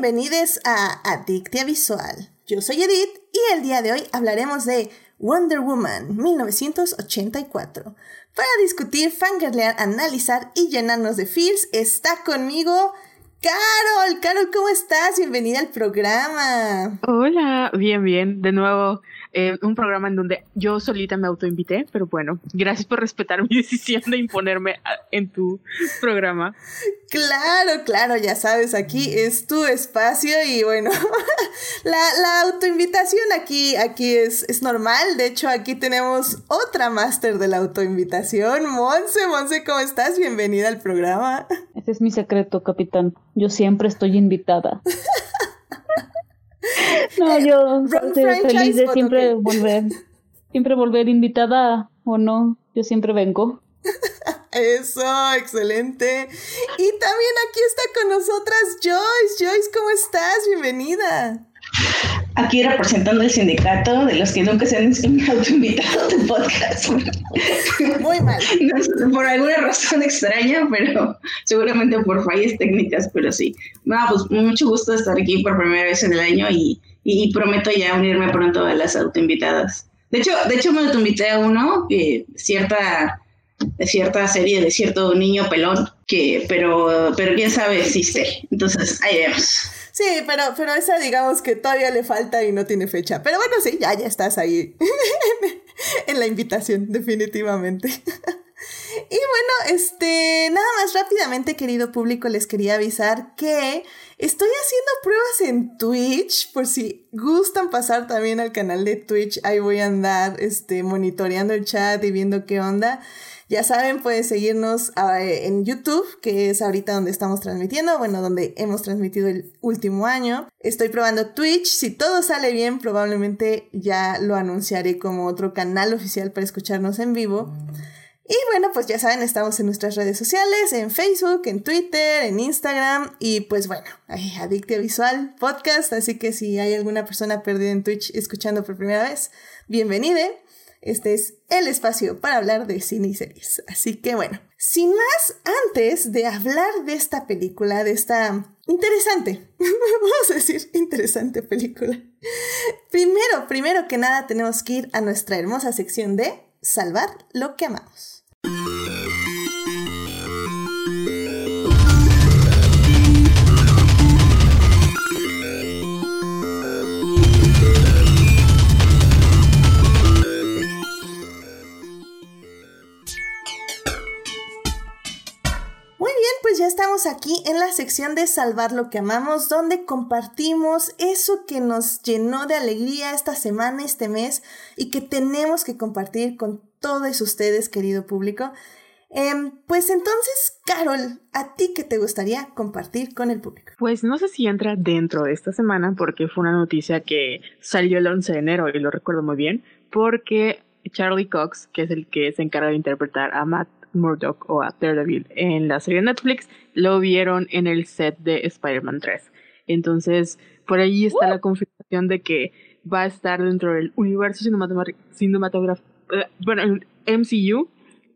bienvenidos a Adictia Visual. Yo soy Edith y el día de hoy hablaremos de Wonder Woman 1984. Para discutir, fangirlear, analizar y llenarnos de feels, está conmigo Carol. Carol, ¿cómo estás? Bienvenida al programa. Hola, bien, bien. De nuevo, eh, un programa en donde yo solita me autoinvité, pero bueno, gracias por respetar mi decisión de imponerme en tu programa. Claro, claro, ya sabes, aquí es tu espacio y bueno, la, la, autoinvitación aquí, aquí es, es normal, de hecho aquí tenemos otra máster de la autoinvitación, Monse, Monse, ¿cómo estás? Bienvenida al programa. Ese es mi secreto, capitán, yo siempre estoy invitada. No, yo estoy feliz de siempre volver, siempre volver invitada o no, yo siempre vengo. Eso, excelente. Y también aquí está con nosotras Joyce. Joyce, ¿cómo estás? Bienvenida. Aquí representando el sindicato de los que nunca se han autoinvitado de podcast. Muy mal. por alguna razón extraña, pero seguramente por fallas técnicas, pero sí. No, pues mucho gusto estar aquí por primera vez en el año y, y prometo ya unirme pronto a las autoinvitadas. De hecho, de hecho me autoinvité a uno, cierta, cierta serie de cierto niño pelón, que, pero, pero quién sabe existe. Entonces, ahí vemos. Sí, pero, pero esa digamos que todavía le falta y no tiene fecha. Pero bueno, sí, ya, ya estás ahí en la invitación, definitivamente. Y bueno, este, nada más rápidamente, querido público, les quería avisar que estoy haciendo pruebas en Twitch, por si gustan pasar también al canal de Twitch, ahí voy a andar, este, monitoreando el chat y viendo qué onda. Ya saben, pueden seguirnos ah, en YouTube, que es ahorita donde estamos transmitiendo, bueno, donde hemos transmitido el último año. Estoy probando Twitch, si todo sale bien, probablemente ya lo anunciaré como otro canal oficial para escucharnos en vivo. Y bueno, pues ya saben, estamos en nuestras redes sociales, en Facebook, en Twitter, en Instagram y pues bueno, Adictia Visual Podcast, así que si hay alguna persona perdida en Twitch escuchando por primera vez, bienvenide. Este es el espacio para hablar de cine y series. Así que bueno, sin más, antes de hablar de esta película, de esta interesante, vamos a decir interesante película, primero, primero que nada tenemos que ir a nuestra hermosa sección de salvar lo que amamos. Estamos aquí en la sección de Salvar lo que amamos, donde compartimos eso que nos llenó de alegría esta semana, este mes, y que tenemos que compartir con todos ustedes, querido público. Em, pues entonces, Carol, ¿a ti qué te gustaría compartir con el público? Pues no sé si entra dentro de esta semana, porque fue una noticia que salió el 11 de enero y lo recuerdo muy bien, porque Charlie Cox, que es el que se encarga de interpretar a Matt Murdock o a Daredevil en la serie de Netflix, lo vieron en el set de Spider-Man 3. Entonces, por ahí está la confirmación de que va a estar dentro del universo cinematográfico, eh, bueno, el MCU.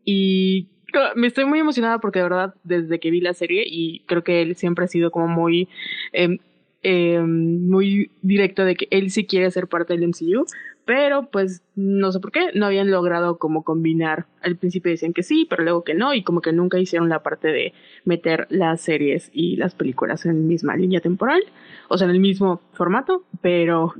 Y me estoy muy emocionada porque de verdad, desde que vi la serie, y creo que él siempre ha sido como muy... Em, em, muy directo de que él sí quiere ser parte del MCU, pero pues no sé por qué, no habían logrado como combinar. Al principio decían que sí, pero luego que no, y como que nunca hicieron la parte de meter las series y las películas en la misma línea temporal, o sea, en el mismo formato, pero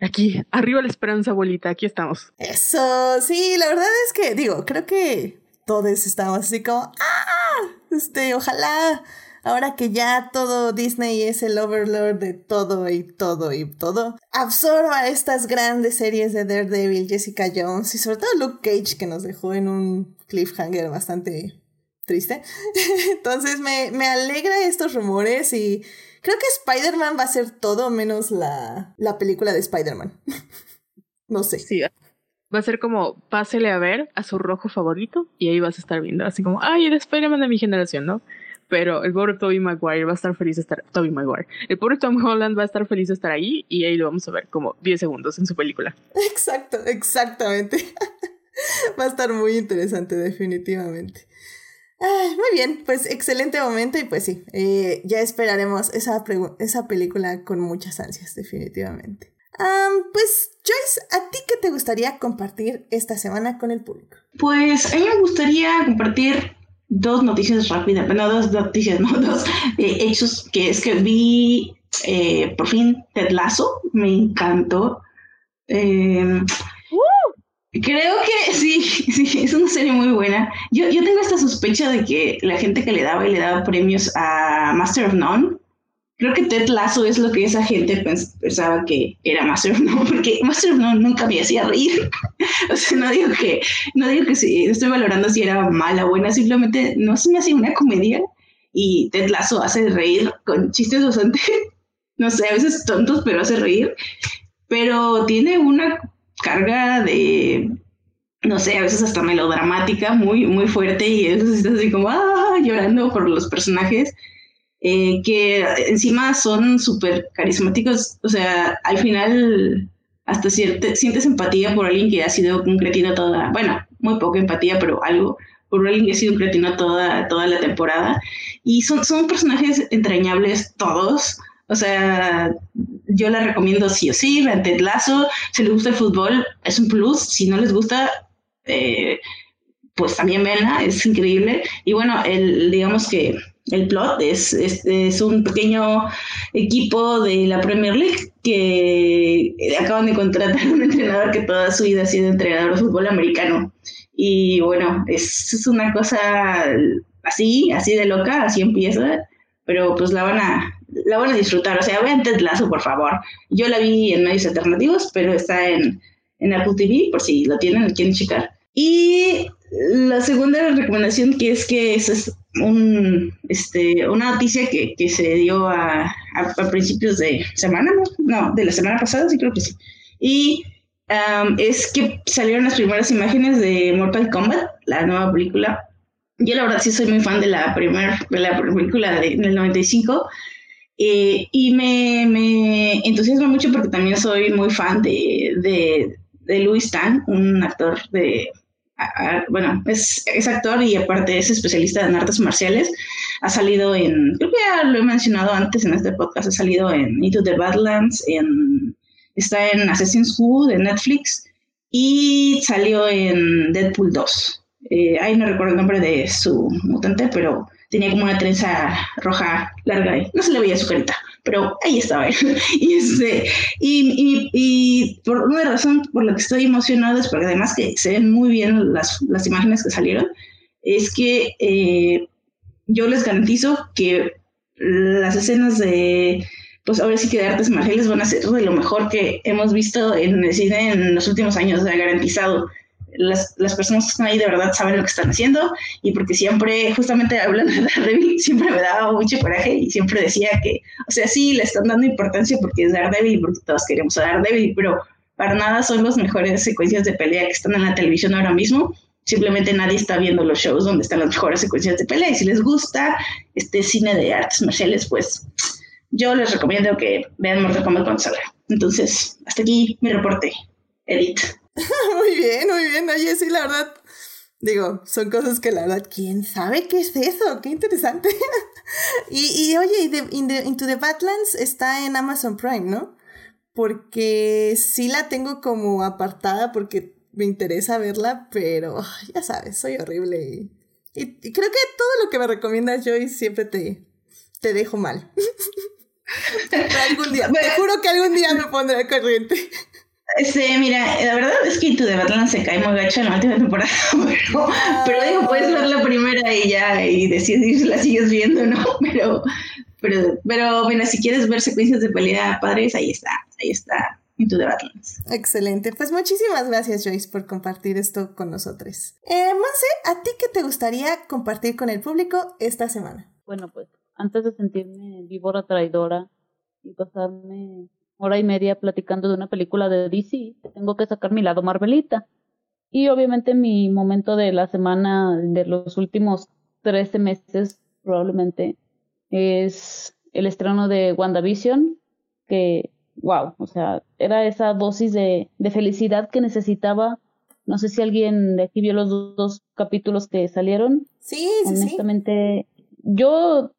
aquí, arriba la esperanza, abuelita, aquí estamos. Eso, sí, la verdad es que, digo, creo que todos estamos así como, ah, este, ojalá ahora que ya todo Disney es el overlord de todo y todo y todo, absorba estas grandes series de Daredevil, Jessica Jones y sobre todo Luke Cage que nos dejó en un cliffhanger bastante triste. Entonces me, me alegra estos rumores y creo que Spider-Man va a ser todo menos la, la película de Spider-Man. no sé. Sí, va a ser como pásele a ver a su rojo favorito y ahí vas a estar viendo, así como, ay, el Spider-Man de mi generación, ¿no? Pero el pobre Toby Maguire va a estar feliz de estar, Toby Maguire, el pobre Tom Holland va a estar feliz de estar ahí y ahí lo vamos a ver como 10 segundos en su película. Exacto, exactamente. va a estar muy interesante definitivamente. muy bien, pues excelente momento y pues sí, eh, ya esperaremos esa, esa película con muchas ansias, definitivamente. pues Joyce, ¿a ti qué te gustaría compartir esta semana con el público? Pues a mí me gustaría compartir dos noticias rápidas, bueno, dos noticias, no, dos eh, hechos, que es que vi eh, por fin Ted Lasso, me encantó. Eh, Creo que sí, sí, es una serie muy buena. Yo, yo tengo esta sospecha de que la gente que le daba y le daba premios a Master of None, creo que Ted Lasso es lo que esa gente pensaba que era Master None, porque Master None nunca me hacía reír. o sea, no digo que, no digo que sí, estoy valorando si era mala o buena, simplemente no se me hacía una comedia y Ted Lasso hace reír con chistes bastante, no sé, a veces tontos, pero hace reír. Pero tiene una carga de, no sé, a veces hasta melodramática, muy, muy fuerte y a veces estás así como, ah, llorando por los personajes. Eh, que encima son súper carismáticos, o sea, al final hasta sientes empatía por alguien que ha sido un cretino toda, bueno, muy poca empatía, pero algo, por alguien que ha sido un cretino toda, toda la temporada. Y son, son personajes entrañables todos, o sea, yo la recomiendo sí o sí, Ted Lasso. Si les gusta el fútbol, es un plus. Si no les gusta, eh, pues también venla, es increíble. Y bueno, el, digamos que el plot es, es, un pequeño equipo de la Premier League que acaban de contratar a un entrenador que toda su vida ha sido entrenador de fútbol americano. Y bueno, es, una cosa así, así de loca, así empieza, pero pues la van a, la van a disfrutar. O sea, vean Ted Lasso, por favor. Yo la vi en medios alternativos, pero está en, en Apple TV, por si lo tienen, lo quieren checar. Y la segunda recomendación que es que es un, este, una noticia que, que se dio a, a, principios de semana, ¿no? No, de la semana pasada, sí creo que sí. Y um, es que salieron las primeras imágenes de Mortal Kombat, la nueva película. Yo la verdad sí soy muy fan de la primera de la película de, del 95 eh, y me, me, entusiasma mucho porque también soy muy fan de, de, de Louis Tan, un actor de, bueno, es, actor y aparte es especialista en artes marciales. Ha salido en, creo que ya lo he mencionado antes en este podcast, ha salido en Into the Badlands, en, está en Assassin's Creed de Netflix y salió en Deadpool 2. Eh, ahí no recuerdo el nombre de su mutante, pero tenía como una trenza roja larga y no se le veía su carita, pero ahí estaba. Y, este, y, por una razón por la que estoy emocionado es porque además que se ven muy bien las, las imágenes que salieron, es que eh, yo les garantizo que las escenas de, pues ahora sí que de artes marciales van a ser de lo mejor que hemos visto en el cine en los últimos años, garantizado las, las, personas que están ahí de verdad saben lo que están haciendo y porque siempre, justamente hablando de Daredevil, siempre me daba mucho coraje y siempre decía que, o sea, sí, le están dando importancia porque es Daredevil porque todos queremos a Daredevil, pero para nada son las mejores secuencias de pelea que están en la televisión ahora mismo. Simplemente nadie está viendo los shows donde están las mejores secuencias de pelea y si les gusta este cine de artes marciales, pues yo les recomiendo que vean Mortal Kombat cuando salga. Entonces, hasta aquí mi reporte. Edith. muy bien, muy bien. Oye, sí, la verdad. Digo, son cosas que la verdad, ¿quién sabe qué es eso? Qué interesante. y, y, oye, Into the Badlands está en Amazon Prime, ¿no? Porque sí la tengo como apartada porque me interesa verla, pero ya sabes, soy horrible. Y, creo que todo lo que me recomiendas, Joy, siempre te, te dejo mal. algún día, te juro que algún día me pondré al corriente. Este, mira, la verdad es que Into the Badlands se cae muy gacho en la última temporada, pero, digo, puedes ver la primera y ya, y decidir si la sigues viendo, ¿no? Pero, pero, pero, mira, si quieres ver secuencias de pelea padres, ahí está, ahí está Into the Badlands. Excelente, pues muchísimas gracias Joyce por compartir esto con nosotros. Eh, Monse, ¿a ti qué te gustaría compartir con el público esta semana? Bueno, pues antes de sentirme víbora traidora y pasarme hora y media platicando de una película de DC, tengo que sacar mi lado Marvelita. Y obviamente mi momento de la semana de los últimos 13 meses probablemente es el estreno de WandaVision, que, wow, o sea, era esa dosis de, de felicidad que necesitaba No sé si alguien de aquí vio los dos, capítulos que salieron. Sí, sí, Honestamente, yo,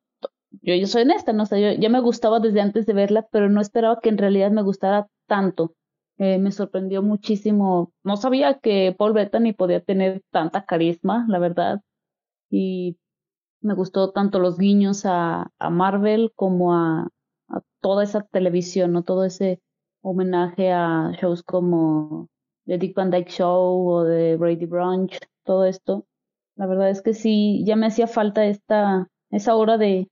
yo, yo soy honesta, no sé, yo ya me gustaba desde antes de verla, pero no esperaba que en realidad me gustara tanto. Eh, me sorprendió muchísimo. No sabía que Paul Bettany podía tener tanta carisma, la verdad. Y me gustó tanto los guiños a, a Marvel como a, toda esa televisión, ¿no? Todo ese homenaje a shows como The Dick Van Dyke Show o de Brady Brunch, todo esto. La verdad es que sí, ya me hacía falta esta, esa hora de,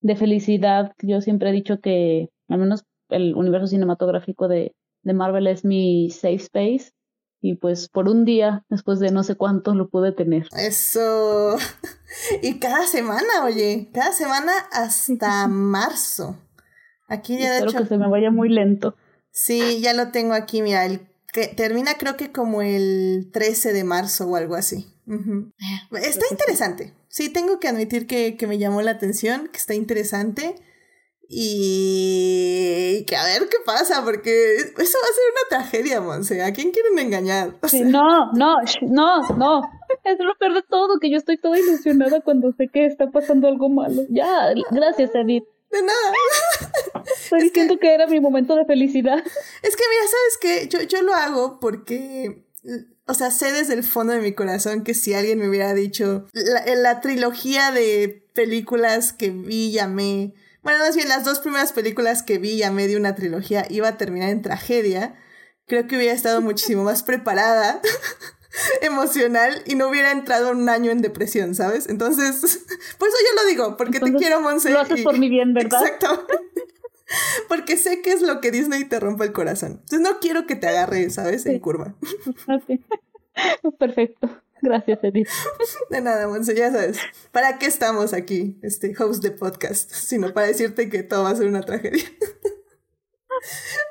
de felicidad. Yo siempre he dicho que, al menos el universo cinematográfico de, de Marvel es mi safe space. Y pues por un día, después de no sé cuánto, lo pude tener. Eso. Y cada semana, oye, cada semana hasta marzo. Aquí ya de Espero hecho. que se me vaya muy lento. Sí, ya lo tengo aquí, mira, el que termina creo que como el 13 de marzo o algo así. Ujú. Está interesante. Sí, tengo que admitir que, que me llamó la atención, que está interesante. Y que a ver qué pasa, porque eso va a ser una tragedia, Monse. ¿A quién quieren engañar? O Sí, sea, no, no, no, no. Es lo peor de todo, que yo estoy toda ilusionada cuando sé que está pasando algo malo. Ya, gracias, Edith. de nada. Estoy diciendo que... era mi momento de felicidad. Es que mira, ¿sabes qué? Yo, yo lo hago porque, o sea, sé desde el fondo de mi corazón que si alguien me hubiera dicho la, la trilogía de películas que vi y amé, bueno, más bien las dos primeras películas que vi y amé de una trilogía iba a terminar en tragedia, creo que hubiera estado muchísimo más preparada. emocional y no hubiera entrado un año en depresión, ¿sabes? Entonces, por eso yo lo digo, porque Entonces, te quiero, Monse. Lo haces y- por mi bien, ¿verdad? Exactamente. Porque sé que es lo que Disney te rompe el corazón. Entonces no quiero que te agarre, ¿sabes? En Sí. curva. Perfecto. Gracias, Edith. De nada, Monse, ya sabes. ¿Para qué estamos aquí, este host de podcast? Sino para decirte que todo va a ser una tragedia.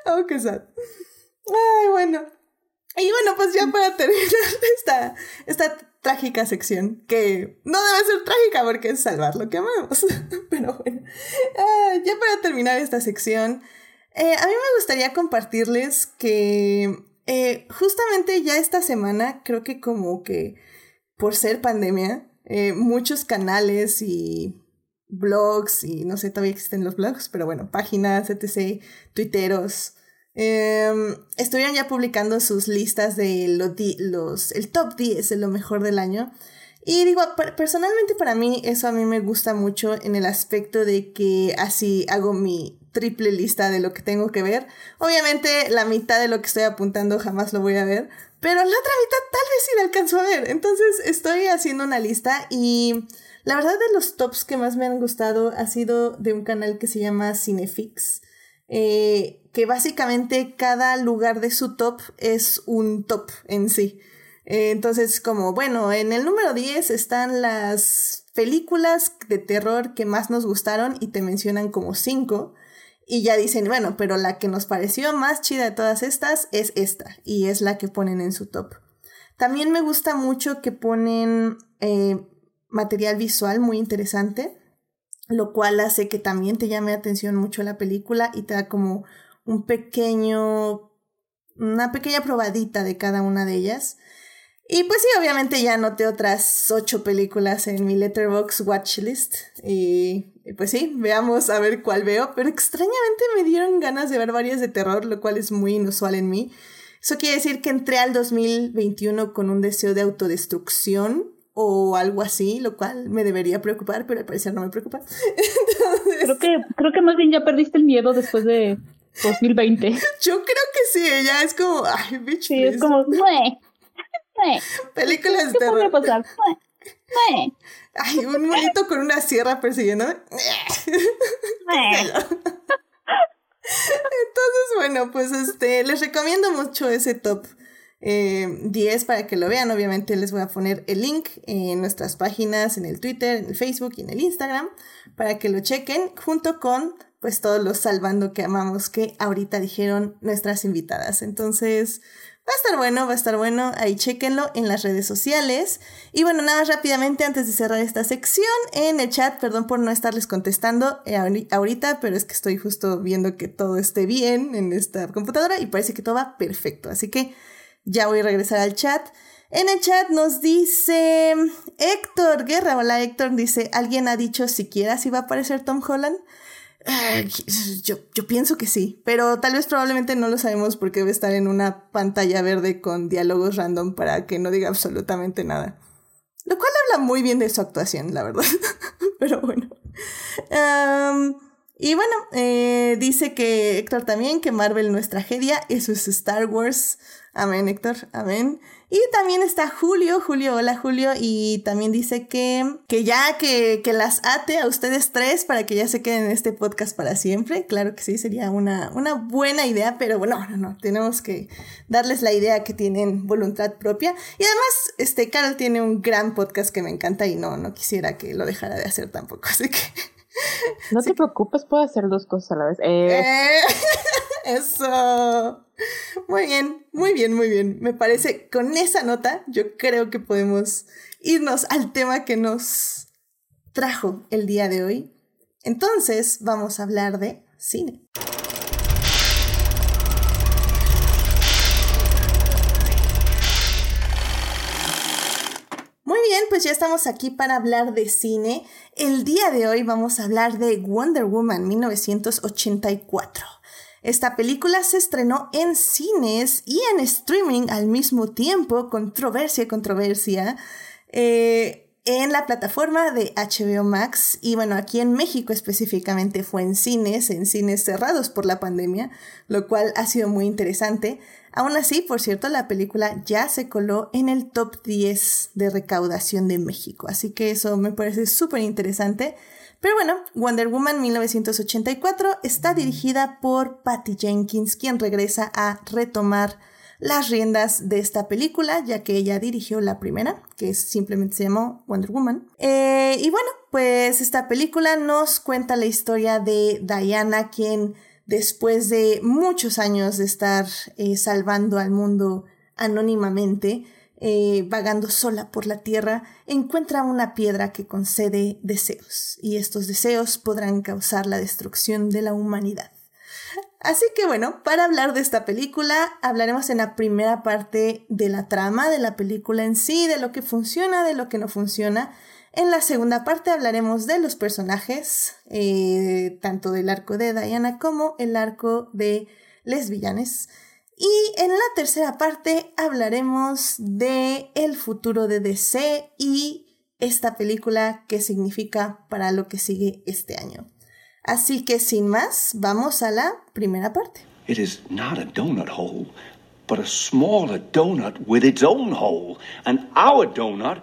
oh, qué sad. Ay, bueno. Y bueno, pues ya para terminar esta, esta trágica sección, que no debe ser trágica porque es salvar lo que amamos. Pero bueno, Ah, ya para terminar esta sección, eh, a mí me gustaría compartirles que eh, justamente ya esta semana, creo que como que por ser pandemia, eh, muchos canales y blogs, y no sé, todavía existen los blogs, pero bueno, páginas, etc., tuiteros, eh, estuvieron ya publicando sus listas de lo di- los, el top 10 de lo mejor del año. Y digo, per- personalmente para mí eso a mí me gusta mucho en el aspecto de que así hago mi triple lista de lo que tengo que ver. Obviamente la mitad de lo que estoy apuntando jamás lo voy a ver, pero la otra mitad tal vez sí la alcanzo a ver. Entonces estoy haciendo una lista y la verdad de los tops que más me han gustado ha sido de un canal que se llama Cinefix. eh, que básicamente cada lugar de su top es un top en sí. Eh, entonces, como, bueno, en el número 10 están las películas de terror que más nos gustaron y te mencionan como 5. Y ya dicen, bueno, pero la que nos pareció más chida de todas estas es esta. Y es la que ponen en su top. También me gusta mucho que ponen eh, material visual muy interesante, lo cual hace que también te llame la atención mucho la película y te da como un pequeño, una pequeña probadita de cada una de ellas. Y pues sí, obviamente ya anoté otras ocho películas en mi Letterboxd watchlist. Y, y pues sí, veamos a ver cuál veo. Pero extrañamente me dieron ganas de ver varias de terror, lo cual es muy inusual en mí. Eso quiere decir que entré al 2021 con un deseo de autodestrucción o algo así, lo cual me debería preocupar, pero al parecer no me preocupa. Entonces, Creo que, creo que más bien ya perdiste el miedo después de 2020. yo creo que sí, ya es como, ay, bitch, Sí, es como, "Mue, mue, películas de ¿qué podría terror. pasar? Mue, Ay, un monito con una sierra persiguiéndome. mue". Entonces, bueno, pues este, les recomiendo mucho ese top eh, 10 para que lo vean. Obviamente les voy a poner el link en nuestras páginas, en el Twitter, en el Facebook y en el Instagram, para que lo chequen junto con pues todos los salvando que amamos que ahorita dijeron nuestras invitadas. Entonces, va a estar bueno, va a estar bueno. Ahí chequenlo en las redes sociales. Y bueno, nada más rápidamente antes de cerrar esta sección, en el chat, perdón por no estarles contestando eh, ahori- ahorita, pero es que estoy justo viendo que todo esté bien en esta computadora y parece que todo va perfecto. Así que ya voy a regresar al chat. En el chat nos dice Héctor Guerra. Hola Héctor, dice, ¿alguien ha dicho siquiera si va a aparecer Tom Holland? Yo, yo pienso que sí, pero tal vez probablemente no lo sabemos porque debe estar en una pantalla verde con diálogos random para que no diga absolutamente nada. Lo cual habla muy bien de su actuación, la verdad. pero bueno. y bueno, eh, dice que Héctor también, que Marvel no es tragedia, eso es Star Wars. Amén, Héctor, amén. Y también está Julio, Julio, hola Julio, y también dice que, que ya que, que, las ate a ustedes tres para que ya se queden en este podcast para siempre. Claro que sí, sería una, una buena idea, pero bueno, no, no, tenemos que darles la idea que tienen voluntad propia. Y además, este, Carol tiene un gran podcast que me encanta y no, no quisiera que lo dejara de hacer tampoco, así que... No te preocupes, puedo hacer dos cosas a la vez. Eh... Eh, eso. Muy bien, muy bien, muy bien. Me parece, con esa nota, yo creo que podemos irnos al tema que nos trajo el día de hoy. Entonces, vamos a hablar de cine. Muy bien, pues ya estamos aquí para hablar de cine. El día de hoy vamos a hablar de Wonder Woman 1984. Esta película se estrenó en cines y en streaming al mismo tiempo, controversia, controversia, eh, en la plataforma de HBO Max. Y bueno, aquí en México específicamente fue en cines, en cines cerrados por la pandemia, lo cual ha sido muy interesante. Aún así, por cierto, la película ya se coló en el top 10 de recaudación de México, así que eso me parece súper interesante. Pero bueno, Wonder Woman 1984 está dirigida por Patty Jenkins, quien regresa a retomar las riendas de esta película, ya que ella dirigió la primera, que simplemente se llamó Wonder Woman. Eh, y bueno, pues esta película nos cuenta la historia de Diana, quien después de muchos años de estar eh, salvando al mundo anónimamente, eh, vagando sola por la tierra, encuentra una piedra que concede deseos, y estos deseos podrán causar la destrucción de la humanidad. Así que bueno, para hablar de esta película, hablaremos en la primera parte de la trama de la película en sí, de lo que funciona, de lo que no funciona. En la segunda parte hablaremos de los personajes, eh, tanto del arco de Diana como el arco de les villanes. Y en la tercera parte hablaremos de el futuro de DC y esta película que significa para lo que sigue este año. Así que sin más, vamos a la primera parte. It is not a donut hole, but a smaller donut with its own hole, and our donut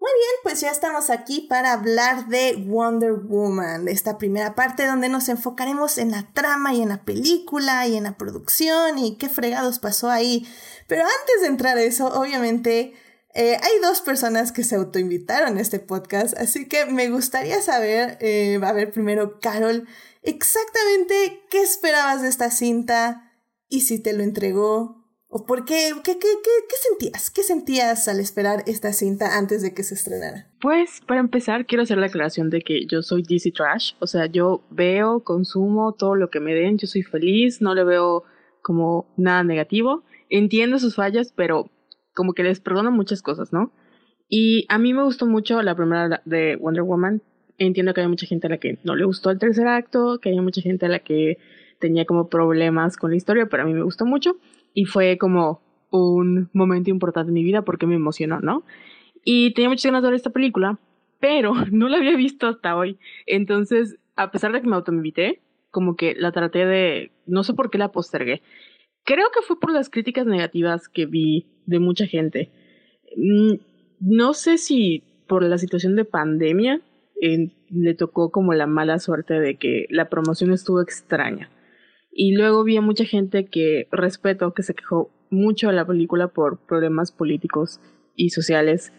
Muy bien, pues ya estamos aquí para hablar de Wonder Woman, de esta primera parte donde nos enfocaremos en la trama y en la película y en la producción y qué fregados pasó ahí. Pero antes de entrar a eso, obviamente eh, hay dos personas que se autoinvitaron a este podcast, así que me gustaría saber, eh, a ver primero, Carol, exactamente qué esperabas de esta cinta y si te lo entregó ¿O por qué? ¿Qué, qué, qué, sentías? ¿Qué sentías al esperar esta cinta antes de que se estrenara? Pues, para empezar, quiero hacer la aclaración de que yo soy DC Trash. O sea, yo veo, consumo todo lo que me den, yo soy feliz, no le veo como nada negativo. Entiendo sus fallas, pero como que les perdono muchas cosas, ¿no? Y a mí me gustó mucho la primera de Wonder Woman. Entiendo que hay mucha gente a la que no le gustó el tercer acto, que hay mucha gente a la que tenía como problemas con la historia, pero a mí me gustó mucho y fue como un momento importante en mi vida porque me emocionó, ¿no? Y tenía muchas ganas de ver esta película, pero no la había visto hasta hoy. Entonces, a pesar de que me autoinvité, como que la traté de, no sé por qué la postergué. Creo que fue por las críticas negativas que vi de mucha gente. Mm, no sé si por la situación de pandemia le tocó como la mala suerte de que la promoción estuvo extraña. Y luego vi a mucha gente que respeto, que se quejó mucho de la película por problemas políticos y sociales,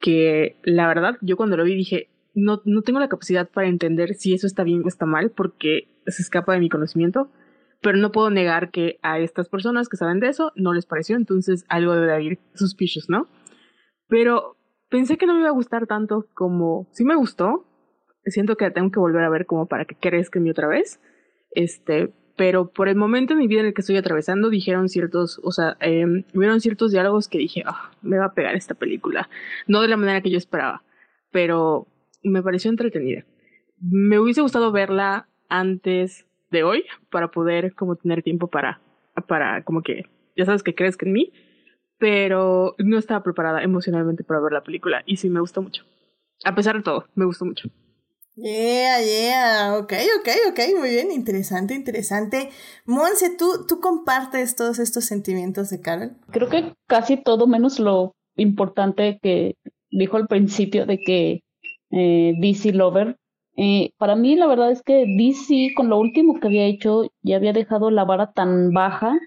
que la verdad yo cuando lo vi dije, no, no tengo la capacidad para entender si eso está bien o está mal, porque se escapa de mi conocimiento, pero no puedo negar que a estas personas que saben de eso no les pareció, entonces algo debe haber suspicious, ¿no? Pero pensé que no me iba a gustar tanto como sí me gustó, siento que tengo que volver a ver como para que crezca en mí otra vez, este, pero por el momento en mi vida en el que estoy atravesando dijeron ciertos, o sea, eh, hubieron ciertos diálogos que dije, ah, me va a pegar esta película. No de la manera que yo esperaba, pero me pareció entretenida. Me hubiese gustado verla antes de hoy para poder como tener tiempo para, para como que, ya sabes que crees que en mí, pero no estaba preparada emocionalmente para ver la película y sí me gustó mucho. A pesar de todo, me gustó mucho. Yeah, yeah, ok, ok, ok, muy bien, interesante, interesante. Monse, ¿tú, ¿tú compartes todos estos sentimientos de Carol? Creo que casi todo menos lo importante que dijo al principio de que eh, DC Lover. Eh, para mí la verdad es que DC con lo último que había hecho ya había dejado la vara tan baja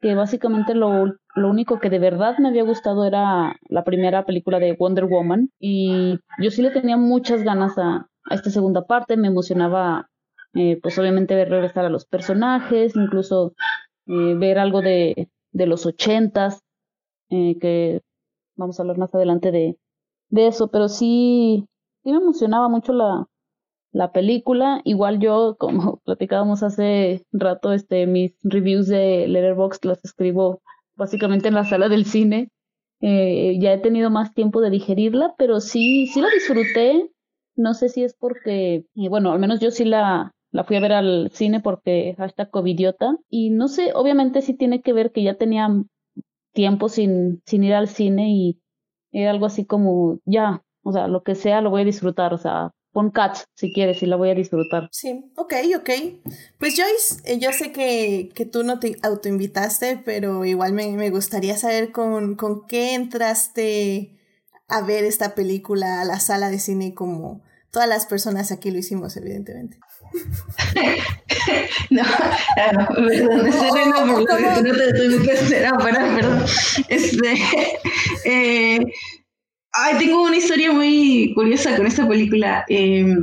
que básicamente lo, lo único que de verdad me había gustado era la primera película de Wonder Woman y yo sí le tenía muchas ganas a, a esta segunda parte. Me emocionaba, eh, pues obviamente, ver regresar a los personajes, incluso eh, ver algo de, de los ochentas, eh, que vamos a hablar más adelante de, de eso, pero sí, sí me emocionaba mucho la, la película. Igual yo, como platicábamos hace rato, este, mis reviews de Letterboxd las escribo básicamente en la sala del cine. Eh, ya he tenido más tiempo de digerirla, pero sí, sí la disfruté. No sé si es porque, bueno, al menos yo sí la, la fui a ver al cine porque hashtag covidiota. Y no sé, obviamente sí tiene que ver que ya tenía tiempo sin, sin ir al cine y era algo así como, ya, o sea, lo que sea lo voy a disfrutar, o sea, pon Cats si quieres y la voy a disfrutar. Sí, ok, ok. Pues Joyce, eh, yo sé que, que tú no te autoinvitaste, pero igual me, me gustaría saber con, con qué entraste a ver esta película a la sala de cine como todas las personas aquí lo hicimos, evidentemente. no, no, perdón, estoy riendo por lo que no te tuve que hacer. Ah, perdón, perdón. Este, eh, ay, tengo una historia muy curiosa con esta película. Eh,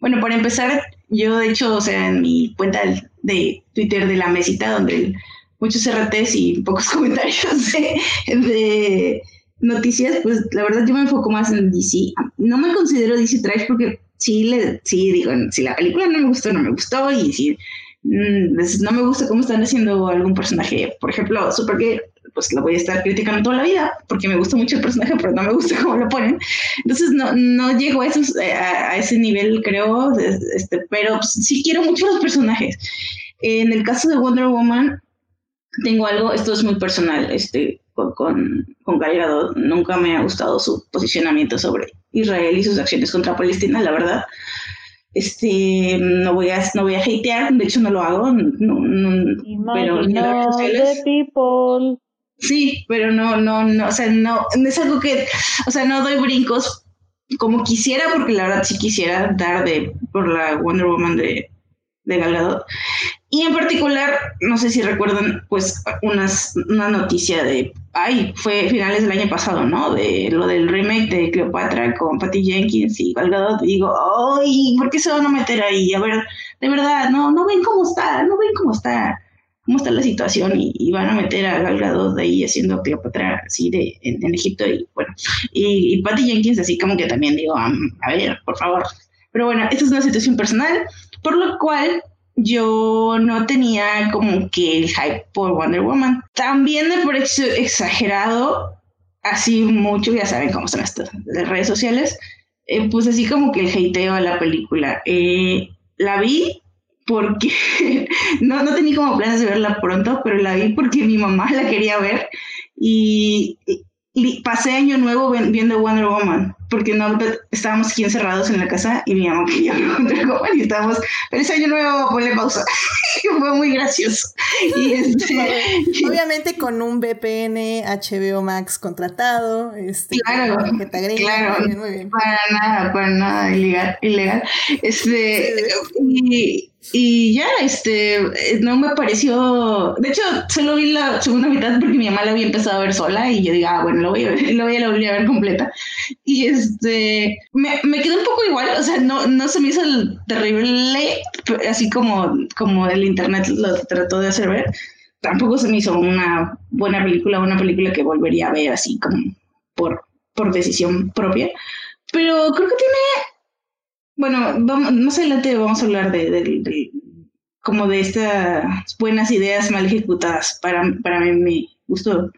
bueno, para empezar, yo de hecho, o sea, en mi cuenta de Twitter de la mesita, donde muchos RTs y pocos comentarios de, de noticias, pues la verdad yo me enfoco más en DC. No me considero DC Trash porque sí, le, sí digo, si la película no me gustó, no me gustó, y si mm, no me gusta cómo están haciendo algún personaje, por ejemplo, Supergirl, pues lo voy a estar criticando toda la vida porque me gusta mucho el personaje, pero no me gusta cómo lo ponen. Entonces no, no llego a, esos, a, ese nivel, creo, este, pero pues, sí quiero mucho los personajes. En el caso de Wonder Woman, tengo algo, esto es muy personal, este, con, con, Gal Gadot, nunca me ha gustado su posicionamiento sobre Israel y sus acciones contra Palestina, la verdad. Este, no voy a, no voy a hatear, de hecho no lo hago, no, no, pero en redes sociales. people. Sí, pero no, no, no, o sea, no, es algo que, o sea, no doy brincos como quisiera, porque la verdad sí quisiera dar de por la Wonder Woman de, de Gal Gadot. Y en particular, no sé si recuerdan, pues unas, una noticia de, ay, fue finales del año pasado, ¿no? De lo del remake de Cleopatra con Patty Jenkins y Gal Gadot. Y digo, ay, ¿por qué se van a meter ahí? A ver, de verdad, no, no ven cómo está, no ven cómo está, cómo está la situación y, van a meter a Gal Gadot de ahí haciendo Cleopatra así de, en, en Egipto y bueno, y, y, Patty Jenkins así como que también digo, um, a ver, por favor. Pero bueno, esta es una situación personal, por lo cual yo no tenía como que el hype por Wonder Woman. También me pareció exagerado, así mucho, ya saben cómo son estas las redes sociales, pues así como que el hateo a la película. Eh, la vi porque no, no tenía como planes de verla pronto, pero la vi porque mi mamá la quería ver y pasé año nuevo viendo Wonder Woman porque no estábamos aquí encerrados en la casa y mi mamá quería ver Woman y estábamos, pero ese año nuevo ponle pausa. fue muy gracioso. Y este, Obviamente con un VPN HBO Max contratado. Este, claro, claro. Muy bien, muy bien. Para nada, para nada ilegal. ilegal. Este, y, y ya, este, no me pareció. De hecho, solo vi la segunda mitad porque mi mamá la había empezado a ver sola y yo digo, ah, bueno, lo voy a, lo voy a, volver a ver completa. Y este, me, me quedó un poco igual, o sea, no, no se me hizo terrible, así como, como el internet lo trató de hacer ver. Tampoco se me hizo una buena película, una película que volvería a ver así como por, por decisión propia. Pero creo que tiene bueno, vamos, más adelante vamos a hablar de, como de estas buenas ideas mal ejecutadas para, para mi gusto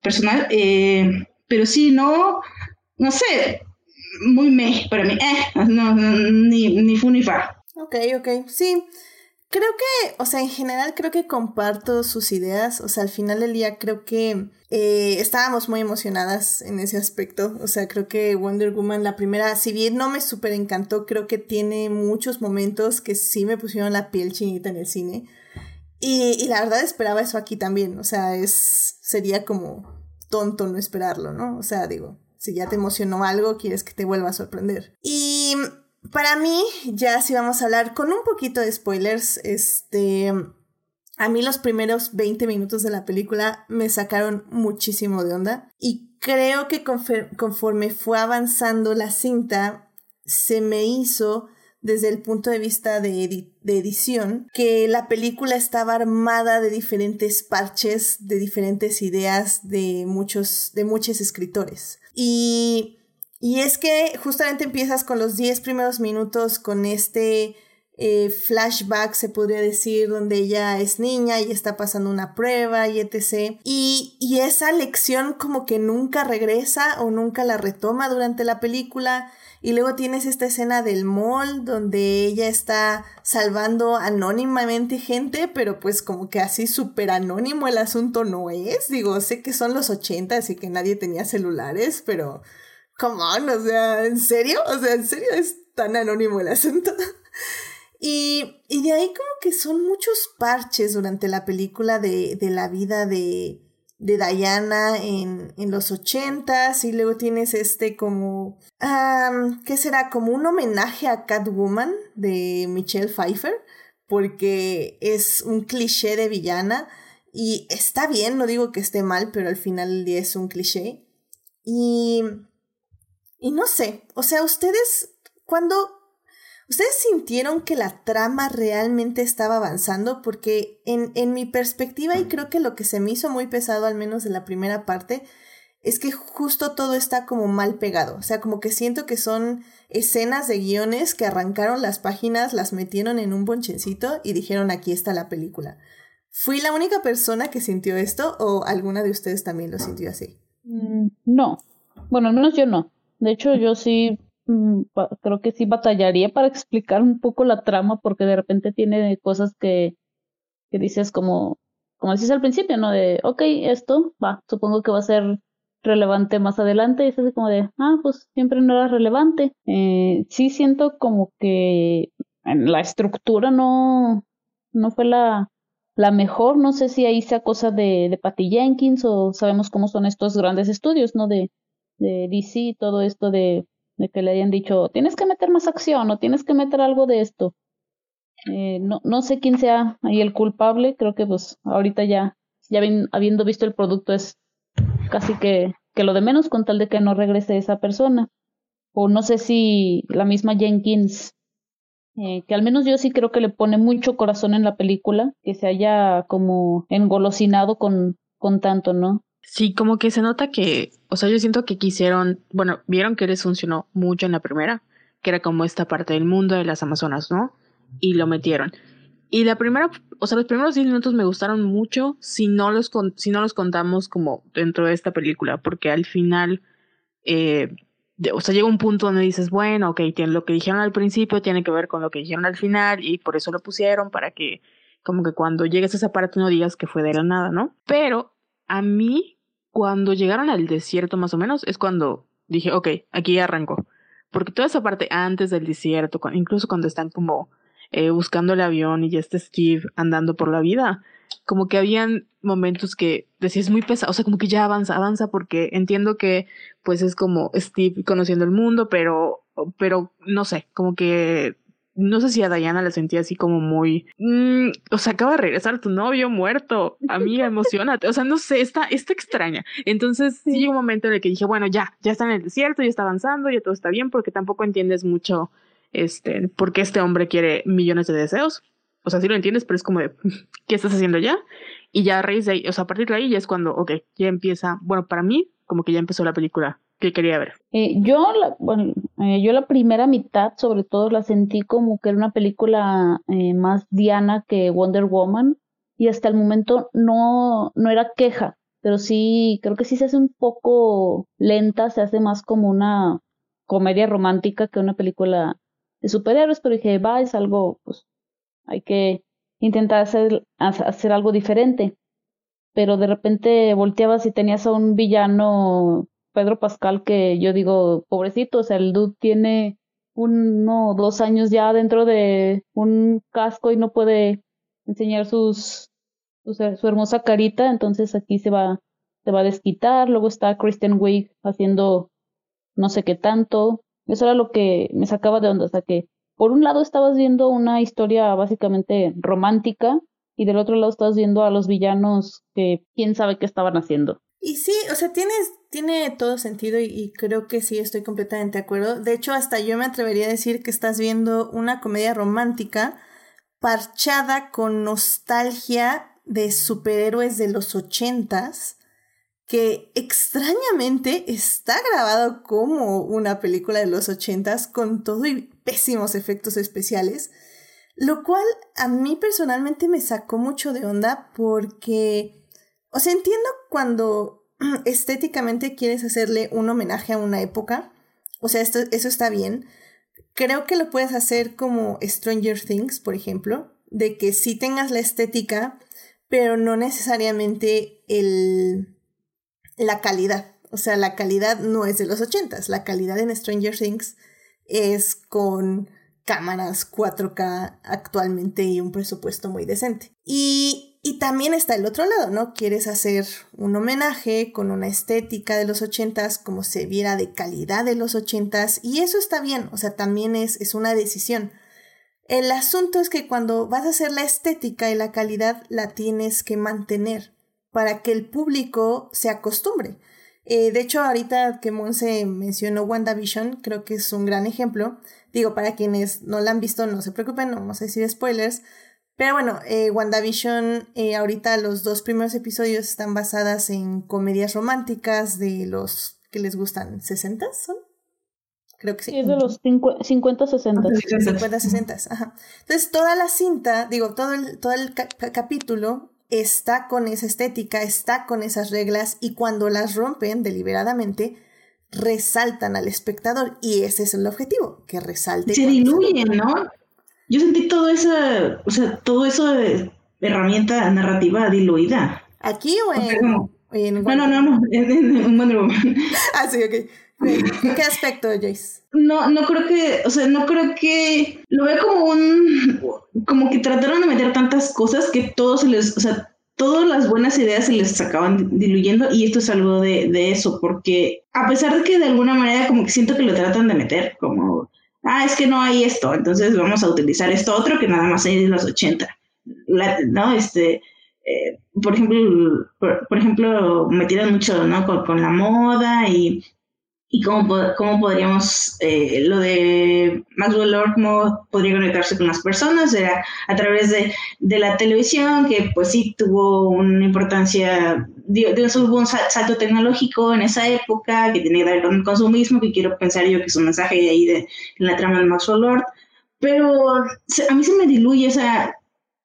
personal. Eh, pero sí, no, no sé, muy me para mí, eh, no, ni, ni fu ni fa. Ok, ok, sí. Creo que, o sea, en general creo que comparto sus ideas, o sea, al final del día creo que eh, estábamos muy emocionadas en ese aspecto, o sea, creo que Wonder Woman, la primera, si bien no me súper encantó, creo que tiene muchos momentos que sí me pusieron la piel chinita en el cine. Y, y la verdad esperaba eso aquí también, o sea, es, sería como tonto no esperarlo, ¿no? O sea, digo, si ya te emocionó algo, quieres que te vuelva a sorprender. Y para mí, ya si vamos a hablar con un poquito de spoilers, este, a mí los primeros 20 minutos de la película me sacaron muchísimo de onda y creo que conforme fue avanzando la cinta, se me hizo desde el punto de vista de, de, edición, que la película estaba armada de diferentes parches, de diferentes ideas de muchos, de muchos escritores. Y y es que justamente empiezas con los 10 primeros minutos con este eh, flashback, se podría decir, donde ella es niña y está pasando una prueba y etc. Y, y esa lección como que nunca regresa o nunca la retoma durante la película. Y luego tienes esta escena del mall donde ella está salvando anónimamente gente, pero pues como que así súper anónimo el asunto no es. Digo, sé que son los 80 y que nadie tenía celulares, pero come on, o sea, ¿en serio? O sea, ¿en serio es tan anónimo el asunto? y, y de ahí como que son muchos parches durante la película de, de la vida de, de Diana en, en los ochentas y luego tienes este como, ¿qué será? Como un homenaje a Catwoman de Michelle Pfeiffer, porque es un cliché de villana y está bien, no digo que esté mal, pero al final del día es un cliché. Y y no sé, o sea, ustedes, cuando... ¿Ustedes sintieron que la trama realmente estaba avanzando? Porque en, en mi perspectiva, y creo que lo que se me hizo muy pesado, al menos de la primera parte, es que justo todo está como mal pegado. O sea, como que siento que son escenas de guiones que arrancaron las páginas, las metieron en un bonchencito y dijeron aquí está la película. ¿Fui la única persona que sintió esto o alguna de ustedes también lo sintió así? Mm, no. Bueno, al menos yo no. De hecho, yo sí mm, creo que sí batallaría para explicar un poco la trama porque de repente tiene cosas que, que dices como, como decís al principio, ¿no? De, ok, esto va, supongo que va a ser relevante más adelante y es así como de, ah, pues siempre no era relevante. Eh, sí siento como que en la estructura no, no fue la, la mejor, no sé si ahí sea cosa de, de Patty Jenkins o sabemos cómo son estos grandes estudios, ¿no? De, de DC, todo esto de, de, que le hayan dicho, tienes que meter más acción o tienes que meter algo de esto. Eh, no, no sé quién sea ahí el culpable, creo que pues ahorita ya, ya habiendo visto el producto es casi que, que lo de menos con tal de que no regrese esa persona. O no sé si la misma Jenkins, eh, que al menos yo sí creo que le pone mucho corazón en la película, que se haya como engolosinado con, con tanto, ¿no? Sí, como que se nota que, o sea, yo siento que quisieron, bueno, vieron que les funcionó mucho en la primera, que era como esta parte del mundo de las Amazonas, ¿no? Y lo metieron. Y la primera, o sea, los primeros 10 minutos me gustaron mucho si no los, si no los contamos como dentro de esta película, porque al final, eh, o sea, llega un punto donde dices, bueno, ok, lo que dijeron al principio tiene que ver con lo que dijeron al final y por eso lo pusieron para que como que cuando llegues a esa parte no digas que fue de la nada, ¿no? Pero a mí, cuando llegaron al desierto más o menos, es cuando dije, ok, aquí arranco. Porque toda esa parte antes del desierto, incluso cuando están como eh, buscando el avión y ya está Steve andando por la vida, como que habían momentos que decías muy pesado, o sea, como que ya avanza, avanza, porque entiendo que pues es como Steve conociendo el mundo, pero, pero no sé, como que no sé si a Diana la sentía así como muy, mm, o sea, acaba de regresar tu novio muerto, amiga, emocionate, o sea, no sé, está, está extraña. Entonces sí. llegó un momento en el que dije, bueno, ya, ya está en el desierto, ya está avanzando, ya todo está bien, porque tampoco entiendes mucho, este, por qué este hombre quiere millones de deseos. O sea, sí lo entiendes, pero es como de, ¿qué estás haciendo ya? Y ya a raíz de ahí, o sea, a partir de ahí ya es cuando, ok, ya empieza, bueno, para mí, como que ya empezó la película que quería ver. Eh, yo, bueno, Eh, yo la primera mitad, sobre todo, la sentí como que era una película eh, más Diana que Wonder Woman y hasta el momento no, no era queja, pero sí, creo que sí se hace un poco lenta, se hace más como una comedia romántica que una película de superhéroes, pero dije, va, es algo, pues hay que intentar hacer, hacer algo diferente. Pero de repente volteabas y tenías a un villano Pedro Pascal que yo digo, pobrecito, o sea, el dude tiene uno dos años ya dentro de un casco y no puede enseñar sus, su hermosa carita, entonces aquí se va, se va a desquitar, luego está Kristen Wiig haciendo no sé qué tanto, eso era lo que me sacaba de onda, o sea que por un lado estabas viendo una historia básicamente romántica y del otro lado estabas viendo a los villanos que quién sabe qué estaban haciendo. Y sí, o sea, tienes, tiene todo sentido y, creo que sí estoy completamente de acuerdo. De hecho, hasta yo me atrevería a decir que estás viendo una comedia romántica parchada con nostalgia de superhéroes de los ochentas, que extrañamente está grabado como una película de los ochentas con todo y pésimos efectos especiales, lo cual a mí personalmente me sacó mucho de onda porque o sea, entiendo cuando estéticamente quieres hacerle un homenaje a una época. O sea, esto, eso está bien. Creo que lo puedes hacer como Stranger Things, por ejemplo, de que sí tengas la estética, pero no necesariamente el, la calidad. O sea, la calidad no es de los ochentas. La calidad en Stranger Things es con cámaras 4K actualmente y un presupuesto muy decente. Y y también está el otro lado, ¿no? Quieres hacer un homenaje con una estética de los ochentas, como se viera de calidad de los ochentas, y eso está bien, o sea, también es, es una decisión. El asunto es que cuando vas a hacer la estética y la calidad, la tienes que mantener para que el público se acostumbre. Eh, de hecho, ahorita que Monse mencionó WandaVision, creo que es un gran ejemplo. Digo, para quienes no la han visto, no se preocupen, no vamos a decir spoilers, pero bueno, eh, WandaVision, eh, ahorita los dos primeros episodios están basadas en comedias románticas de los que les gustan, ¿60 son? Creo que sí. es de los 50, 60. 50, 60, ajá. Entonces, toda la cinta, digo, todo el, todo el capítulo está con esa estética, está con esas reglas y cuando las rompen deliberadamente, resaltan al espectador y ese es el objetivo, que resalte. Se diluyen, ¿no? Yo sentí todo esa, o sea, todo eso de herramienta narrativa diluida. ¿Aquí o en, en No, no, no, no, en, Wonder Woman. ah, sí, ok. ¿En qué aspecto, Joyce? No, no creo que, o sea, no creo que, lo veo como un, como que trataron de meter tantas cosas que todos se les, o sea, todas las buenas ideas se les acaban diluyendo y esto es algo de, de eso, porque a pesar de que de alguna manera como que siento que lo tratan de meter, como ah, es que no hay esto, entonces vamos a utilizar esto otro que nada más hay de los 80. ¿No? Este, eh, por ejemplo, por, ejemplo, me tiran mucho, ¿no? Con, la moda y, y cómo, cómo podríamos, eh, lo de Maxwell Lord, cómo podría conectarse con las personas, era a través de, de la televisión, que pues sí tuvo una importancia dio, dio un salto tecnológico en esa época que tiene que ver con el consumismo, que quiero pensar yo que es un mensaje de ahí de, en la trama de Maxwell Lord, pero a mí se me diluye esa,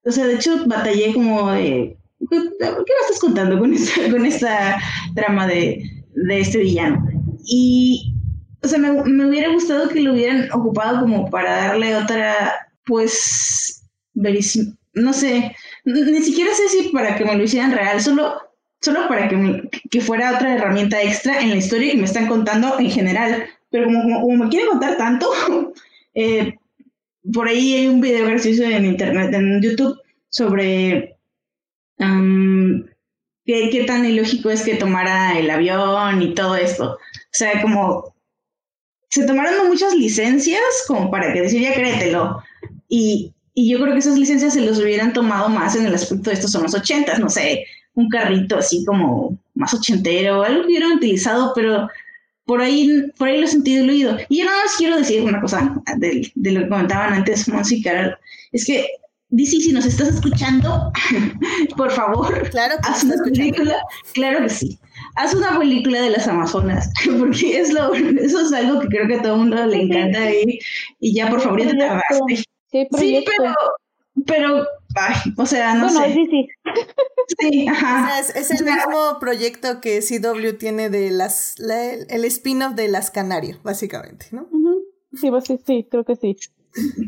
o sea, de hecho batallé como de, ¿qué me estás contando con esta, con esta trama de, de este villano? Y, o sea, me, me hubiera gustado que lo hubieran ocupado como para darle otra, pues, no sé, ni siquiera sé si para que me lo hicieran real, solo solo para que, que, fuera otra herramienta extra en la historia que me están contando en general. Pero como, como, me quieren contar tanto, eh, por ahí hay un video gracioso en internet, en YouTube, sobre qué, qué, tan ilógico es que tomara el avión y todo esto. O sea, como se tomaron muchas licencias como para que decir, ya créetelo. Y, y yo creo que esas licencias se los hubieran tomado más en el aspecto de estos son los ochentas, no sé, un carrito así como más ochentero, algo que hubieran utilizado, pero por ahí, por ahí lo he sentido diluido. Y yo nada más quiero decir una cosa de, de lo que comentaban antes Monsi y Carol, es que DC, si nos estás escuchando, por favor, claro haz una película, claro que sí, haz una película de las Amazonas, porque es lo, eso es algo que creo que a todo el mundo le encanta y, y ya por favor ya te tardaste. Sí, pero, pero, ay, o sea, no bueno, sé. Sí, sí. Sí, ajá. es, el mismo proyecto que CW tiene de las, el spin-off de las Canario, básicamente, ¿no? Sí, pues sí, sí, creo que sí.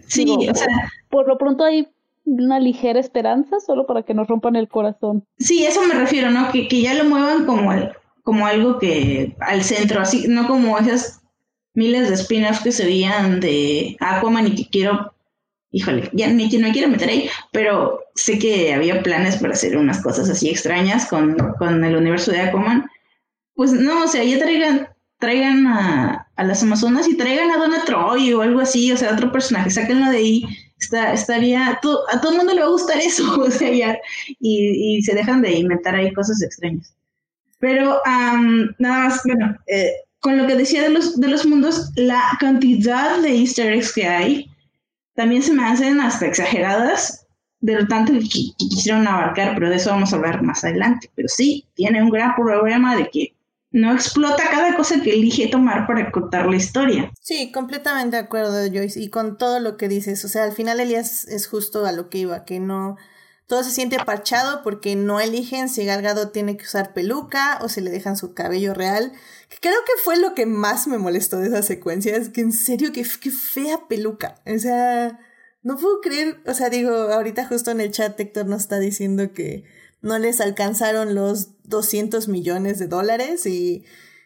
Sí, o sea. Por lo pronto hay una ligera esperanza, solo para que nos rompan el corazón. Sí, eso me refiero, ¿no? Que, que ya lo muevan como, como algo que al centro, así, no como esas miles de spin-offs que se veían de Aquaman y que quiero híjole, ya ni no me quiero meter ahí, pero sé que había planes para hacer unas cosas así extrañas con, con el universo de Aquaman. Pues no, o sea, ya traigan, traigan a, a las Amazonas y traigan a Donna Troy o algo así, o sea, otro personaje, sáquenlo de ahí. Está, estaría, a todo el mundo le va a gustar eso, o sea, ya, y, y se dejan de inventar ahí cosas extrañas. Pero nada más, bueno, eh, con lo que decía de los, de los mundos, la cantidad de easter eggs que hay, también se me hacen hasta exageradas de lo tanto que, quisieron abarcar, pero de eso vamos a hablar más adelante. Pero sí, tiene un gran problema de que no explota cada cosa que elige tomar para contar la historia. Sí, completamente de acuerdo, Joyce, y con todo lo que dices. O sea, al final Elías es justo a lo que iba, que no todo se siente parchado porque no eligen si Galgado tiene que usar peluca o si le dejan su cabello real. Creo que fue lo que más me molestó de esa secuencia. Es que en serio, qué, qué fea peluca. O sea, no puedo creer. O sea, digo, ahorita justo en el chat Héctor nos está diciendo que no les alcanzaron los 200 millones de dólares y,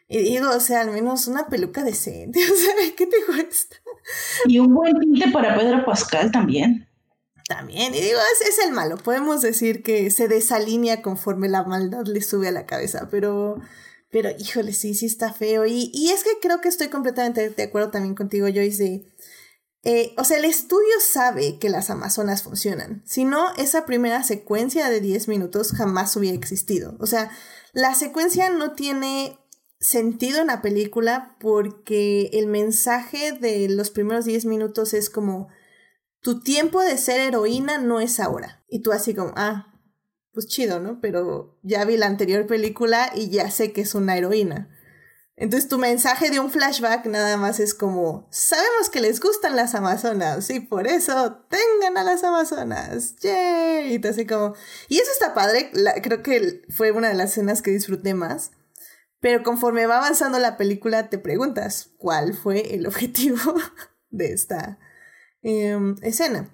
y digo, o sea, al menos una peluca decente. O sea, ¿qué te cuesta? Y un buen tinte para Pedro Pascal también. También, y digo, es, es, el malo. Podemos decir que se desalinea conforme la maldad le sube a la cabeza, pero, pero híjole, sí, sí está feo. Y, y es que creo que estoy completamente de acuerdo también contigo, Joyce, eh, o sea, el estudio sabe que las Amazonas funcionan. Si no, esa primera secuencia de 10 minutos jamás hubiera existido. O sea, la secuencia no tiene sentido en la película porque el mensaje de los primeros 10 minutos es como tu tiempo de ser heroína no es ahora. Y tú así como, ah, pues chido, ¿no? Pero ya vi la anterior película y ya sé que es una heroína. Entonces tu mensaje de un flashback nada más es como, sabemos que les gustan las Amazonas y por eso tengan a las Amazonas. ¡Yay! Y así como... Y eso está padre, creo que fue una de las escenas que disfruté más. Pero conforme va avanzando la película te preguntas, ¿cuál fue el objetivo de esta, Em, escena.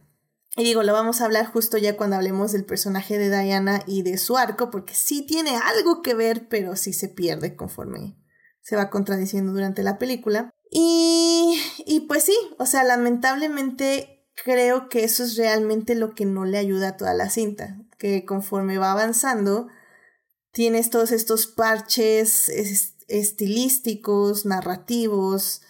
Y digo, lo vamos a hablar justo ya cuando hablemos del personaje de Diana y de su arco, porque sí tiene algo que ver, pero sí se pierde conforme se va contradiciendo durante la película. Y, y pues sí, o sea, lamentablemente creo que eso es realmente lo que no le ayuda a toda la cinta, que conforme va avanzando, tienes todos estos parches estilísticos, narrativos,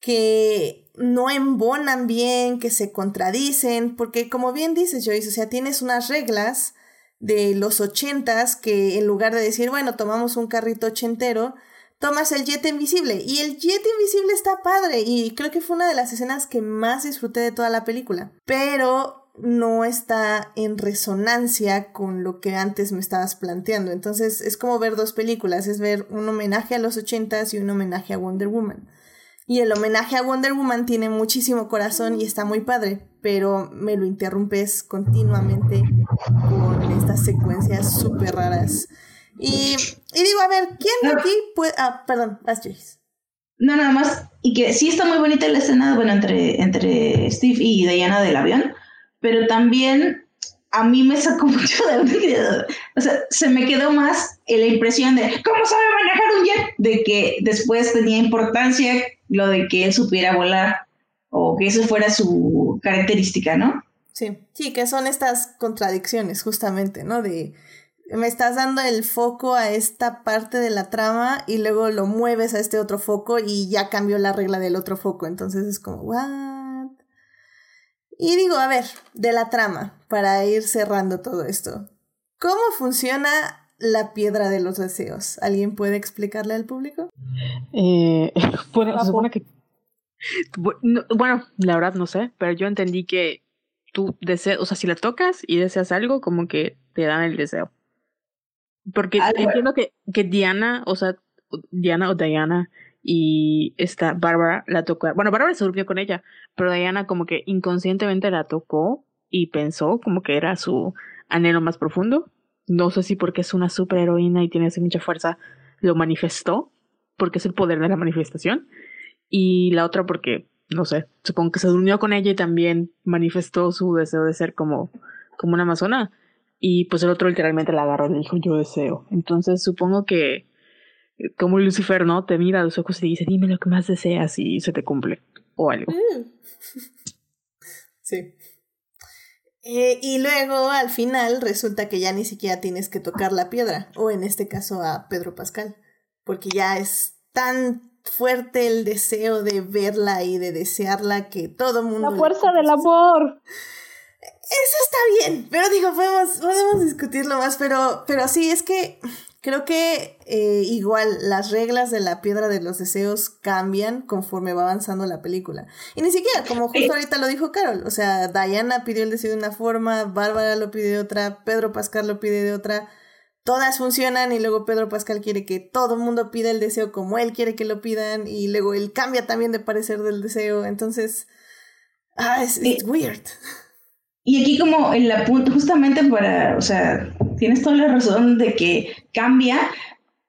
que no embonan bien, que se contradicen, porque como bien dices Joyce, o sea, tienes unas reglas de los ochentas que en lugar de decir, bueno, tomamos un carrito ochentero, tomas el jet invisible y el jet invisible está padre y creo que fue una de las escenas que más disfruté de toda la película, pero no está en resonancia con lo que antes me estabas planteando. Entonces es como ver dos películas, es ver un homenaje a los ochentas y un homenaje a Wonder Woman. Y el homenaje a Wonder Woman tiene muchísimo corazón y está muy padre, pero me lo interrumpes continuamente con estas secuencias súper raras. Y, digo, a ver, ¿quién de aquí puede...? Ah, perdón, haz No, nada más. Y que sí está muy bonita la escena, bueno, entre, entre Steve y Diana del avión, pero también a mí me sacó mucho de o sea, se me quedó más la impresión de cómo sabe manejar un jet, de que después tenía importancia lo de que él supiera volar o que eso fuera su característica, ¿no? Sí, sí, que son estas contradicciones justamente, ¿no? De me estás dando el foco a esta parte de la trama y luego lo mueves a este otro foco y ya cambió la regla del otro foco, entonces es como, ¿what? Y digo, a ver, de la trama, para ir cerrando todo esto. ¿Cómo funciona la piedra de los deseos? ¿Alguien puede explicarle al público? Eh, bueno, se supone que... Bueno, la verdad no sé, pero yo entendí que tú deseas, o sea, si la tocas y deseas algo, como que te dan el deseo. Porque entiendo que, que Diana, o sea, Diana o Diana y esta Bárbara la tocó. Bueno, Bárbara se durmió con ella, pero Diana como que inconscientemente la tocó y pensó como que era su anhelo más profundo. No sé si porque es una superheroína y tiene así mucha fuerza, lo manifestó, porque es el poder de la manifestación. Y la otra porque, no sé, supongo que se durmió con ella y también manifestó su deseo de ser como, como una amazona. Y pues el otro literalmente la agarró y le dijo, yo deseo. Entonces supongo que como Lucifer, ¿no? Te mira a los ojos y te dice, dime lo que más deseas y se te cumple. O algo. Mm. Sí. Eh, y luego al final resulta que ya ni siquiera tienes que tocar la piedra, o en este caso a Pedro Pascal, porque ya es tan fuerte el deseo de verla y de desearla que todo mundo... La fuerza del amor. Eso está bien, pero digo, podemos, podemos discutirlo más, pero, pero sí, es que Creo que eh, igual las reglas de la piedra de los deseos cambian conforme va avanzando la película. Y ni siquiera, como justo ahorita lo dijo Carol, o sea, Diana pidió el deseo de una forma, Bárbara lo pide de otra, Pedro Pascal lo pide de otra, todas funcionan y luego Pedro Pascal quiere que todo el mundo pida el deseo como él quiere que lo pidan y luego él cambia también de parecer del deseo, entonces... Ah, es weird. Y aquí como en la punta, justamente para, o sea, tienes toda la razón de que cambia.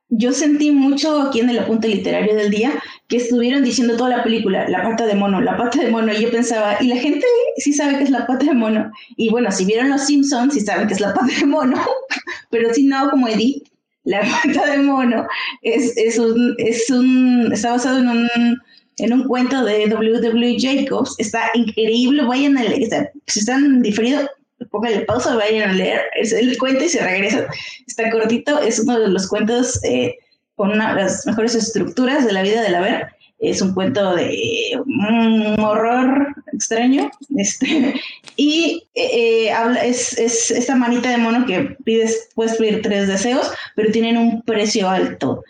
Yo sentí mucho aquí en el apunte literario del día que estuvieron diciendo toda la película, la pata de mono, la pata de mono, y yo pensaba, y la gente sí sabe que es la pata de mono. Y bueno, si vieron Los Simpsons, sí saben que es la pata de mono, pero si no, como Edith, la pata de mono es, es un, es un, está basado en un en un cuento de W.W. Jacobs. Está increíble, vayan a leer. si están diferidos, pónganle pausa, vayan a leer el cuento y se regresa. Está cortito, es uno de los cuentos eh, con una las mejores estructuras de la vida de la ver. Es un cuento de un horror extraño. Este, y eh, habla, es, es esta manita de mono que pides, puedes pedir tres deseos, pero tienen un precio alto.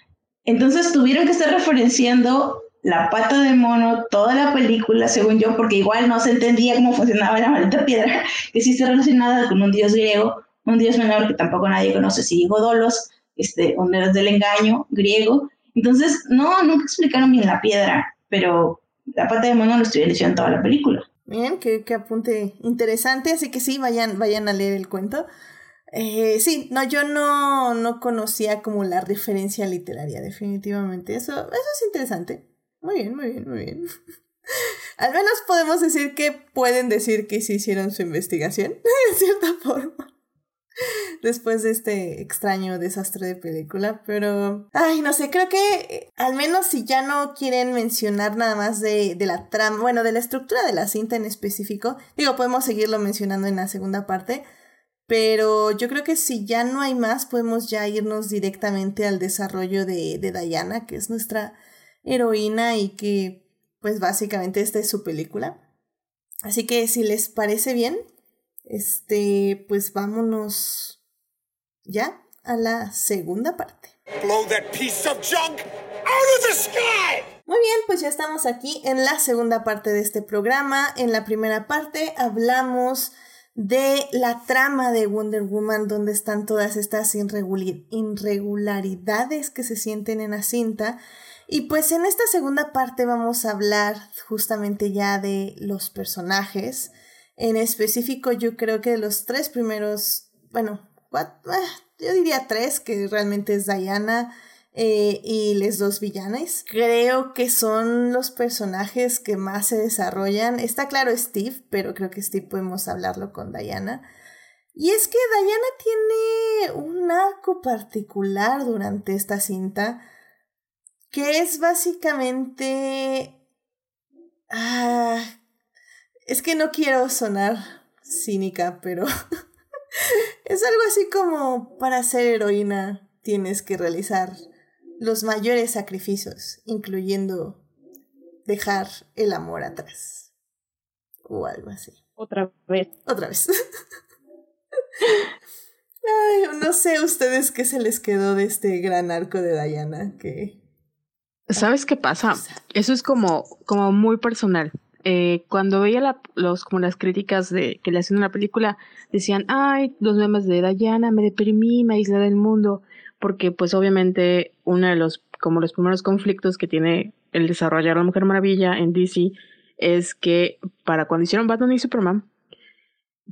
Entonces tuvieron que estar referenciando la pata de mono, toda la película, según yo, porque igual no se entendía cómo funcionaba la maldita piedra, que sí está relacionada con un dios griego, un dios menor que tampoco nadie conoce, si Godolos, este, un dios del engaño griego. Entonces, no, nunca explicaron bien la piedra, pero la pata de mono lo estoy diciendo en toda la película. Bien, qué, apunte interesante, así que sí, vayan, vayan a leer el cuento. Eh, sí, no, yo no, no conocía como la referencia literaria, definitivamente. Eso, eso es interesante. Muy bien, muy bien, muy bien. Al menos podemos decir que pueden decir que sí hicieron su investigación, de cierta forma. Después de este extraño desastre de película, pero... Ay, no sé, creo que eh, al menos si ya no quieren mencionar nada más de, de la trama, bueno, de la estructura de la cinta en específico, digo, podemos seguirlo mencionando en la segunda parte, pero yo creo que si ya no hay más, podemos ya irnos directamente al desarrollo de, de Diana, que es nuestra heroína y que pues básicamente esta es su película. Así que si les parece bien, este, pues vámonos ya a la segunda parte. Muy bien, pues ya estamos aquí en la segunda parte de este programa. En la primera parte hablamos de la trama de Wonder Woman, donde están todas estas irregularidades que se sienten en la cinta y pues en esta segunda parte vamos a hablar justamente ya de los personajes. En específico yo creo que los tres primeros, bueno, eh, yo diría tres, que realmente es Diana eh, y les dos villanes. Creo que son los personajes que más se desarrollan. Está claro Steve, pero creo que Steve podemos hablarlo con Diana. Y es que Diana tiene un arco particular durante esta cinta que es básicamente... Ah, es que no quiero sonar cínica, pero es algo así como para ser heroína tienes que realizar los mayores sacrificios, incluyendo dejar el amor atrás. O algo así. Otra vez. Otra vez. Ay, no sé ustedes qué se les quedó de este gran arco de Diana, que ¿Sabes qué pasa? Eso es como, como muy personal. eh, cuando veía la, los, como las críticas de que le hacían a la película, decían, ay, los memes de Diana, me deprimí, me aislé del mundo, porque pues obviamente uno de los, como los primeros conflictos que tiene el desarrollar la Mujer Maravilla en DC es que para cuando hicieron Batman y Superman,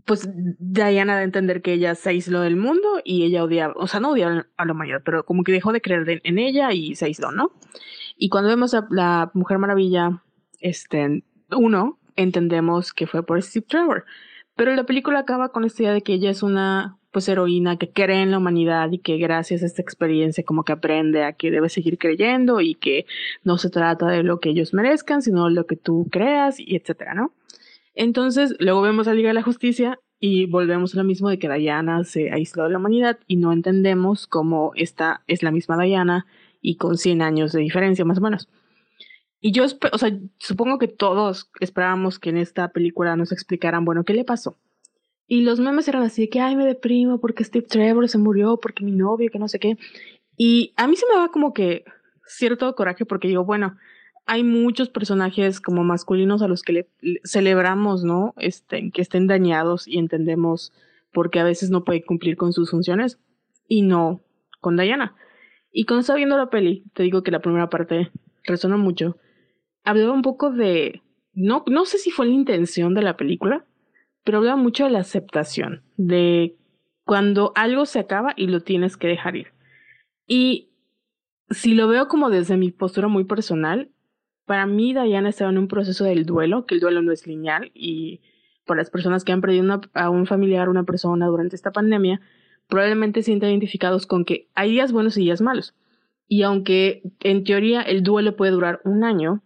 pues Diana de entender que ella se aisló del mundo y ella odiaba, o sea, no odiaba a la humanidad, pero como que dejó de creer en ella y se aisló, ¿no? Y cuando vemos a la Mujer Maravilla, este, uno, entendemos que fue por Steve Trevor, pero la película acaba con esta idea de que ella es una pues heroína que cree en la humanidad y que gracias a esta experiencia como que aprende a que debe seguir creyendo y que no se trata de lo que ellos merezcan, sino lo que tú creas y etcétera, ¿no? Entonces, luego vemos a Liga de la Justicia y volvemos a lo mismo de que Diana se aisló de la humanidad y no entendemos cómo esta es la misma Diana y con 100 años de diferencia más o menos. Y yo, o sea, supongo que todos esperábamos que en esta película nos explicaran, bueno, ¿qué le pasó? Y los memes eran así de que, ay, me deprimo porque Steve Trevor se murió, porque mi novio, que no sé qué. Y a mí se me da como que cierto coraje porque digo, bueno, hay muchos personajes como masculinos a los que le, celebramos, ¿no? Este, que estén dañados y entendemos por qué a veces no puede cumplir con sus funciones y no con Diana. Y cuando estaba viendo la peli, te digo que la primera parte resonó mucho. Hablaba un poco de, no, no sé si fue la intención de la película, pero hablaba mucho de la aceptación, de cuando algo se acaba y lo tienes que dejar ir. Y si lo veo como desde mi postura muy personal, para mí, Diana estaba en un proceso del duelo, que el duelo no es lineal y para las personas que han perdido a un familiar, una persona durante esta pandemia, probablemente se sientan identificados con que hay días buenos y días malos. Y aunque en teoría el duelo puede durar un año,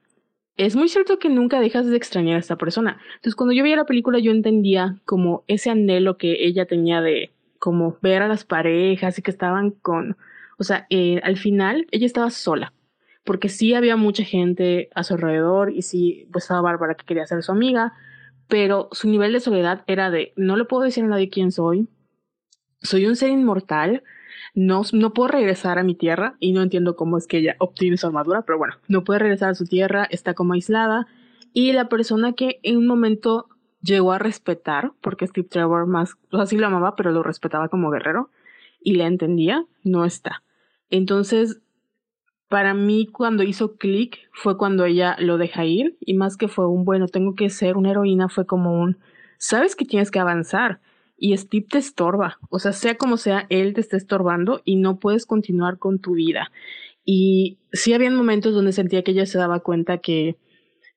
es muy cierto que nunca dejas de extrañar a esta persona. Entonces, cuando yo veía la película, yo entendía como ese anhelo que ella tenía de como ver a las parejas y que estaban con, o sea, eh, al final ella estaba sola porque sí había mucha gente a su alrededor y sí, pues estaba Bárbara que quería ser su amiga, pero su nivel de soledad era de, no le puedo decir a nadie quién soy, soy un ser inmortal, no, no puedo regresar a mi tierra y no entiendo cómo es que ella obtiene su armadura, pero bueno, no puede regresar a su tierra, está como aislada y la persona que en un momento llegó a respetar, porque Steve Trevor más, o sea, sí lo amaba, pero lo respetaba como guerrero y le entendía, no está. Entonces, para mí cuando hizo clic fue cuando ella lo deja ir y más que fue un bueno, tengo que ser una heroína, fue como un, sabes que tienes que avanzar y Steve te estorba, o sea, sea como sea, él te está estorbando y no puedes continuar con tu vida. Y sí había momentos donde sentía que ella se daba cuenta que,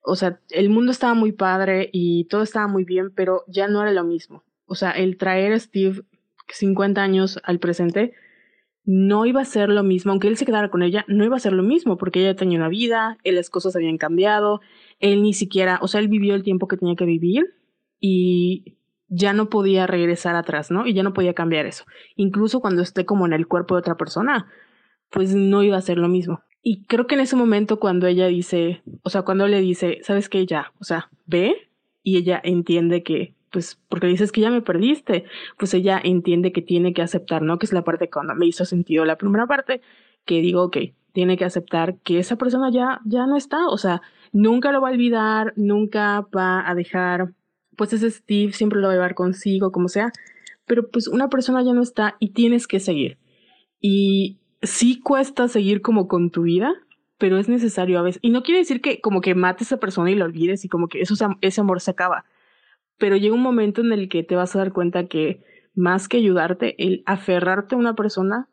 o sea, el mundo estaba muy padre y todo estaba muy bien, pero ya no era lo mismo. O sea, el traer a Steve 50 años al presente no iba a ser lo mismo, aunque él se quedara con ella, no iba a ser lo mismo, porque ella tenía una vida, él, las cosas habían cambiado, él ni siquiera, o sea, él vivió el tiempo que tenía que vivir y ya no podía regresar atrás, ¿no? Y ya no podía cambiar eso. Incluso cuando esté como en el cuerpo de otra persona, pues no iba a ser lo mismo. Y creo que en ese momento cuando ella dice, o sea, cuando le dice, ¿sabes qué? Ya, o sea, ve y ella entiende que pues porque dices que ya me perdiste, pues ella entiende que tiene que aceptar, ¿no? Que es la parte cuando me hizo sentido la primera parte, que digo, ok, tiene que aceptar que esa persona ya, ya no está, o sea, nunca lo va a olvidar, nunca va a dejar, pues ese Steve siempre lo va a llevar consigo, como sea, pero pues una persona ya no está y tienes que seguir. Y sí cuesta seguir como con tu vida, pero es necesario a veces. Y no quiere decir que como que mates a esa persona y lo olvides y como que eso, ese amor se acaba pero llega un momento en el que te vas a dar cuenta que más que ayudarte, el aferrarte a una persona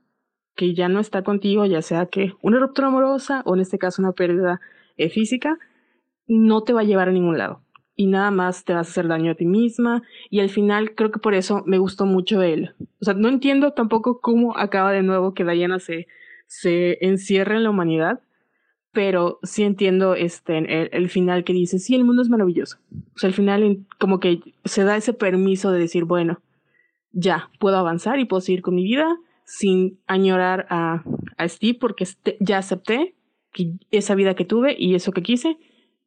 que ya no está contigo, ya sea que una ruptura amorosa o en este caso una pérdida eh, física, no te va a llevar a ningún lado. Y nada más te vas a hacer daño a ti misma. Y al final creo que por eso me gustó mucho él. O sea, no entiendo tampoco cómo acaba de nuevo que Diana se, se encierre en la humanidad pero sí entiendo este, el, final que dice, sí, el mundo es maravilloso. O sea, al final como que se da ese permiso de decir, bueno, ya, puedo avanzar y puedo seguir con mi vida sin añorar a, a Steve porque este, ya acepté que esa vida que tuve y eso que quise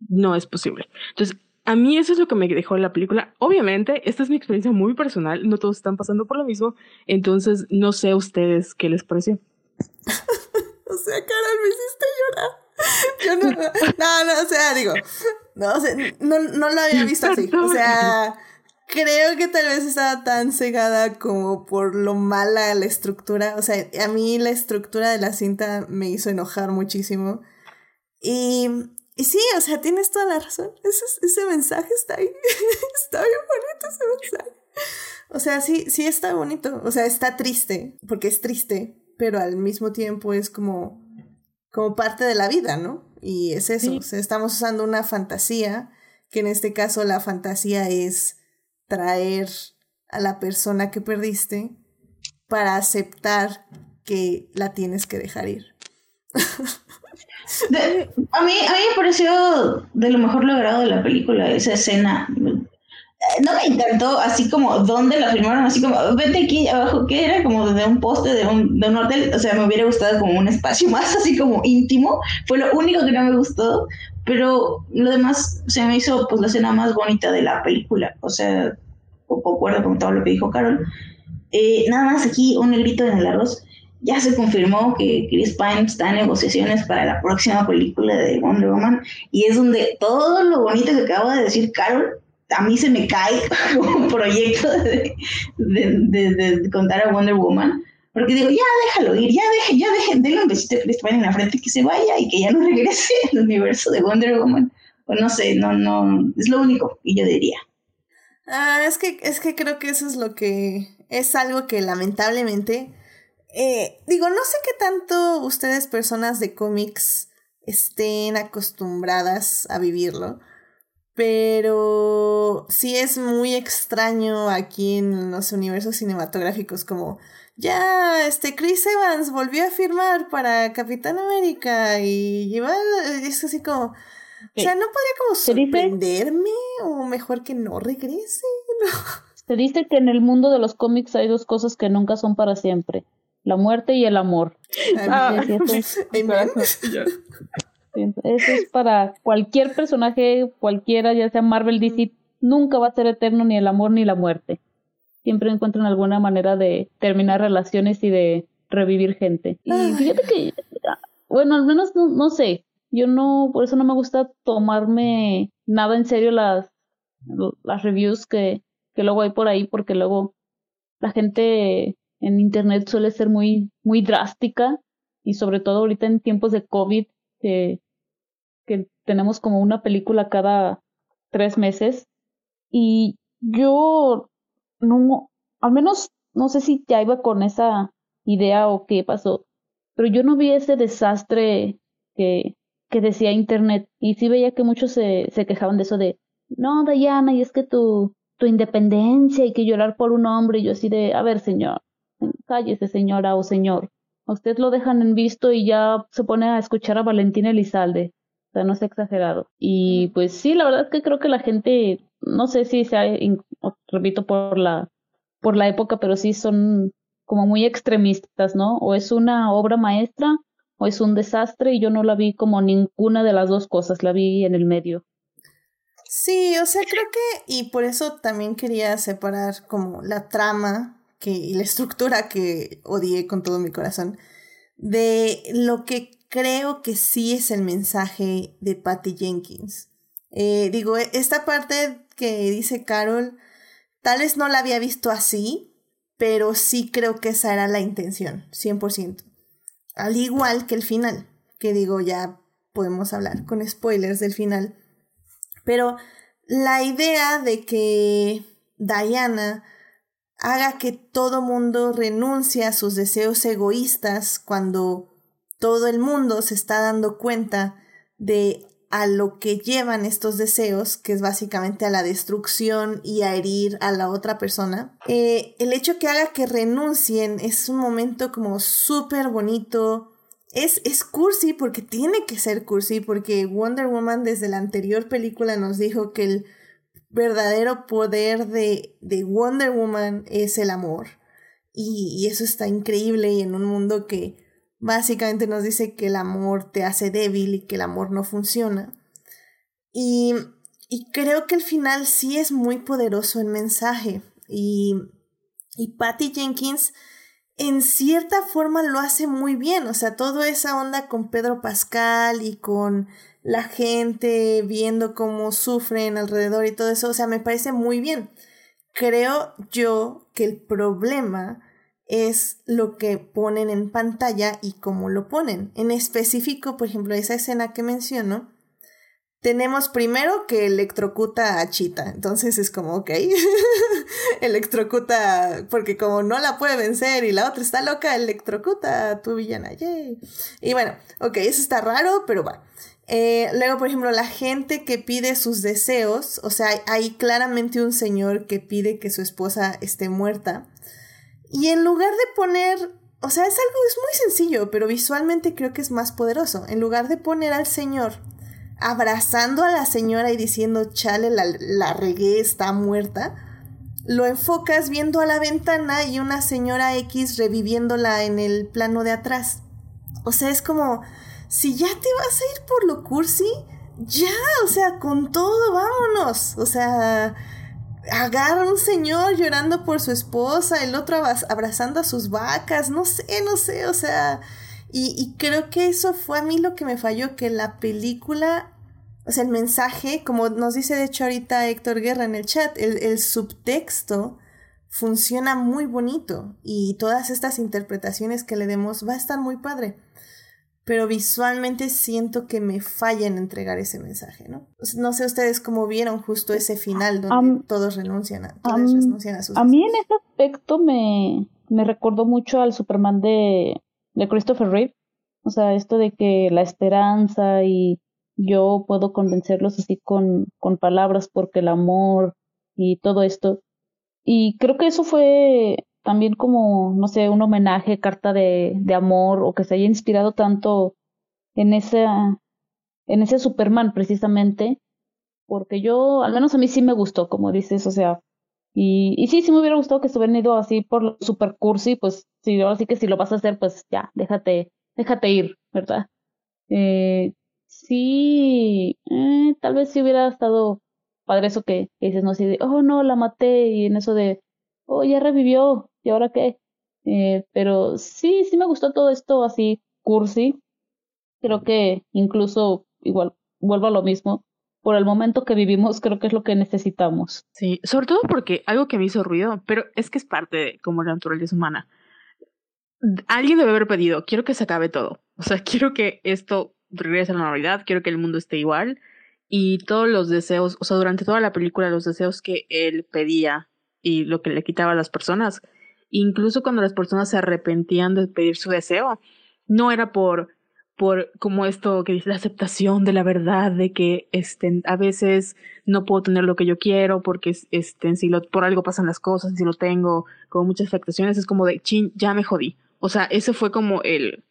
no es posible. Entonces, a mí eso es lo que me dejó la película. Obviamente, esta es mi experiencia muy personal, no todos están pasando por lo mismo, entonces no sé a ustedes qué les pareció. o sea, Carol, me hiciste llorar. Yo no, no, no, o sea, digo, no, o sea, no, no lo había visto así. O sea, creo que tal vez estaba tan cegada como por lo mala la estructura. O sea, a mí la estructura de la cinta me hizo enojar muchísimo. Y, y sí, o sea, tienes toda la razón. Ese, ese mensaje está ahí. está bien bonito ese mensaje. O sea, sí, sí está bonito. O sea, está triste, porque es triste, pero al mismo tiempo es como, como parte de la vida, ¿no? Y es eso. O sea, estamos usando una fantasía, que en este caso la fantasía es traer a la persona que perdiste para aceptar que la tienes que dejar ir. a, mí, a mí me pareció de lo mejor logrado de la película, esa escena. No me encantó, así como dónde la filmaron, así como vete aquí abajo, que era como de un poste de un, de un hotel, o sea, me hubiera gustado como un espacio más así como íntimo, fue lo único que no me gustó, pero lo demás se me hizo pues la escena más bonita de la película, o sea, concuerdo con todo lo que dijo Carol. Eh, nada más aquí un negrito en el arroz. Ya se confirmó que Chris Pine está en negociaciones para la próxima película de Wonder Woman y es donde todo lo bonito que acaba de decir Carol a mí se me cae como proyecto de, de, contar a Wonder Woman. Porque digo, ya déjalo ir, ya deje, ya deje, un besito a Chris en la frente que se vaya y que ya no regrese al universo de Wonder Woman. O no sé, no, no, es lo único que yo diría. Ah, es que, es que creo que eso es lo que, es algo que lamentablemente, eh, digo, no sé qué tanto ustedes personas de cómics estén acostumbradas a vivirlo, pero sí es muy extraño aquí en los universos cinematográficos como ya este Chris Evans volvió a firmar para Capitán América y lleva es así como o sea no podría como sorprenderme o mejor que no regrese Se dice que en el mundo de los cómics hay dos cosas que nunca son para siempre la muerte y el amor. Ah, Eso es para cualquier personaje, cualquiera, ya sea Marvel, DC, nunca va a ser eterno ni el amor ni la muerte. Siempre encuentran alguna manera de terminar relaciones y de revivir gente. Y fíjate que, bueno, al menos no, sé, yo no, por eso no me gusta tomarme nada en serio las, las reviews que, que luego hay por ahí, porque luego la gente en internet suele ser muy, muy drástica y sobre todo ahorita en tiempos de COVID, que que tenemos como una película cada tres meses. Y yo no, al menos no sé si ya iba con esa idea o qué pasó, pero yo no vi ese desastre que, que decía Internet. Y sí veía que muchos se, se quejaban de eso de, no, Diana, y es que tu, tu independencia y que llorar por un hombre y yo así de, a ver, señor, cállese señora o señor. A usted lo dejan en visto y ya se pone a escuchar a Valentina Elizalde no es exagerado. Y pues sí, la verdad es que creo que la gente, no sé si sea, repito, por la, por la época, pero sí son como muy extremistas, ¿no? O es una obra maestra o es un desastre y yo no la vi como ninguna de las dos cosas, la vi en el medio. Sí, o sea, creo que, y por eso también quería separar como la trama que, y la estructura que odié con todo mi corazón, de lo que creo que sí es el mensaje de Patty Jenkins. Eh, digo, e, esta parte que dice Carol, tal vez no la había visto así, pero sí creo que esa era la intención, 100%. Al igual que el final, que digo, ya podemos hablar con spoilers del final. Pero la idea de que Diana haga que todo mundo renuncie a sus deseos egoístas cuando todo el mundo se está dando cuenta de a lo que llevan estos deseos, que es básicamente a la destrucción y a herir a la otra persona. Eh, el hecho que haga que renuncien es un momento como súper bonito. Es, es cursi porque tiene que ser cursi, porque Wonder Woman desde la anterior película nos dijo que el verdadero poder de, de Wonder Woman es el amor. Y, y eso está increíble y en un mundo que Básicamente nos dice que el amor te hace débil y que el amor no funciona. Y, y creo que el final sí es muy poderoso en mensaje. Y, y Patty Jenkins en cierta forma lo hace muy bien. O sea, toda esa onda con Pedro Pascal y con la gente viendo cómo sufren alrededor y todo eso, o sea, me parece muy bien. Creo yo que el problema es lo que ponen en pantalla y cómo lo ponen. En específico, por ejemplo, esa escena que menciono, tenemos primero que electrocuta a Chita. Entonces es como, ok, electrocuta, porque como no la puede vencer y la otra está loca, electrocuta a tu villana. Y bueno, ok, eso está raro, pero va. Eh, luego, por ejemplo, la gente que pide sus deseos, o sea, hay claramente un señor que pide que su esposa esté muerta. Y en lugar de poner, o sea, es algo, es muy sencillo, pero visualmente creo que es más poderoso. En lugar de poner al señor abrazando a la señora y diciendo, chale, la, la regué, está muerta, lo enfocas viendo a la ventana y una señora X reviviéndola en el plano de atrás. O sea, es como, si ya te vas a ir por lo cursi, ya, o sea, con todo, vámonos. O sea, agarra un señor llorando por su esposa, el otro abrazando a sus vacas, no sé, no sé, o sea, y, creo que eso fue a mí lo que me falló, que la película, o sea, el mensaje, como nos dice de hecho ahorita Héctor Guerra en el chat, el, el subtexto funciona muy bonito y todas estas interpretaciones que le demos va a estar muy padre pero visualmente siento que me falla en entregar ese mensaje, ¿no? No sé ustedes cómo vieron justo ese final donde todos renuncian a, todos renuncian a sus... A mí en ese aspecto me, me recordó mucho al Superman de, de Christopher Reeve, o sea, esto de que la esperanza y yo puedo convencerlos así con, con palabras porque el amor y todo esto. Y creo que eso fue también como, no sé, un homenaje, carta de, de amor o que se haya inspirado tanto en esa, en ese Superman precisamente, porque yo, al menos a mí sí me gustó, como dices, o sea, y, sí, sí me hubiera gustado que se hubieran ido así por super cursi, pues sí, ahora sí que si lo vas a hacer, pues ya, déjate, déjate ir, ¿verdad? Eh, sí, eh, tal vez sí hubiera estado padre eso que, que dices, no así de, oh no, la maté, y en eso de, oh, ya revivió, ¿y ahora qué? Eh, pero sí, sí me gustó todo esto así, cursi. Creo que incluso, igual, vuelvo a lo mismo, por el momento que vivimos, creo que es lo que necesitamos. Sí, sobre todo porque algo que me hizo ruido, pero es que es parte de la naturaleza humana. Alguien debe haber pedido, quiero que se acabe todo. O sea, quiero que esto regrese a la normalidad, quiero que el mundo esté igual. Y todos los deseos, o sea, durante toda la película, los deseos que él pedía y lo que le quitaba a las personas, incluso cuando las personas se arrepentían de pedir su deseo, no era por por como esto que dice la aceptación de la verdad de que este a veces no puedo tener lo que yo quiero porque este si por algo pasan las cosas si lo tengo con muchas afectaciones es como de chin ya me jodí o sea ese fue como el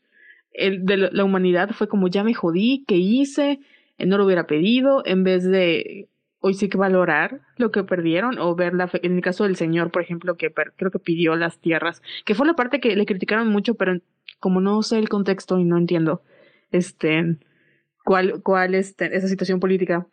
el de la humanidad fue como ya me jodí qué hice no lo hubiera pedido en vez de hoy sí que valorar lo que perdieron o ver la en el caso del señor, por ejemplo, que creo que pidió las tierras, que fue la parte que le criticaron mucho, pero como no sé el contexto y no entiendo este cuál cuál este, esa situación política.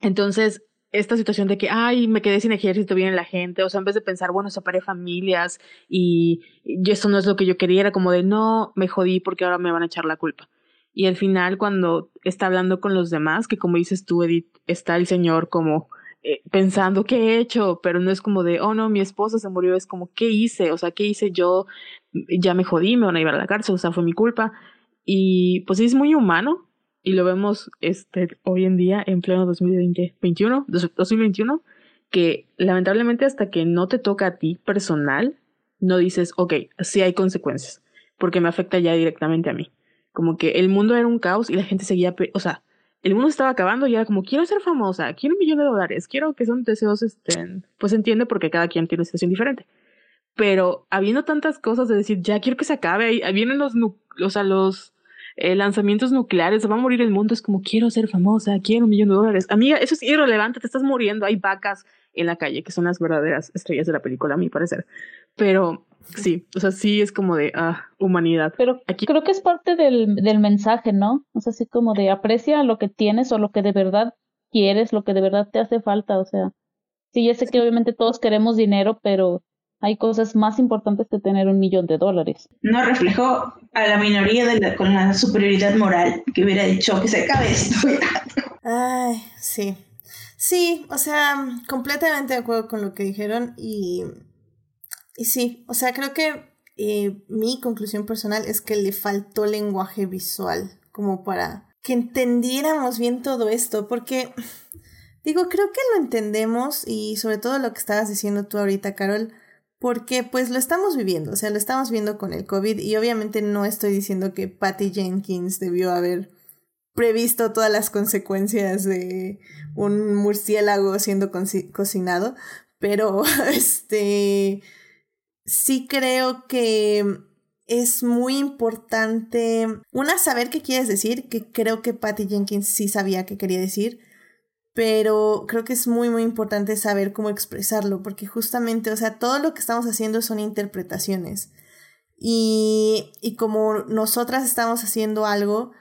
Entonces, esta situación de que, ay, me quedé sin ejército, viene la gente, o sea, en vez de pensar, bueno, separé familias y, y esto no es lo que yo quería, era como de, no, me jodí porque ahora me van a echar la culpa. Y al final, cuando está hablando con los demás, que como dices tú, Edith, está el señor como eh, pensando qué he hecho, pero no es como de, oh no, mi esposa se murió, es como, ¿qué hice? O sea, ¿qué hice yo? Ya me jodí, me van a llevar a la cárcel, o sea, fue mi culpa. Y pues es muy humano y lo vemos este, hoy en día en pleno 2021, 2021, que lamentablemente hasta que no te toca a ti personal, no dices, ok, sí hay consecuencias, porque me afecta ya directamente a mí. Como que el mundo era un caos y la gente seguía, o sea, el mundo estaba acabando y era como, quiero ser famosa, quiero un millón de dólares, quiero que son deseos, estén, pues entiende porque cada quien tiene una situación diferente. Pero habiendo tantas cosas de decir, ya quiero que se acabe, ahí vienen los, o sea, los eh, lanzamientos nucleares, va a morir el mundo, es como, quiero ser famosa, quiero un millón de dólares. Amiga, eso es irrelevante, te estás muriendo, hay vacas en la calle, que son las verdaderas estrellas de la película, a mi parecer. Pero Sí, o sea, sí es como de ah, humanidad. Pero Aquí... creo que es parte del, del mensaje, ¿no? O sea, así como de aprecia lo que tienes o lo que de verdad quieres, lo que de verdad te hace falta. O sea, sí, ya sé que obviamente todos queremos dinero, pero hay cosas más importantes que tener un millón de dólares. No reflejó a la minoría de la, con la superioridad moral que hubiera dicho que se acabe esto. Ay, sí. Sí, o sea, completamente de acuerdo con lo que dijeron y, y sí, o sea, creo que eh, mi conclusión personal es que le faltó lenguaje visual como para que entendiéramos bien todo esto, porque digo, creo que lo entendemos y sobre todo lo que estabas diciendo tú ahorita, Carol, porque pues lo estamos viviendo, o sea, lo estamos viendo con el COVID y obviamente no estoy diciendo que Patty Jenkins debió haber previsto todas las consecuencias de un murciélago siendo cocinado, pero este sí creo que es muy importante, una, saber qué quieres decir, que creo que Patty Jenkins sí sabía qué quería decir, pero creo que es muy, muy importante saber cómo expresarlo, porque justamente, o sea, todo lo que estamos haciendo son interpretaciones. Y, y como nosotras estamos haciendo algo,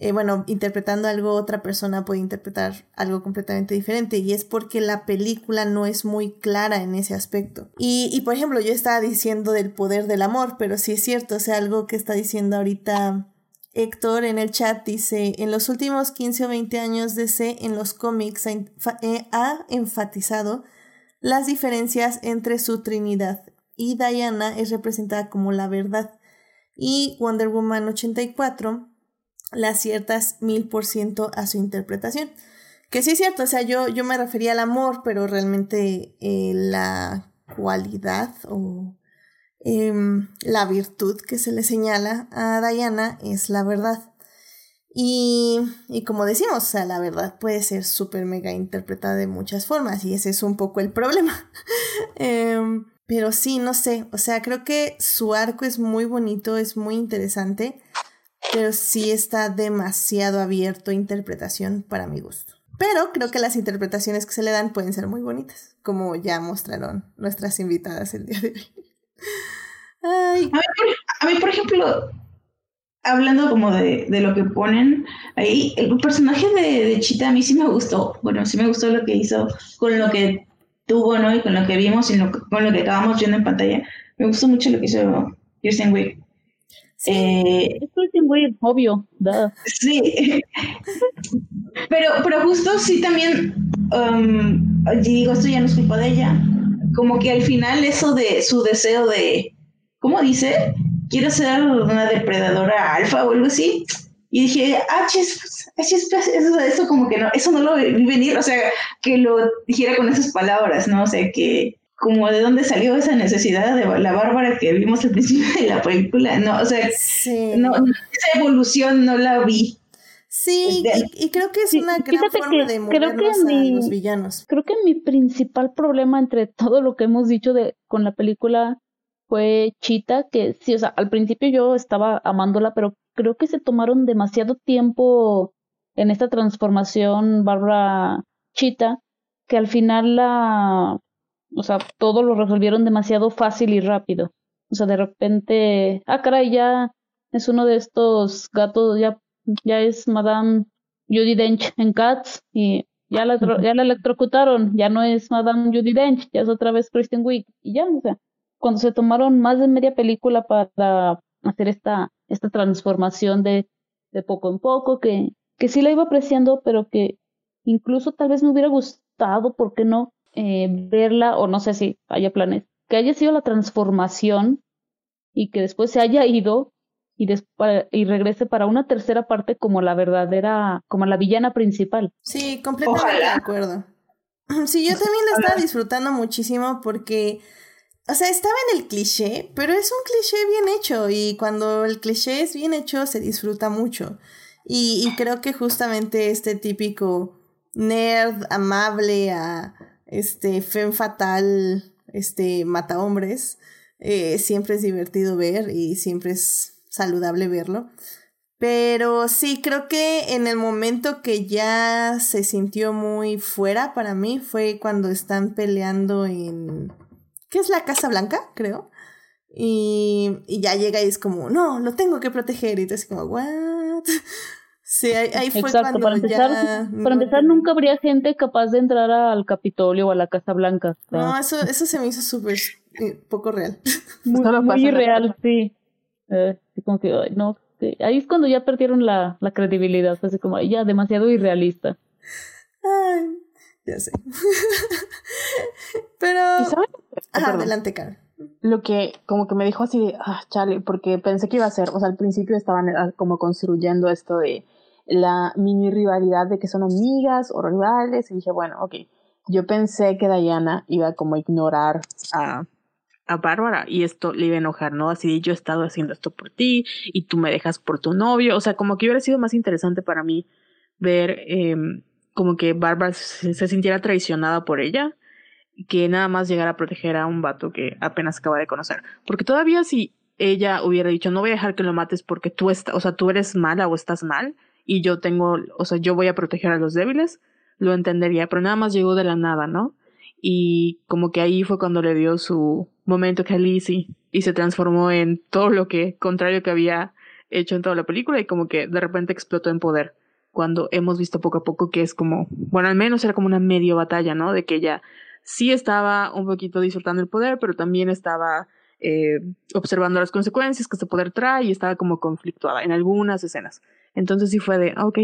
eh, bueno, interpretando algo, otra persona puede interpretar algo completamente diferente y es porque la película no es muy clara en ese aspecto. Y, y por ejemplo, yo estaba diciendo del poder del amor, pero sí es cierto, o sea, algo que está diciendo ahorita Héctor en el chat dice, en los últimos 15 o 20 años DC en los cómics ha, eh, ha enfatizado las diferencias entre su Trinidad y Diana es representada como la verdad. Y Wonder Woman 84 las ciertas mil por ciento a su interpretación. Que sí es cierto, o sea, yo, yo me refería al amor, pero realmente eh, la cualidad o em, la virtud que se le señala a Diana es la verdad. Y, y como decimos, o sea, la verdad puede ser súper mega interpretada de muchas formas y ese es un poco el problema. Em, pero sí, no sé, o sea, creo que su arco es muy bonito, es muy interesante pero sí está demasiado abierto a interpretación para mi gusto. Pero creo que las interpretaciones que se le dan pueden ser muy bonitas, como ya mostraron nuestras invitadas el día de hoy. A, mí, por ejemplo, hablando como de, lo que ponen ahí, el personaje de, Chita a mí sí me gustó. Bueno, sí me gustó lo que hizo con lo que tuvo, ¿no? Y con lo que vimos y con lo que acabamos viendo en pantalla. Me gustó mucho lo que hizo Kirsten Wick. Eh, es muy obvio. Sí, pero, pero justo sí también, um, digo, esto ya no es culpa de ella, como que al final eso de su deseo de, ¿cómo dice? Quiero ser una depredadora alfa o algo así. Y dije, ah, chis, eso, eso como que no, eso no lo vi venir, o sea, que lo dijera con esas palabras, ¿no? O sea, que como de dónde salió esa necesidad de la Bárbara que vimos al principio de la película, no, o sea, no, esa evolución no la vi. Sí, y, creo que es una gran forma de movernos a los villanos. Creo que mi principal problema entre todo lo que hemos dicho de con la película fue Chita, que sí, o sea, al principio yo estaba amándola, pero creo que se tomaron demasiado tiempo en esta transformación Bárbara Chita, que al final la o sea, todo lo resolvieron demasiado fácil y rápido. O sea, de repente, ah, caray, ya es uno de estos gatos, ya, ya es Madame Judy Dench en Cats y ya la, ya la electrocutaron, ya no es Madame Judy Dench, ya es otra vez Kristen Wiig y ya, o sea, cuando se tomaron más de media película para hacer esta, esta transformación de, de poco en poco, que, que sí la iba apreciando, pero que incluso tal vez me hubiera gustado, ¿por qué no? Eh, verla, o no sé si haya planes, que haya sido la transformación y que después se haya ido y, y regrese para una tercera parte como la verdadera, como la villana principal. Sí, completamente de acuerdo. Sí, yo también la estaba disfrutando muchísimo porque, o sea, estaba en el cliché, pero es un cliché bien hecho y cuando el cliché es bien hecho se disfruta mucho. Y, creo que justamente este típico nerd amable a este, Femme Fatal, este, mata hombres. Eh, siempre es divertido ver y siempre es saludable verlo. Pero sí, creo que en el momento que ya se sintió muy fuera para mí fue cuando están peleando en... ¿Qué es la Casa Blanca? Creo. Y, y ya llega y es como, no, lo tengo que proteger. Y tú así como, ¿what? Sí, ahí, fue Exacto, para empezar, para empezar nunca habría gente capaz de entrar al Capitolio o a la Casa Blanca. No, eso, eso se me hizo súper eh, poco real. Muy, muy irreal, sí. Eh, sí, como que, ay, no. sí. Ahí es cuando ya perdieron la, la credibilidad. Fue así como, ay, ya, demasiado irrealista. Ay, ya sé. Pero... Perdón. adelante, Carol. Lo que como que me dijo así de, ah, chale, porque pensé que iba a ser, o sea, al principio estaban ah, como construyendo esto de la mini rivalidad de que son amigas o rivales, y dije, bueno, ok, yo pensé que Diana iba como a ignorar a, a Bárbara y esto le iba a enojar, ¿no? Así de, yo he estado haciendo esto por ti y tú me dejas por tu novio, o sea, como que hubiera sido más interesante para mí ver em, como que Bárbara se, sintiera traicionada por ella que nada más llegara a proteger a un vato que apenas acaba de conocer. Porque todavía si ella hubiera dicho, no voy a dejar que lo mates porque tú estás, o sea, tú eres mala o estás mal y yo tengo, o sea, yo voy a proteger a los débiles, lo entendería, pero nada más llegó de la nada, ¿no? Y como que ahí fue cuando le dio su momento Lizzie y se transformó en todo lo que, contrario que había hecho en toda la película y como que de repente explotó en poder. Cuando hemos visto poco a poco que es como, bueno, al menos era como una medio batalla, ¿no? De que ella sí estaba un poquito disfrutando el poder, pero también estaba eh, observando las consecuencias que este poder trae y estaba como conflictuada en algunas escenas. Entonces sí fue de, ah, ok.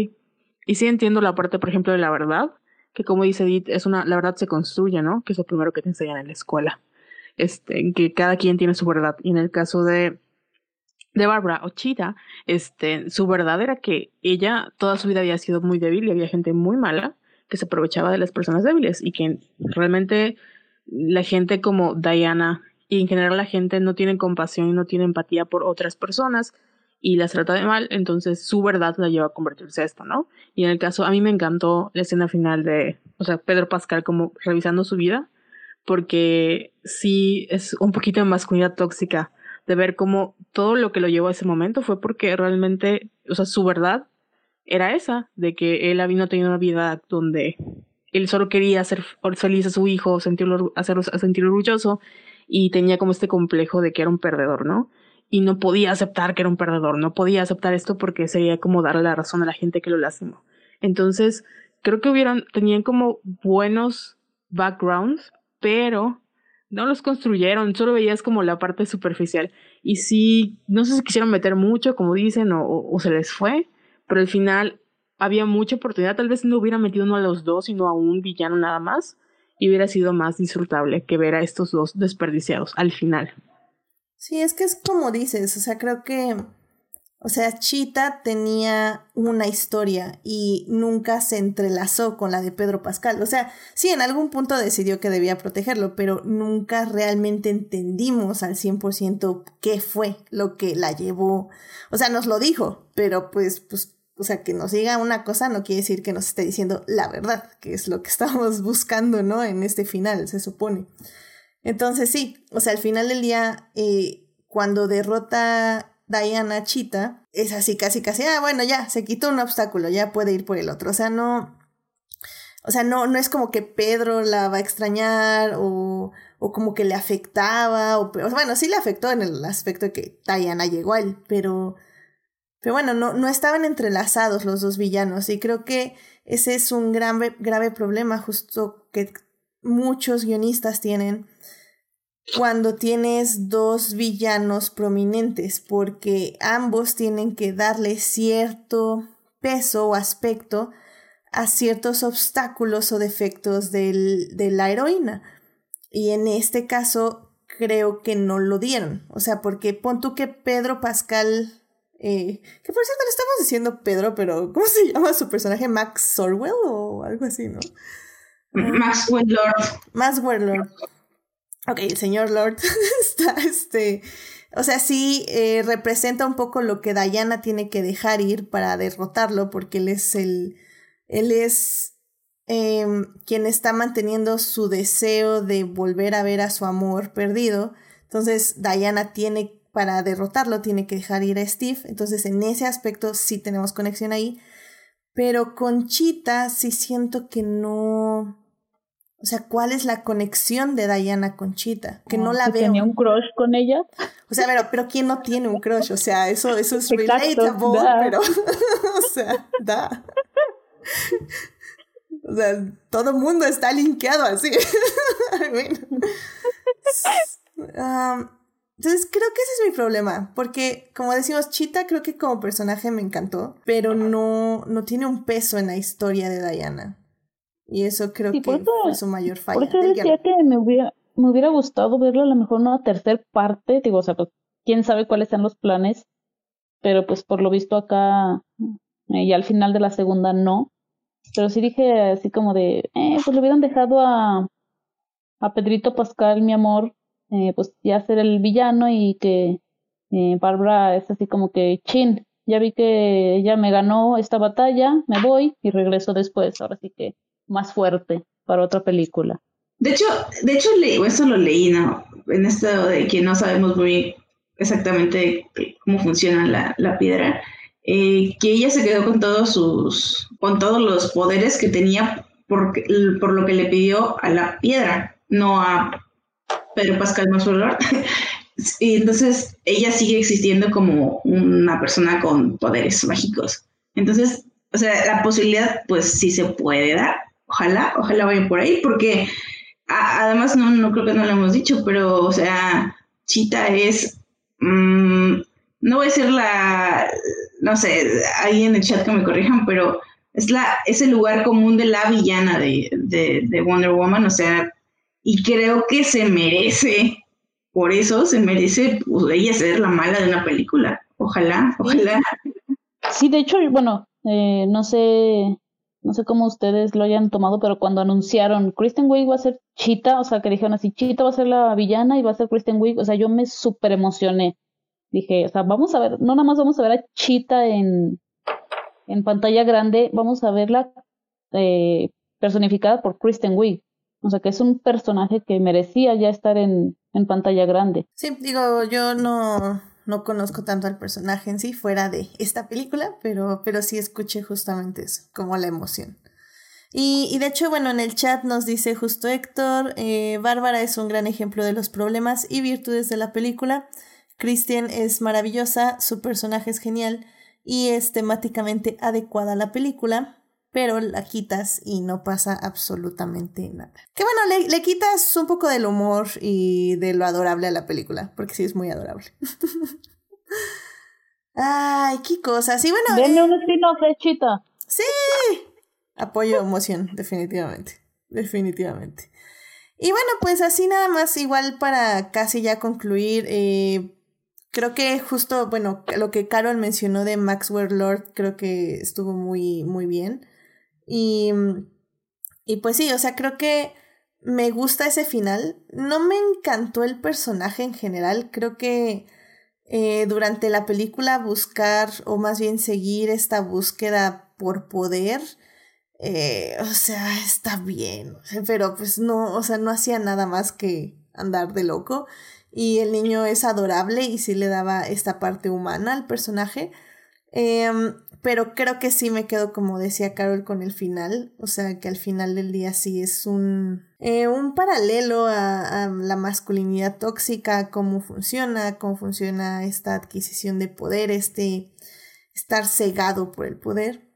Y sí entiendo la parte, por ejemplo, de la verdad, que como dice Edith, es una, la verdad se construye, ¿no? Que es lo primero que te enseñan en la escuela. Este, que cada quien tiene su verdad. Y en el caso de, de Barbara o Cheetah, este, su verdad era que ella toda su vida había sido muy débil y había gente muy mala que se aprovechaba de las personas débiles y que realmente la gente como Diana y en general la gente no tiene compasión y no tiene empatía por otras personas y las trata de mal, entonces su verdad la lleva a convertirse a esto, ¿no? Y en el caso, a mí me encantó la escena final de, o sea, Pedro Pascal como revisando su vida, porque sí es un poquito de masculinidad tóxica, de ver cómo todo lo que lo llevó a ese momento fue porque realmente, o sea, su verdad era esa, de que él había tenido una vida donde él solo quería hacer feliz a su hijo, sentirlo, hacerlo sentir orgulloso, y tenía como este complejo de que era un perdedor, ¿no? Y no podía aceptar que era un perdedor, no podía aceptar esto porque sería como darle la razón a la gente que lo lastimó. Entonces, creo que hubieran, tenían como buenos backgrounds, pero no los construyeron, solo veías como la parte superficial. Y sí, no sé si quisieron meter mucho, como dicen, o, o se les fue, pero al final había mucha oportunidad, tal vez no hubiera metido uno a los dos, sino a un villano nada más, y hubiera sido más disfrutable que ver a estos dos desperdiciados al final. Sí, es que es como dices, o sea, creo que, o sea, Chita tenía una historia y nunca se entrelazó con la de Pedro Pascal. O sea, sí, en algún punto decidió que debía protegerlo, pero nunca realmente entendimos al 100% qué fue lo que la llevó. O sea, nos lo dijo, pero pues, pues o sea, que nos diga una cosa no quiere decir que nos esté diciendo la verdad, que es lo que estamos buscando, ¿no? En este final, se supone. Entonces sí, o sea, al final del día, eh, cuando derrota Diana Chita, es así, casi, casi, ah, bueno, ya, se quitó un obstáculo, ya puede ir por el otro. O sea, no, o sea, no, no es como que Pedro la va a extrañar o, o como que le afectaba, o, bueno, sí le afectó en el aspecto de que Diana llegó a él, pero... Pero bueno, no, no estaban entrelazados los dos villanos y creo que ese es un grave, grave problema justo que muchos guionistas tienen cuando tienes dos villanos prominentes, porque ambos tienen que darle cierto peso o aspecto a ciertos obstáculos o defectos del, de la heroína. Y en este caso creo que no lo dieron. O sea, porque pon tú que Pedro Pascal eh, que por cierto le estamos diciendo Pedro, pero ¿cómo se llama su personaje? Max Sorwell o algo así, ¿no? Maxwell Lord. Maxwell Lord. Ok, el señor Lord está, este, o sea, sí eh, representa un poco lo que Diana tiene que dejar ir para derrotarlo, porque él es el, él es eh, quien está manteniendo su deseo de volver a ver a su amor perdido. Entonces, Diana tiene para derrotarlo tiene que dejar ir a Steve. Entonces, en ese aspecto sí tenemos conexión ahí. Pero con Chita sí siento que no. O sea, ¿cuál es la conexión de Diana con Chita? Que no la veo. ¿Tenía un crush con ella? O sea, pero, pero ¿quién no tiene un crush? O sea, eso, eso es Exacto, relatable, da. pero. o sea, da. O sea, todo el mundo está linkeado así. I mean, entonces creo que ese es mi problema, porque como decimos, Chita creo que como personaje me encantó, pero no, no tiene un peso en la historia de Diana. Y eso creo que fue su mayor falla. Por eso decía que me hubiera, me hubiera gustado verlo a lo mejor una tercera parte, digo, o sea, pues, quién sabe cuáles sean los planes, pero pues por lo visto acá, eh, y al final de la segunda no. Pero sí dije así como de, eh, pues le hubieran dejado a, a Pedrito Pascal, mi amor, eh, pues ya ser el villano y que eh, Barbara es así como que, chin, ya vi que ella me ganó esta batalla, me voy y regreso después, ahora sí que más fuerte para otra película. De hecho, de hecho leí, eso lo leí, ¿no? En esto de que no sabemos muy exactamente cómo funciona la, la piedra, eh, que ella se quedó con todos sus, con todos los poderes que tenía por, por lo que le pidió a la piedra, no a Pedro Pascal Mazuelo. y entonces ella sigue existiendo como una persona con poderes mágicos. Entonces, o sea, la posibilidad, pues sí se puede dar. Ojalá, ojalá vaya por ahí, porque además no, no creo que no lo hemos dicho, pero, o sea, Chita es, mm, no voy a decir la, no sé, ahí en el chat que me corrijan, pero es, la, es el lugar común de la villana de, de Wonder Woman, o sea, y creo que se merece, por eso se merece pues, ella ser la mala de una película. Ojalá, ojalá. Sí, de hecho, bueno, eh, no sé, no sé cómo ustedes lo hayan tomado, pero cuando anunciaron Kristen Wiig va a ser Chita, o sea, que dijeron así, Chita va a ser la villana y va a ser Kristen Wiig, o sea, yo me súper emocioné. Dije, o sea, vamos a ver, no nada más vamos a ver a Chita en, en pantalla grande, vamos a verla eh, personificada por Kristen Wiig. O sea, que es un personaje que merecía ya estar en, en pantalla grande. Sí, digo, yo no, no conozco tanto al personaje en sí fuera de esta película, pero, pero sí escuché justamente eso, como la emoción. Y, y de hecho, bueno, en el chat nos dice justo Héctor, eh, Bárbara es un gran ejemplo de los problemas y virtudes de la película. Christian es maravillosa, su personaje es genial y es temáticamente adecuada a la película pero la quitas y no pasa absolutamente nada. Que bueno, le, quitas un poco del humor y de lo adorable a la película, porque sí es muy adorable. Ay, qué cosas. Y bueno. Denme eh, un spin-off Chita. Sí. Apoyo emoción, definitivamente. Definitivamente. Y bueno, pues así nada más, igual para casi ya concluir, eh, creo que justo, bueno, lo que Carol mencionó de Maxwell Lord, creo que estuvo muy, muy bien. Y, y pues sí, o sea, creo que me gusta ese final. No me encantó el personaje en general. Creo que eh, durante la película buscar, o más bien seguir esta búsqueda por poder, eh, o sea, está bien. Pero pues no, o sea, no hacía nada más que andar de loco. Y el niño es adorable y sí le daba esta parte humana al personaje. Eh, pero creo que sí me quedo como decía Carol con el final, o sea que al final del día sí es un, eh, un paralelo a, la masculinidad tóxica, cómo funciona, cómo funciona esta adquisición de poder, este estar cegado por el poder.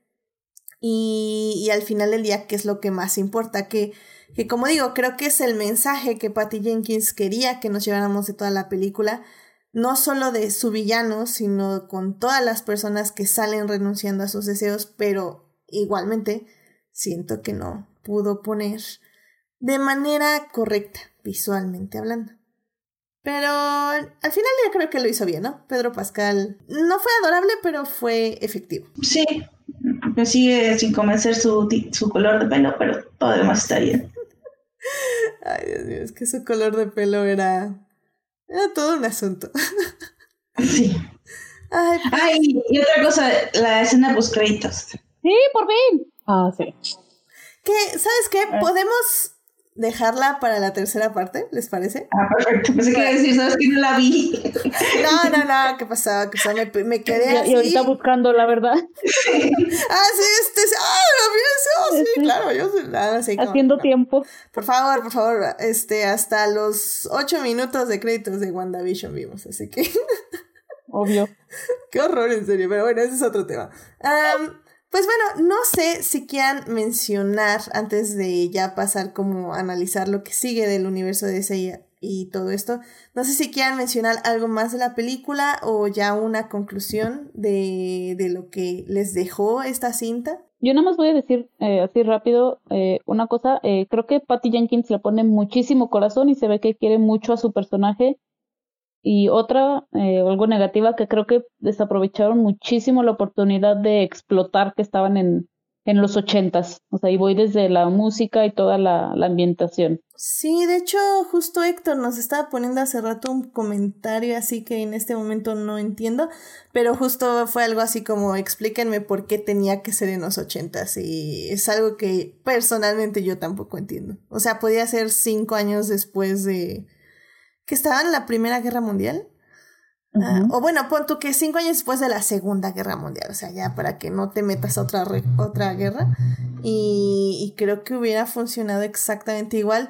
Y, y al final del día, ¿qué es lo que más importa? Que, que como digo, creo que es el mensaje que Patty Jenkins quería que nos lleváramos de toda la película, no solo de su villano, sino con todas las personas que salen renunciando a sus deseos, pero igualmente siento que no pudo poner de manera correcta, visualmente hablando. Pero al final ya creo que lo hizo bien, ¿no? Pedro Pascal no fue adorable, pero fue efectivo. Sí, me sigue sin convencer su, su color de pelo, pero todo demás está bien. Ay, Dios mío, es que su color de pelo era era todo un asunto. Sí. Ay, Ay, y otra cosa, la escena post créditos. Sí, por fin. Ah, sí. Que, ¿sabes qué? Ah. Podemos dejarla para la tercera parte, ¿les parece? Ah, perfecto. Pensé que iba a decir, ¿sabes que no la vi? No, no, no, ¿qué pasaba? Que me, me quedé así. Y ahorita buscando, la verdad. ah, sí, este, ah, lo vi eso, sí, claro, yo nada, sí, Haciendo tiempo. Por favor, por favor, este, hasta los ocho minutos de créditos de WandaVision vimos, así que... Obvio. Qué horror, en serio, pero bueno, ese es otro tema. Um, pues bueno, no sé si quieran mencionar, antes de ya pasar como analizar lo que sigue del universo de ese y todo esto. No sé si quieran mencionar algo más de la película o ya una conclusión de, de lo que les dejó esta cinta. Yo nada más voy a decir eh, así rápido eh, una cosa. Eh, creo que Patty Jenkins le pone muchísimo corazón y se ve que quiere mucho a su personaje. Y otra, algo negativa, que creo que desaprovecharon muchísimo la oportunidad de explotar que estaban en, en los ochentas. O sea, y voy desde la música y toda la, la, ambientación. Sí, de hecho, justo Héctor nos estaba poniendo hace rato un comentario así que en este momento no entiendo, pero justo fue algo así como explíquenme por qué tenía que ser en los ochentas y es algo que personalmente yo tampoco entiendo. O sea, podía ser cinco años después de que estaba en la Primera Guerra Mundial. Ah, o bueno, pon tú que cinco años después de la Segunda Guerra Mundial, o sea, ya para que no te metas a otra, otra guerra. Y, y, creo que hubiera funcionado exactamente igual.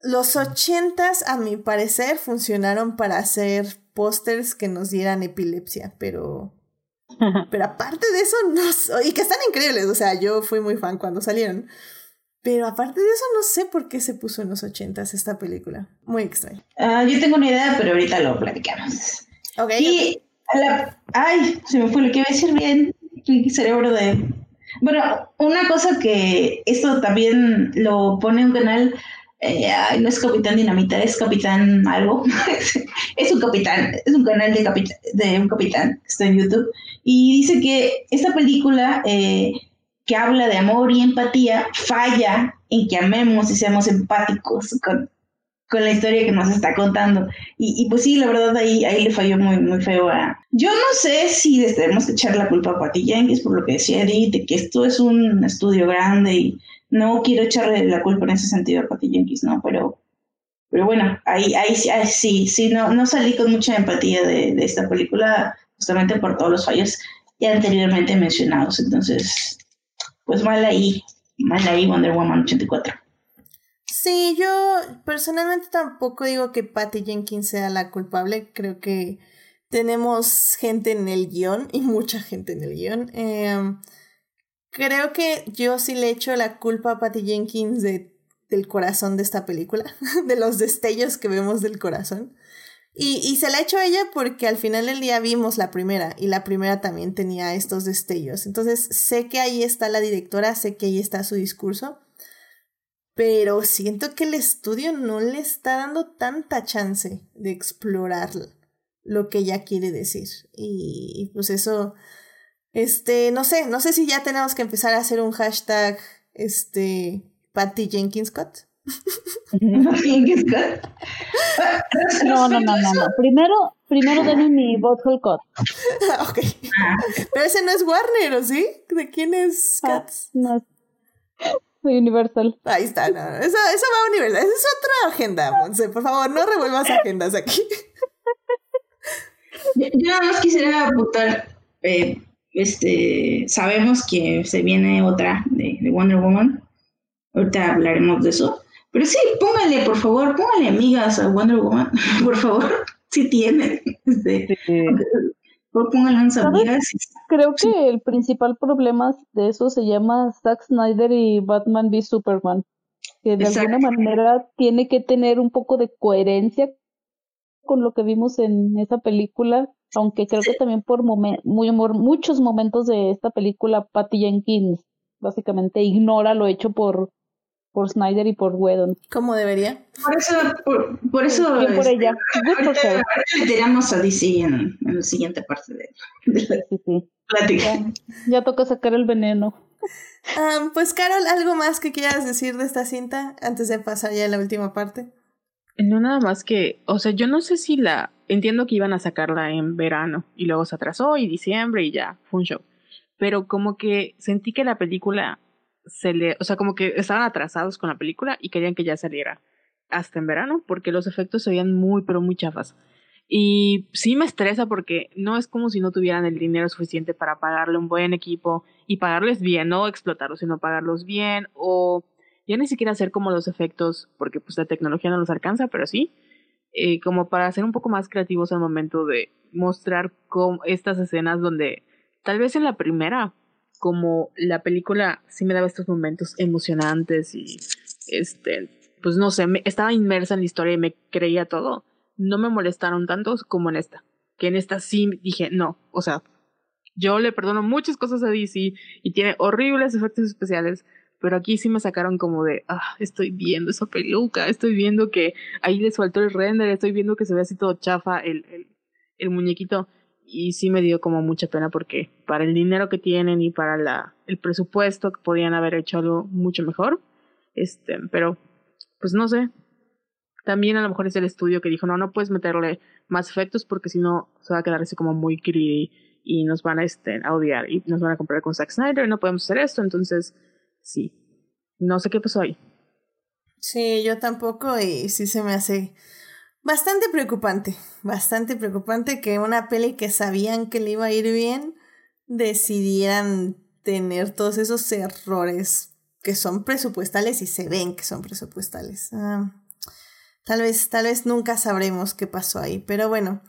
Los ochentas, a mi parecer, funcionaron para hacer pósters que nos dieran epilepsia, pero... pero aparte de eso, no... Y que están increíbles, o sea, yo fui muy fan cuando salieron. Pero aparte de eso, no sé por qué se puso en los ochentas esta película. Muy extraño. Uh, yo tengo una idea, pero ahorita lo platicamos. Okay, y la, ay, se me fue lo que iba a decir bien, cerebro de... Bueno, una cosa que esto también lo pone un canal, eh, no es Capitán Dinamita, es Capitán algo, es un capitán, es un canal de, de un capitán que está en YouTube, y dice que esta película eh, que habla de amor y empatía falla en que amemos y seamos empáticos con, con la historia que nos está contando. Y, y, pues sí, la verdad ahí, ahí le falló muy, muy feo a... Yo no sé si les tenemos que echar la culpa a Patty Jenkins por lo que decía Edith, que esto es un estudio grande y no quiero echarle la culpa en ese sentido a Patty Jenkins, ¿no? Pero, pero bueno, ahí, ahí, ahí sí, sí, no, no salí con mucha empatía de, de esta película justamente por todos los fallos ya anteriormente mencionados. Entonces, pues mal ahí, mal ahí Wonder Woman 84. Sí, yo personalmente tampoco digo que Patty Jenkins sea la culpable. Creo que tenemos gente en el guion y mucha gente en el guion. Eh, creo que yo sí le echo la culpa a Patty Jenkins de, del corazón de esta película, de los destellos que vemos del corazón. Y, y se la echo a ella porque al final del día vimos la primera y la primera también tenía estos destellos. Entonces sé que ahí está la directora, sé que ahí está su discurso pero siento que el estudio no le está dando tanta chance de explorar lo que ella quiere decir. Y, pues eso, este, no sé, no sé si ya tenemos que empezar a hacer un hashtag, este, Patty Jenkins Scott. No, no, no, no, no. Primero, primero denme mi bottle cut. ok. Pero ese no es Warner, ¿o sí? ¿De quién es? Ah, no, Universal. Ahí está, no, eso, eso va a Universal. Esa es otra agenda, Monse. Por favor, no revuelvas agendas aquí. Yo, nada más quisiera apuntar, eh, este, sabemos que se viene otra de, de, Wonder Woman. Ahorita hablaremos de eso. Pero sí, póngale, por favor, póngale amigas a Wonder Woman, por favor, si tienen. Este, sí. Creo que el principal problema de eso se llama Zack Snyder y Batman v Superman, que de Exacto. alguna manera tiene que tener un poco de coherencia con lo que vimos en esa película, aunque creo que también por, momen muy, muchos momentos de esta película Patty Jenkins básicamente ignora lo hecho por por Snyder y por Whedon. Como debería. Por eso, por, por eso Bien por este, ella. ahorita, ahorita le tiramos a DC en, en, la siguiente parte de, de la sí, sí. plática. Ya, ya, toca sacar el veneno. Um, pues Carol, ¿algo más que quieras decir de esta cinta antes de pasar ya a la última parte? No, nada más que, o sea, yo no sé si la, entiendo que iban a sacarla en verano y luego se atrasó y diciembre y ya, fue un show. Pero como que sentí que la película se le, o sea, como que estaban atrasados con la película y querían que ya saliera hasta en verano porque los efectos se veían muy, pero muy chafas. Y sí me estresa porque no es como si no tuvieran el dinero suficiente para pagarle un buen equipo y pagarles bien, no explotarlos, sino pagarlos bien o ya ni siquiera hacer como los efectos, porque pues la tecnología no los alcanza, pero sí, eh, como para ser un poco más creativos al momento de mostrar cómo estas escenas donde tal vez en la primera como la película sí me daba estos momentos emocionantes y este pues no sé, me, estaba inmersa en la historia y me creía todo, no me molestaron tanto como en esta. Que en esta sí dije, no, o sea, yo le perdono muchas cosas a DC y tiene horribles efectos especiales, pero aquí sí me sacaron como de, ah, estoy viendo esa peluca, estoy viendo que ahí le faltó el render, estoy viendo que se ve así todo chafa el, el, el muñequito y sí me dio como mucha pena porque para el dinero que tienen y para la, el presupuesto que podían haber hecho algo mucho mejor, este, pero pues no sé. También a lo mejor es el estudio que dijo, no, no puedes meterle más efectos porque si no se va a quedar así como muy greedy y nos van a, este, a odiar y nos van a comprar con Zack Snyder y no podemos hacer esto, entonces sí. No sé qué pasó ahí. Sí, yo tampoco y sí se me hace bastante preocupante, bastante preocupante que una peli que sabían que le iba a ir bien decidieran tener todos esos errores que son presupuestales y se ven que son presupuestales. Ah, tal vez, tal vez nunca sabremos qué pasó ahí, pero bueno.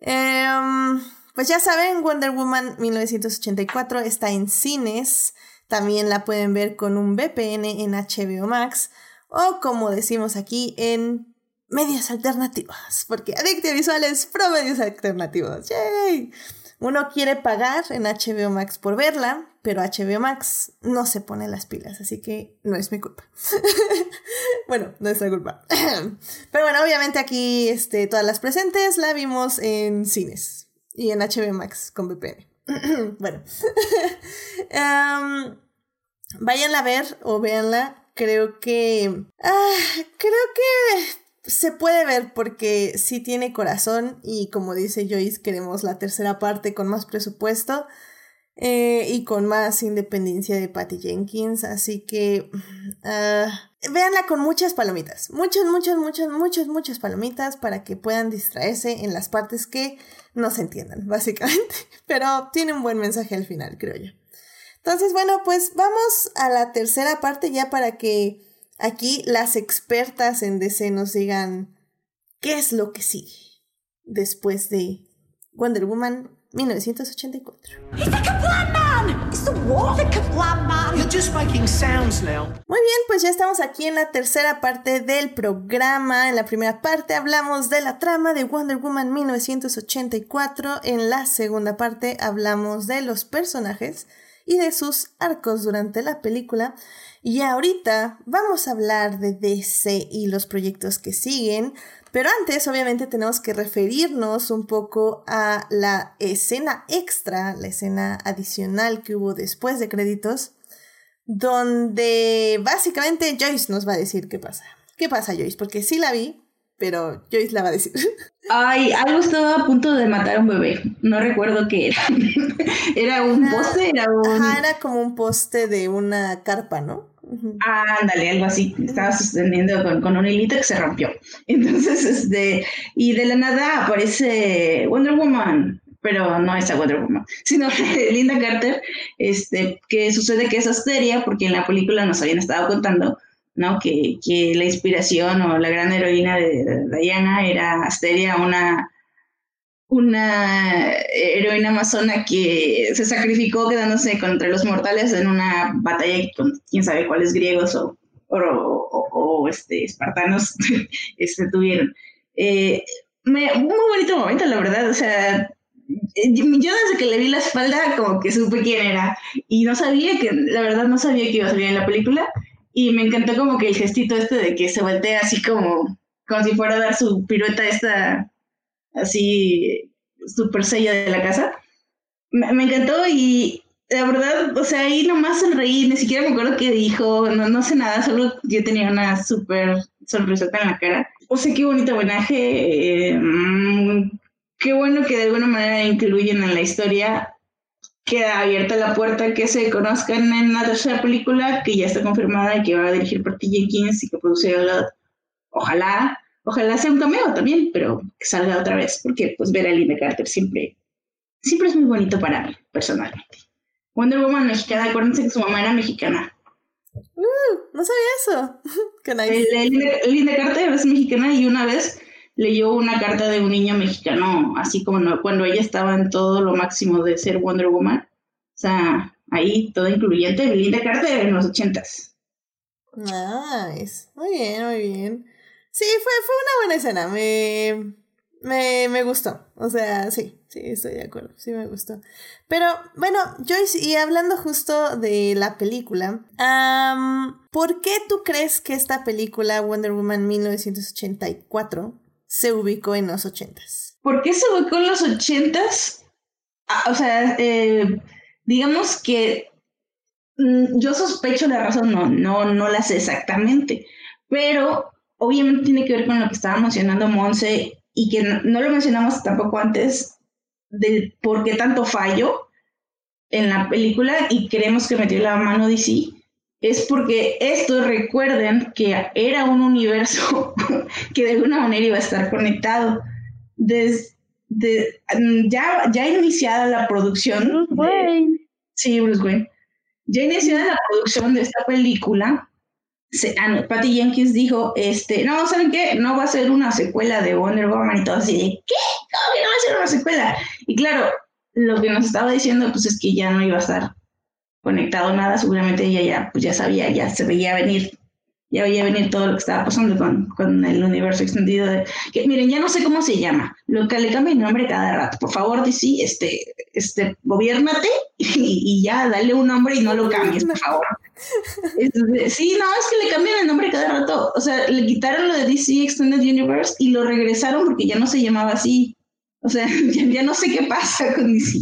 Em, pues ya saben, Wonder Woman 1984 está en cines. También la pueden ver con un VPN en HBO Max o como decimos aquí en medios alternativos, porque Adictia Visual es pro medios alternativos. ¡Yay! Uno quiere pagar en HBO Max por verla, pero HBO Max no se pone las pilas, así que no es mi culpa. bueno, no es mi culpa. pero bueno, obviamente aquí este, todas las presentes la vimos en cines y en HBO Max con VPN. bueno, um, váyanla a ver o véanla. Creo que. Ah, creo que se puede ver porque sí tiene corazón y como dice Joyce, queremos la tercera parte con más presupuesto eh, y con más independencia de Patty Jenkins, así que uh, véanla con muchas palomitas, muchas, muchas, muchas, muchas, muchas palomitas para que puedan distraerse en las partes que no se entiendan, básicamente, pero tiene un buen mensaje al final, creo yo. Entonces, bueno, pues vamos a la tercera parte ya para que aquí las expertas en DC nos digan qué es lo que sigue después de Wonder Woman 1984. Muy bien, pues ya estamos aquí en la tercera parte del programa. En la primera parte hablamos de la trama de Wonder Woman 1984. En la segunda parte hablamos de los personajes y de sus arcos durante la película. Y ahorita vamos a hablar de DC y los proyectos que siguen, pero antes obviamente tenemos que referirnos un poco a la escena extra, la escena adicional que hubo después de créditos, donde básicamente Joyce nos va a decir qué pasa. ¿Qué pasa Joyce? Porque sí la vi, pero Joyce la va a decir. Ay, algo estaba a punto de matar a un bebé. No recuerdo qué era. era un poste, era un. Ajá, era como un poste de una carpa, ¿no? Ah, ándale, algo así. Estaba sosteniendo con, con, un hilito que se rompió. Entonces, este, y de la nada aparece Wonder Woman, pero no esa Wonder Woman, sino Linda Carter, este, que sucede que es Asteria, porque en la película nos habían estado contando, ¿no? Que, que la inspiración o la gran heroína de Diana era Asteria, una una heroína amazona que se sacrificó quedándose contra los mortales en una batalla con quién sabe cuáles griegos o, o, este, espartanos este, tuvieron. Eh, un muy bonito momento, la verdad. O sea, yo desde que le vi la espalda como que supe quién era y no sabía que, la verdad no sabía que iba a salir en la película y me encantó como que el gestito este de que se voltea así como, como si fuera a dar su pirueta esta así súper sella de la casa. Me, encantó y la verdad, o sea, ahí nomás sonreí, ni siquiera me acuerdo qué dijo, no, no sé nada, solo yo tenía una súper sonrisota en la cara. O sea, qué bonito homenaje, eh, qué bueno que de alguna manera incluyen en la historia. Queda abierta la puerta que se conozcan en la tercera película, que ya está confirmada y que va a dirigir por T. Jenkins y que produce Ojalá Ojalá sea un cameo también, pero que salga otra vez, porque pues ver a Linda Carter siempre, siempre es muy bonito para mí, personalmente. Wonder Woman mexicana, acuérdense que su mamá era mexicana. Uh, no sabía eso. Qué nice. Linda, Carter es mexicana y una vez leyó una carta de un niño mexicano, así como cuando ella estaba en todo lo máximo de ser Wonder Woman. O sea, ahí todo incluyente, Linda Carter en los ochentas. Nice. Muy bien, muy bien. Sí, fue, fue una buena escena. Me, me, me gustó. O sea, sí, sí, estoy de acuerdo. Sí, me gustó. Pero bueno, Joyce, y hablando justo de la película, ¿por qué tú crees que esta película, Wonder Woman 1984, se ubicó en los ochentas? ¿Por qué se ubicó en los ochentas? Ah, o sea, eh, digamos que mm, yo sospecho la razón, no, no, no la sé exactamente, pero obviamente tiene que ver con lo que estaba mencionando Monse y que no, lo mencionamos tampoco antes del por qué tanto fallo en la película y creemos que metió la mano DC es porque esto recuerden que era un universo que de alguna manera iba a estar conectado. Desde ya, ya iniciada la producción. Bruce Wayne. sí, Bruce Wayne. Ya iniciada la producción de esta película, se, Patty Jenkins dijo, este, no, ¿saben qué? No va a ser una secuela de Wonder Woman y todo así de, ¿qué? ¿Cómo que no va a ser una secuela? Y claro, lo que nos estaba diciendo, pues es que ya no iba a estar conectado nada, seguramente ella ya, pues ya sabía, ya se veía venir, ya veía venir todo lo que estaba pasando con, con el universo extendido de, que miren, ya no sé cómo se llama, lo que le cambia el nombre cada rato, por favor, DC, este, este, gobiernate y, y ya, dale un nombre y no lo cambies, por favor. Sí, no, es que le cambian el nombre cada rato. O sea, le quitaron lo de DC Extended Universe y lo regresaron porque ya no se llamaba así. O sea, ya, ya no sé qué pasa con DC.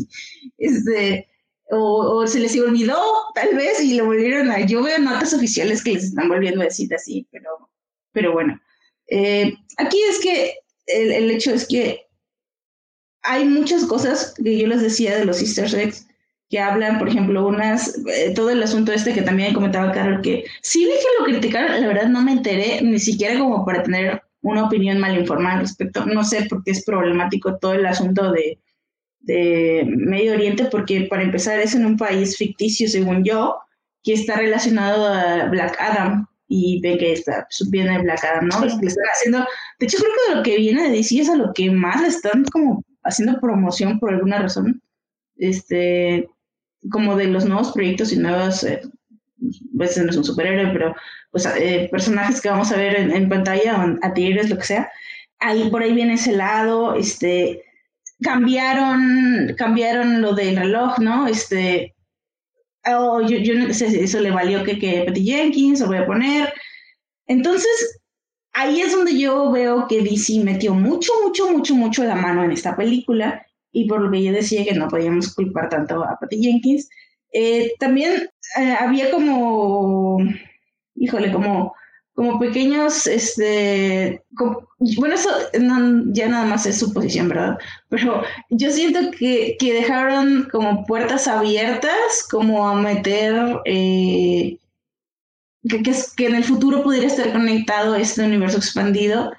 Este, o, se les olvidó, tal vez, y lo volvieron a. Yo veo notas oficiales que les están volviendo a decir así, pero, pero bueno. Eh, aquí es que el, el hecho es que hay muchas cosas que yo les decía de los Easter eggs que hablan, por ejemplo, unas, eh, todo el asunto este que también comentaba Carol, que sí vi que lo criticaron, la verdad no me enteré, ni siquiera como para tener una opinión mal informada al respecto, no sé por qué es problemático todo el asunto de, de Medio Oriente, porque para empezar es en un país ficticio, según yo, que está relacionado a Black Adam, y ve que está, viene Black Adam, ¿no? Sí. Le están haciendo, de hecho creo que de lo que viene de DC es a lo que más le están como haciendo promoción por alguna razón, este, como de los nuevos proyectos y nuevas, eh, a veces no es un superhéroe, pero pues eh, personajes que vamos a ver en, en pantalla, o a tigres, lo que sea, ahí por ahí viene ese lado, este, cambiaron, cambiaron lo del reloj, ¿no? Este, oh, yo, no sé si eso le valió que, que Patty Jenkins, lo voy a poner. Entonces, ahí es donde yo veo que DC metió mucho, mucho, mucho, mucho la mano en esta película y por lo que yo decía que no podíamos culpar tanto a Patty Jenkins. Eh, también eh, había como, híjole, como, como pequeños, este, bueno, eso no, ya nada más es suposición, ¿verdad? Pero yo siento que, que dejaron como puertas abiertas, como a meter, eh, que, que, que, en el futuro pudiera estar conectado este universo expandido.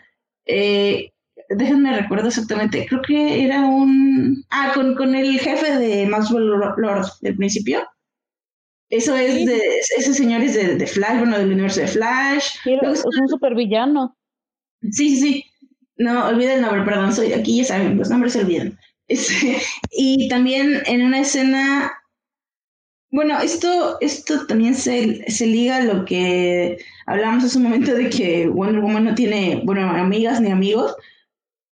Eh, déjenme recuerdo exactamente, creo que era un... Ah, con, con el jefe de Maxwell Lord del principio. Eso es sí. de... Ese señor es de, de, Flash, bueno, del universo de Flash. Sí, es un supervillano. Sí, sí, sí. No, olviden el nombre, perdón, soy aquí, ya saben, los nombres se olvidan. Este, y también en una escena... Bueno, esto, esto también se, se liga a lo que hablamos hace un momento de que Wonder Woman no tiene, bueno, amigas ni amigos,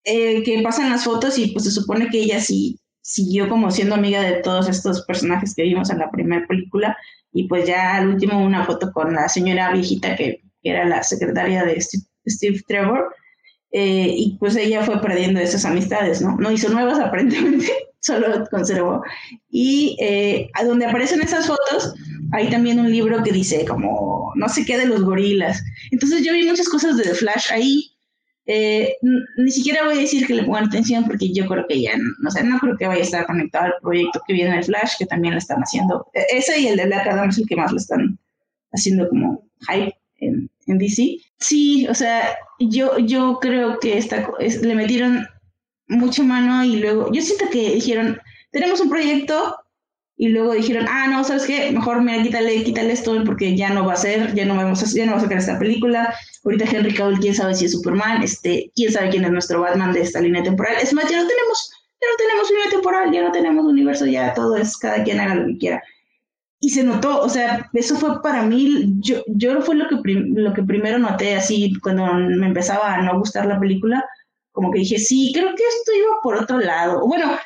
eh, que pasan las fotos y pues se supone que ella sí siguió como siendo amiga de todos estos personajes que vimos en la primera película y pues ya al último una foto con la señora viejita que, era la secretaria de Steve, Steve Trevor eh, y pues ella fue perdiendo esas amistades, ¿no? No hizo nuevas aparentemente, solo conservó. Y eh, a donde aparecen esas fotos hay también un libro que dice como no sé qué de los gorilas. Entonces yo vi muchas cosas de The Flash ahí eh, ni siquiera voy a decir que le pongan atención porque yo creo que ya, no sé, no creo que vaya a estar conectado al proyecto que viene el Flash, que también lo están haciendo. E, ese y el de Black Adam es el que más lo están haciendo como hype en, en DC. Sí, o sea, yo, yo creo que esta, es, le metieron mucha mano y luego, yo siento que dijeron, tenemos un proyecto, y luego dijeron, ah, no, ¿sabes qué? Mejor, mira, quítale, quítale esto porque ya no va a ser, ya no vamos a, ya no va a sacar esta película. Ahorita Henry Cavill, quién sabe si es Superman, este, quién sabe quién es nuestro Batman de esta línea temporal. Es más, ya no tenemos, ya no tenemos línea temporal, ya no tenemos universo, ya todo es, cada quien haga lo que quiera. y se notó, o sea, eso fue para mí, yo, yo fue lo que, lo que primero noté así cuando me empezaba a no gustar la película, como que dije, sí, creo que esto iba por otro lado. Bueno,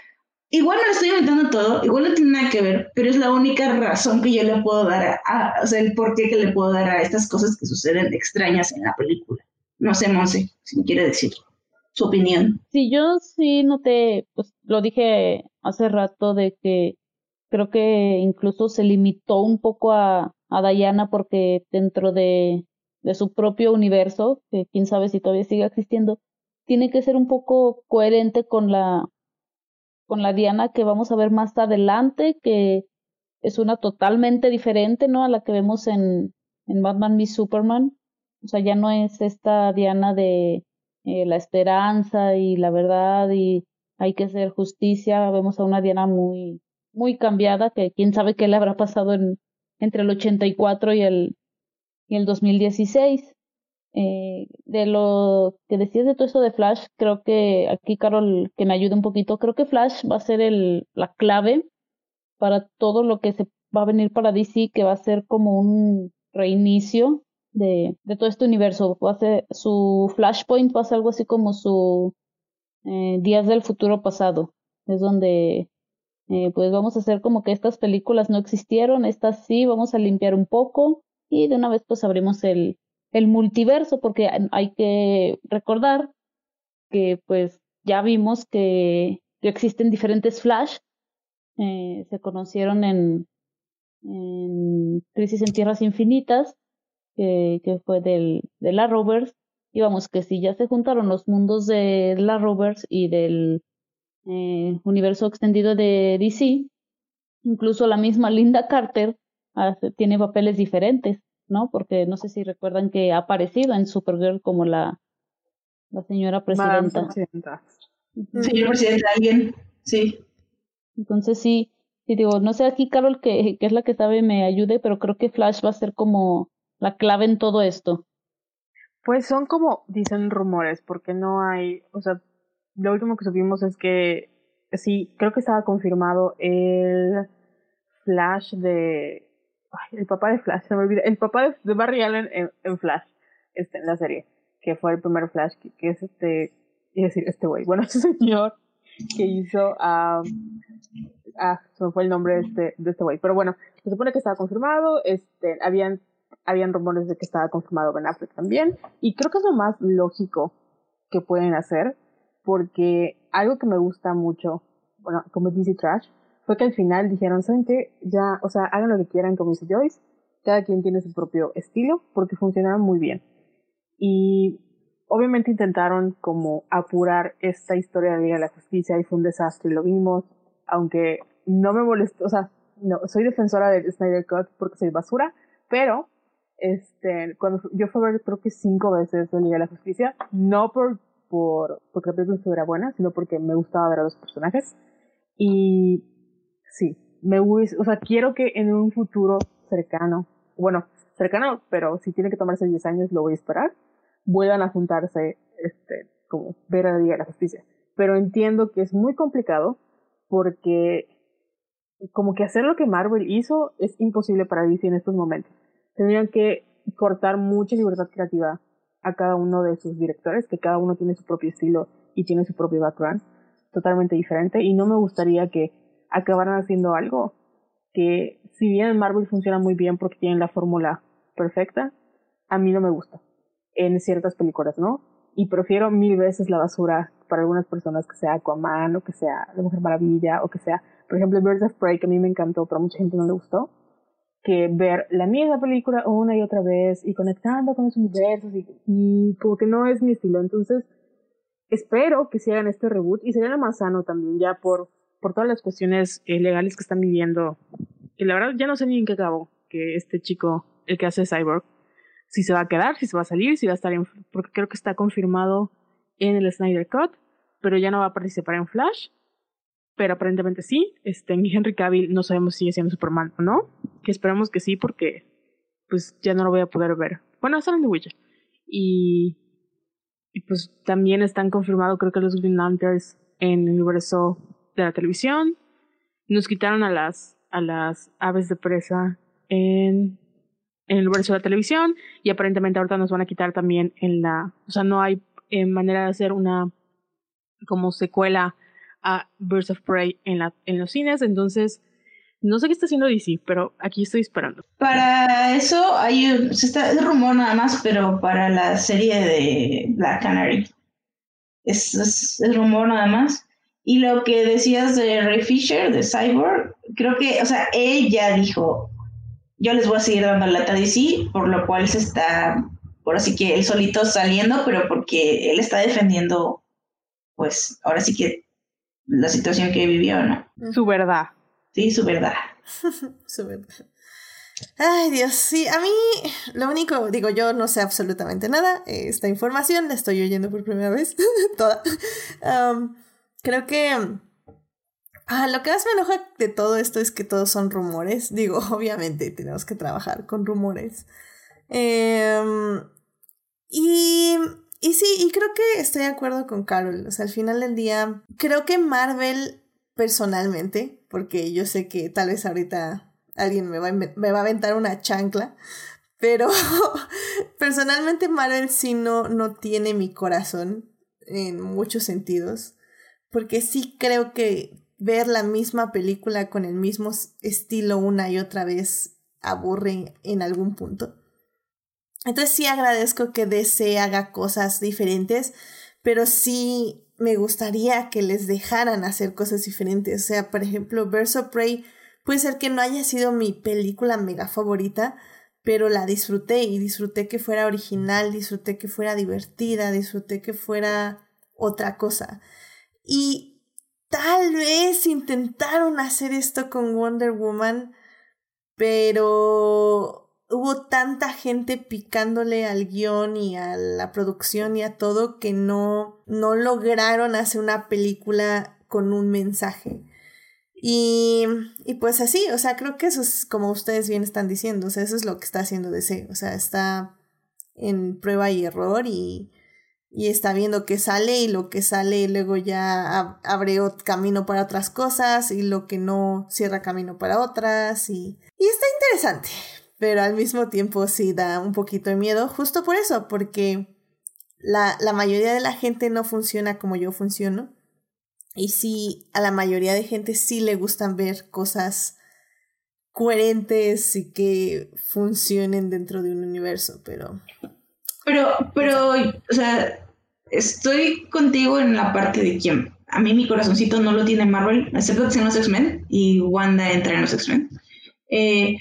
igual me lo estoy inventando todo, igual no tiene nada que ver, pero es la única razón que yo le puedo dar a, o sea, el porqué que le puedo dar a estas cosas que suceden extrañas en la película. No sé, Monse, si me quiere decir su opinión. Sí, yo sí noté, pues lo dije hace rato de que creo que incluso se limitó un poco a, a Diana porque dentro de, de su propio universo, que quién sabe si todavía sigue existiendo, tiene que ser un poco coherente con la con la Diana que vamos a ver más adelante, que es una totalmente diferente, ¿no? A la que vemos en, Batman v Superman. O sea, ya no es esta Diana de eh, la esperanza y la verdad y hay que hacer justicia. Vemos a una Diana muy, muy cambiada, que quién sabe qué le habrá pasado en, entre el 84 y el, y el 2016. Eh, de lo que decías de todo esto de Flash, creo que aquí, Carol, que me ayude un poquito, creo que Flash va a ser el, la clave para todo lo que se va a venir para DC, que va a ser como un reinicio de, de todo este universo. Va a ser, su Flashpoint va a ser algo así como su eh, Días del Futuro Pasado. Es donde eh, pues vamos a hacer como que estas películas no existieron, estas sí, vamos a limpiar un poco y de una vez pues abrimos el, el multiverso, porque hay que recordar que pues ya vimos que, existen diferentes Flash, eh, se conocieron en, en Crisis en Tierras Infinitas, que, fue del, de la Rovers, y vamos, que si ya se juntaron los mundos de la Rovers y del eh, universo extendido de DC, incluso la misma Linda Carter tiene papeles diferentes. ¿No? Porque no sé si recuerdan que ha aparecido en Supergirl como la, la señora presidenta. presidenta. Señora presidenta, alguien, sí. Entonces sí, sí digo, no sé aquí Carol que, que es la que sabe me ayude, pero creo que Flash va a ser como la clave en todo esto. Pues son como, dicen rumores, porque no hay, o sea, lo último que supimos es que sí, creo que estaba confirmado el Flash de el papá de Flash, se me olvida, el papá de, Barry Allen en, Flash, este, en la serie, que fue el primer Flash, que, es este, es decir, este güey, bueno, ese señor que hizo a, ah, se me fue el nombre de este, de este güey, pero bueno, se supone que estaba confirmado, este, habían, habían rumores de que estaba confirmado Ben Affleck también, y creo que es lo más lógico que pueden hacer, porque algo que me gusta mucho, bueno, como DC Trash, fue que al final dijeron, ¿saben qué? Ya, o sea, hagan lo que quieran, como dice Joyce, cada quien tiene su propio estilo, porque funcionaron muy bien. Y obviamente intentaron como apurar esta historia de Liga de la Justicia y fue un desastre, lo vimos, aunque no me molestó, o sea, no, soy defensora del Snyder Cut porque soy basura, pero este, cuando yo fui a ver creo que cinco veces la Liga de la Justicia, no por, por porque la película estuviera buena, sino porque me gustaba ver a los personajes. Y sí, me o sea, quiero que en un futuro cercano, bueno, cercano, pero si tiene que tomarse 10 años, lo voy a esperar, vuelvan a juntarse, este, como ver a la Liga de la Justicia. Pero entiendo que es muy complicado porque como que hacer lo que Marvel hizo es imposible para DC en estos momentos. Tendrían que cortar mucha libertad creativa a cada uno de sus directores, que cada uno tiene su propio estilo y tiene su propio background totalmente diferente y no me gustaría que acabaran haciendo algo que si bien Marvel funciona muy bien porque tienen la fórmula perfecta, a mí no me gusta en ciertas películas, ¿no? Y prefiero mil veces la basura para algunas personas que sea Aquaman o que sea La Mujer Maravilla o que sea, por ejemplo, Birds of Prey que a mí me encantó, pero a mucha gente no le gustó, que ver la misma película una y otra vez y conectando con los universos y, y como que no es mi estilo. Entonces, espero que se hagan este reboot y sería lo más sano también ya por por todas las cuestiones eh, legales que están viviendo, que la verdad ya no sé ni en qué acabó, que este chico, el que hace Cyborg, si se va a quedar, si se va a salir, si va a estar en, porque creo que está confirmado en el Snyder Cut, pero ya no va a participar en Flash, pero aparentemente sí, este, en Henry Cavill no sabemos si sigue siendo Superman o no, que esperamos que sí porque pues ya no lo voy a poder ver. Bueno, hasta en The Witcher. Y, y pues también están confirmados creo que los Green Lanterns en el universo de la televisión. Nos quitaron a las a las aves de presa en, en el universo de la televisión y aparentemente ahorita nos van a quitar también en la, o sea, no hay eh, manera de hacer una como secuela a Birds of Prey en, la, en los cines, entonces no sé qué está haciendo DC, pero aquí estoy esperando. Para eso hay se está, es rumor nada más, pero para la serie de Black Canary es, es, rumor nada más. Y lo que decías de Ray Fisher, de Cyborg, creo que, o sea, ella dijo, yo les voy a seguir dando lata a DC, por lo cual se está, por así que él solito saliendo, pero porque él está defendiendo, pues, ahora sí que la situación que vivió, ¿no? Su verdad. Sí, su verdad. su verdad. Ay, Dios, sí, a mí lo único, digo, yo no sé absolutamente nada. Esta información la estoy oyendo por primera vez, toda. creo que ah, lo que más me enoja de todo esto es que todos son rumores. Digo, obviamente tenemos que trabajar con rumores. Em, y, y sí, y creo que estoy de acuerdo con Carol. O sea, al final del día, creo que Marvel personalmente, porque yo sé que tal vez ahorita alguien me va, me va a aventar una chancla, pero personalmente Marvel sí no, no tiene mi corazón en muchos sentidos, porque sí creo que ver la misma película con el mismo estilo una y otra vez aburre en algún punto. Entonces sí agradezco que DC haga cosas diferentes, pero sí me gustaría que les dejaran hacer cosas diferentes. O sea, por ejemplo, Verso Prey puede ser que no haya sido mi película mega favorita, pero la disfruté y disfruté que fuera original, disfruté que fuera divertida, disfruté que fuera otra cosa. Y tal vez intentaron hacer esto con Wonder Woman, pero hubo tanta gente picándole al guion y a la producción y a todo que no, no lograron hacer una película con un mensaje. Y, y pues así, o sea, creo que eso es como ustedes bien están diciendo, o sea, eso es lo que está haciendo DC, o sea, está en prueba y error y, y está viendo qué sale y lo que sale luego ya abre camino para otras cosas y lo que no cierra camino para otras y, y está interesante, pero al mismo tiempo sí da un poquito de miedo, justo por eso, porque la, la mayoría de la gente no funciona como yo funciono. Y sí, a la mayoría de gente sí le gustan ver cosas coherentes y que funcionen dentro de un universo, pero... Pero, pero, o sea, estoy contigo en la parte de quien a mí mi corazoncito no lo tiene Marvel, excepto que sean los X-Men y Wanda entra en los X-Men. Eh,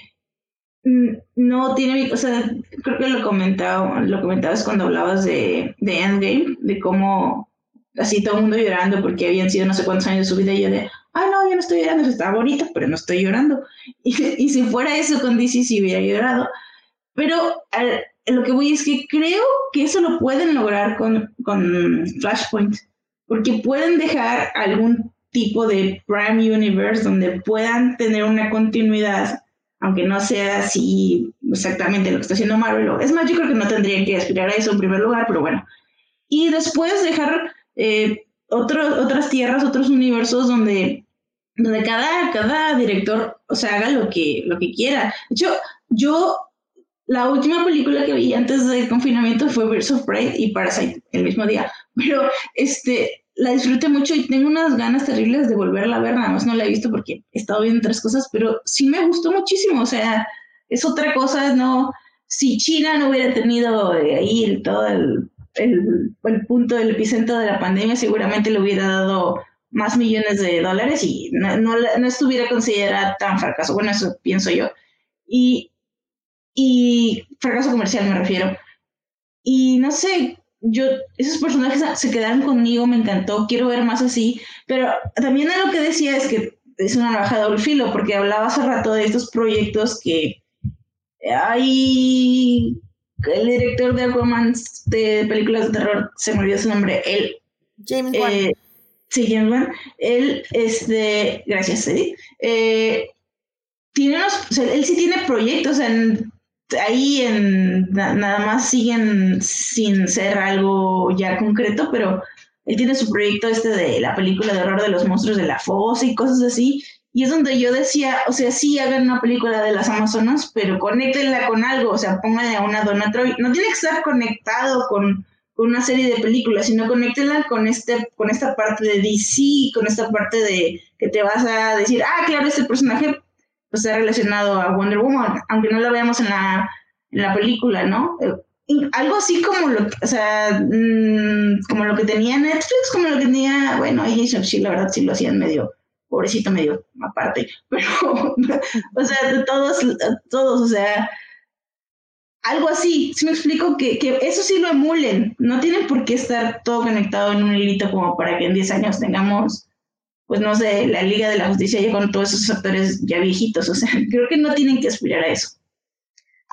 no tiene, o sea, creo que lo comentaba, lo comentabas cuando hablabas de, de Endgame, de cómo así todo el mundo llorando porque habían sido no sé cuántos años de su vida y yo de, ah, no, yo no estoy llorando, está bonito, pero no estoy llorando. Y, y si fuera eso con DC, sí hubiera llorado. Pero lo que voy es que creo que eso lo pueden lograr con, con Flashpoint, porque pueden dejar algún tipo de Prime Universe donde puedan tener una continuidad aunque no sea así exactamente lo que está haciendo Marvel. Es más, yo creo que no tendrían que aspirar a eso en primer lugar, pero bueno. Y después dejar eh, otras tierras, otros universos donde, donde cada, cada director, o sea, haga lo que, lo que quiera. De hecho, yo, la última película que vi antes del confinamiento fue Birds of Prey y Parasite el mismo día. Pero, este, la disfruté mucho y tengo unas ganas terribles de volverla a ver, nada más no la he visto porque he estado viendo otras cosas, pero sí me gustó muchísimo, o sea, es otra cosa, no, si China no hubiera tenido eh, ahí todo el, el, el, punto del epicentro de la pandemia, seguramente le hubiera dado más millones de dólares y no, no, no estuviera considerada tan fracaso, bueno, eso pienso yo, y, y fracaso comercial me refiero. Y no sé, yo, esos personajes se quedaron conmigo, me encantó, quiero ver más así, pero también lo que decía es que es una baja de doble filo, porque hablaba hace rato de estos proyectos que hay el director de Aquaman de películas de terror, se me olvidó su nombre, él. James Wan. Eh, sí, James Wan. Él, este, gracias, Eddie. Eh, tiene unos, él sí tiene proyectos en ahí en, nada más siguen sin ser algo ya concreto, pero él tiene su proyecto este de la película de horror de los monstruos de la fosa y cosas así, Y es donde yo decía, o sea, sí hagan una película de las Amazonas, pero conéctenla con algo, o sea, pónganle a una Donna. No tiene que estar conectado con, una serie de películas, sino conéctenla con, este, con esta parte de DC, con esta parte de que te vas a decir, ah, claro, este personaje pues, está relacionado a Wonder Woman, aunque no lo veamos en la, en la película, ¿no? Algo así como lo, o sea, mm, como lo que tenía Netflix, como lo que tenía, bueno, ahí sí, la verdad sí lo hacían medio, pobrecito medio aparte, pero, o sea, todos, todos, o sea, algo así, si me explico, que, que eso sí lo emulen, no tienen por qué estar todo conectado en un hilito como para que en 10 años tengamos, pues no sé, la Liga de la Justicia ya con todos esos actores ya viejitos, o sea, creo que no tienen que aspirar a eso.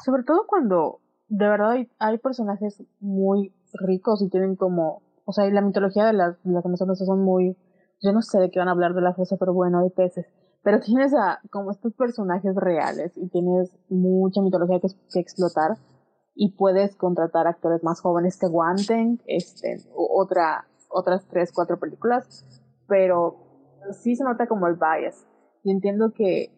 Sobre todo cuando de verdad hay, personajes muy ricos y tienen como, o sea, la mitología de las, de las Amazonas son muy, yo no sé de qué van a hablar de la fosa, pero bueno, hay peces. Pero tienes a, como estos personajes reales y tienes mucha mitología que, que explotar y puedes contratar actores más jóvenes que aguanten este, otra, otras tres, cuatro películas, pero sí se nota como el bias. Y entiendo que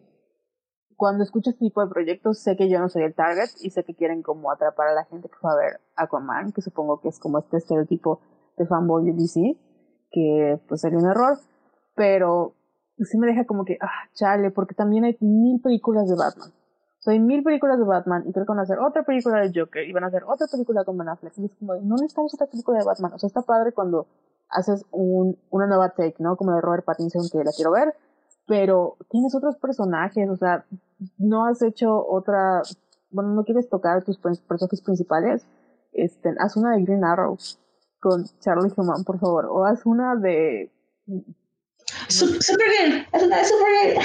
cuando escucho este tipo de proyectos sé que yo no soy el target y sé que quieren como atrapar a la gente que fue a ver Aquaman, que supongo que es como este estereotipo de fanboy de DC, que pues sería un error, pero sí me deja como que, ah, chale, porque también hay mil películas de Batman. O sea, hay mil películas de Batman y creo que van a hacer otra película de Joker y van a hacer otra película con Ben Affleck. Y es como, no necesitamos otra película de Batman. O sea, está padre cuando haces un, una nueva take, ¿no? Como de Robert Pattinson que la quiero ver, pero tienes otros personajes, o sea, no has hecho otra, bueno, no quieres tocar tus personajes principales, este, haz una de Green Arrow con Charlie Human, por favor, o haz una de... Supergirl, haz una de Supergirl.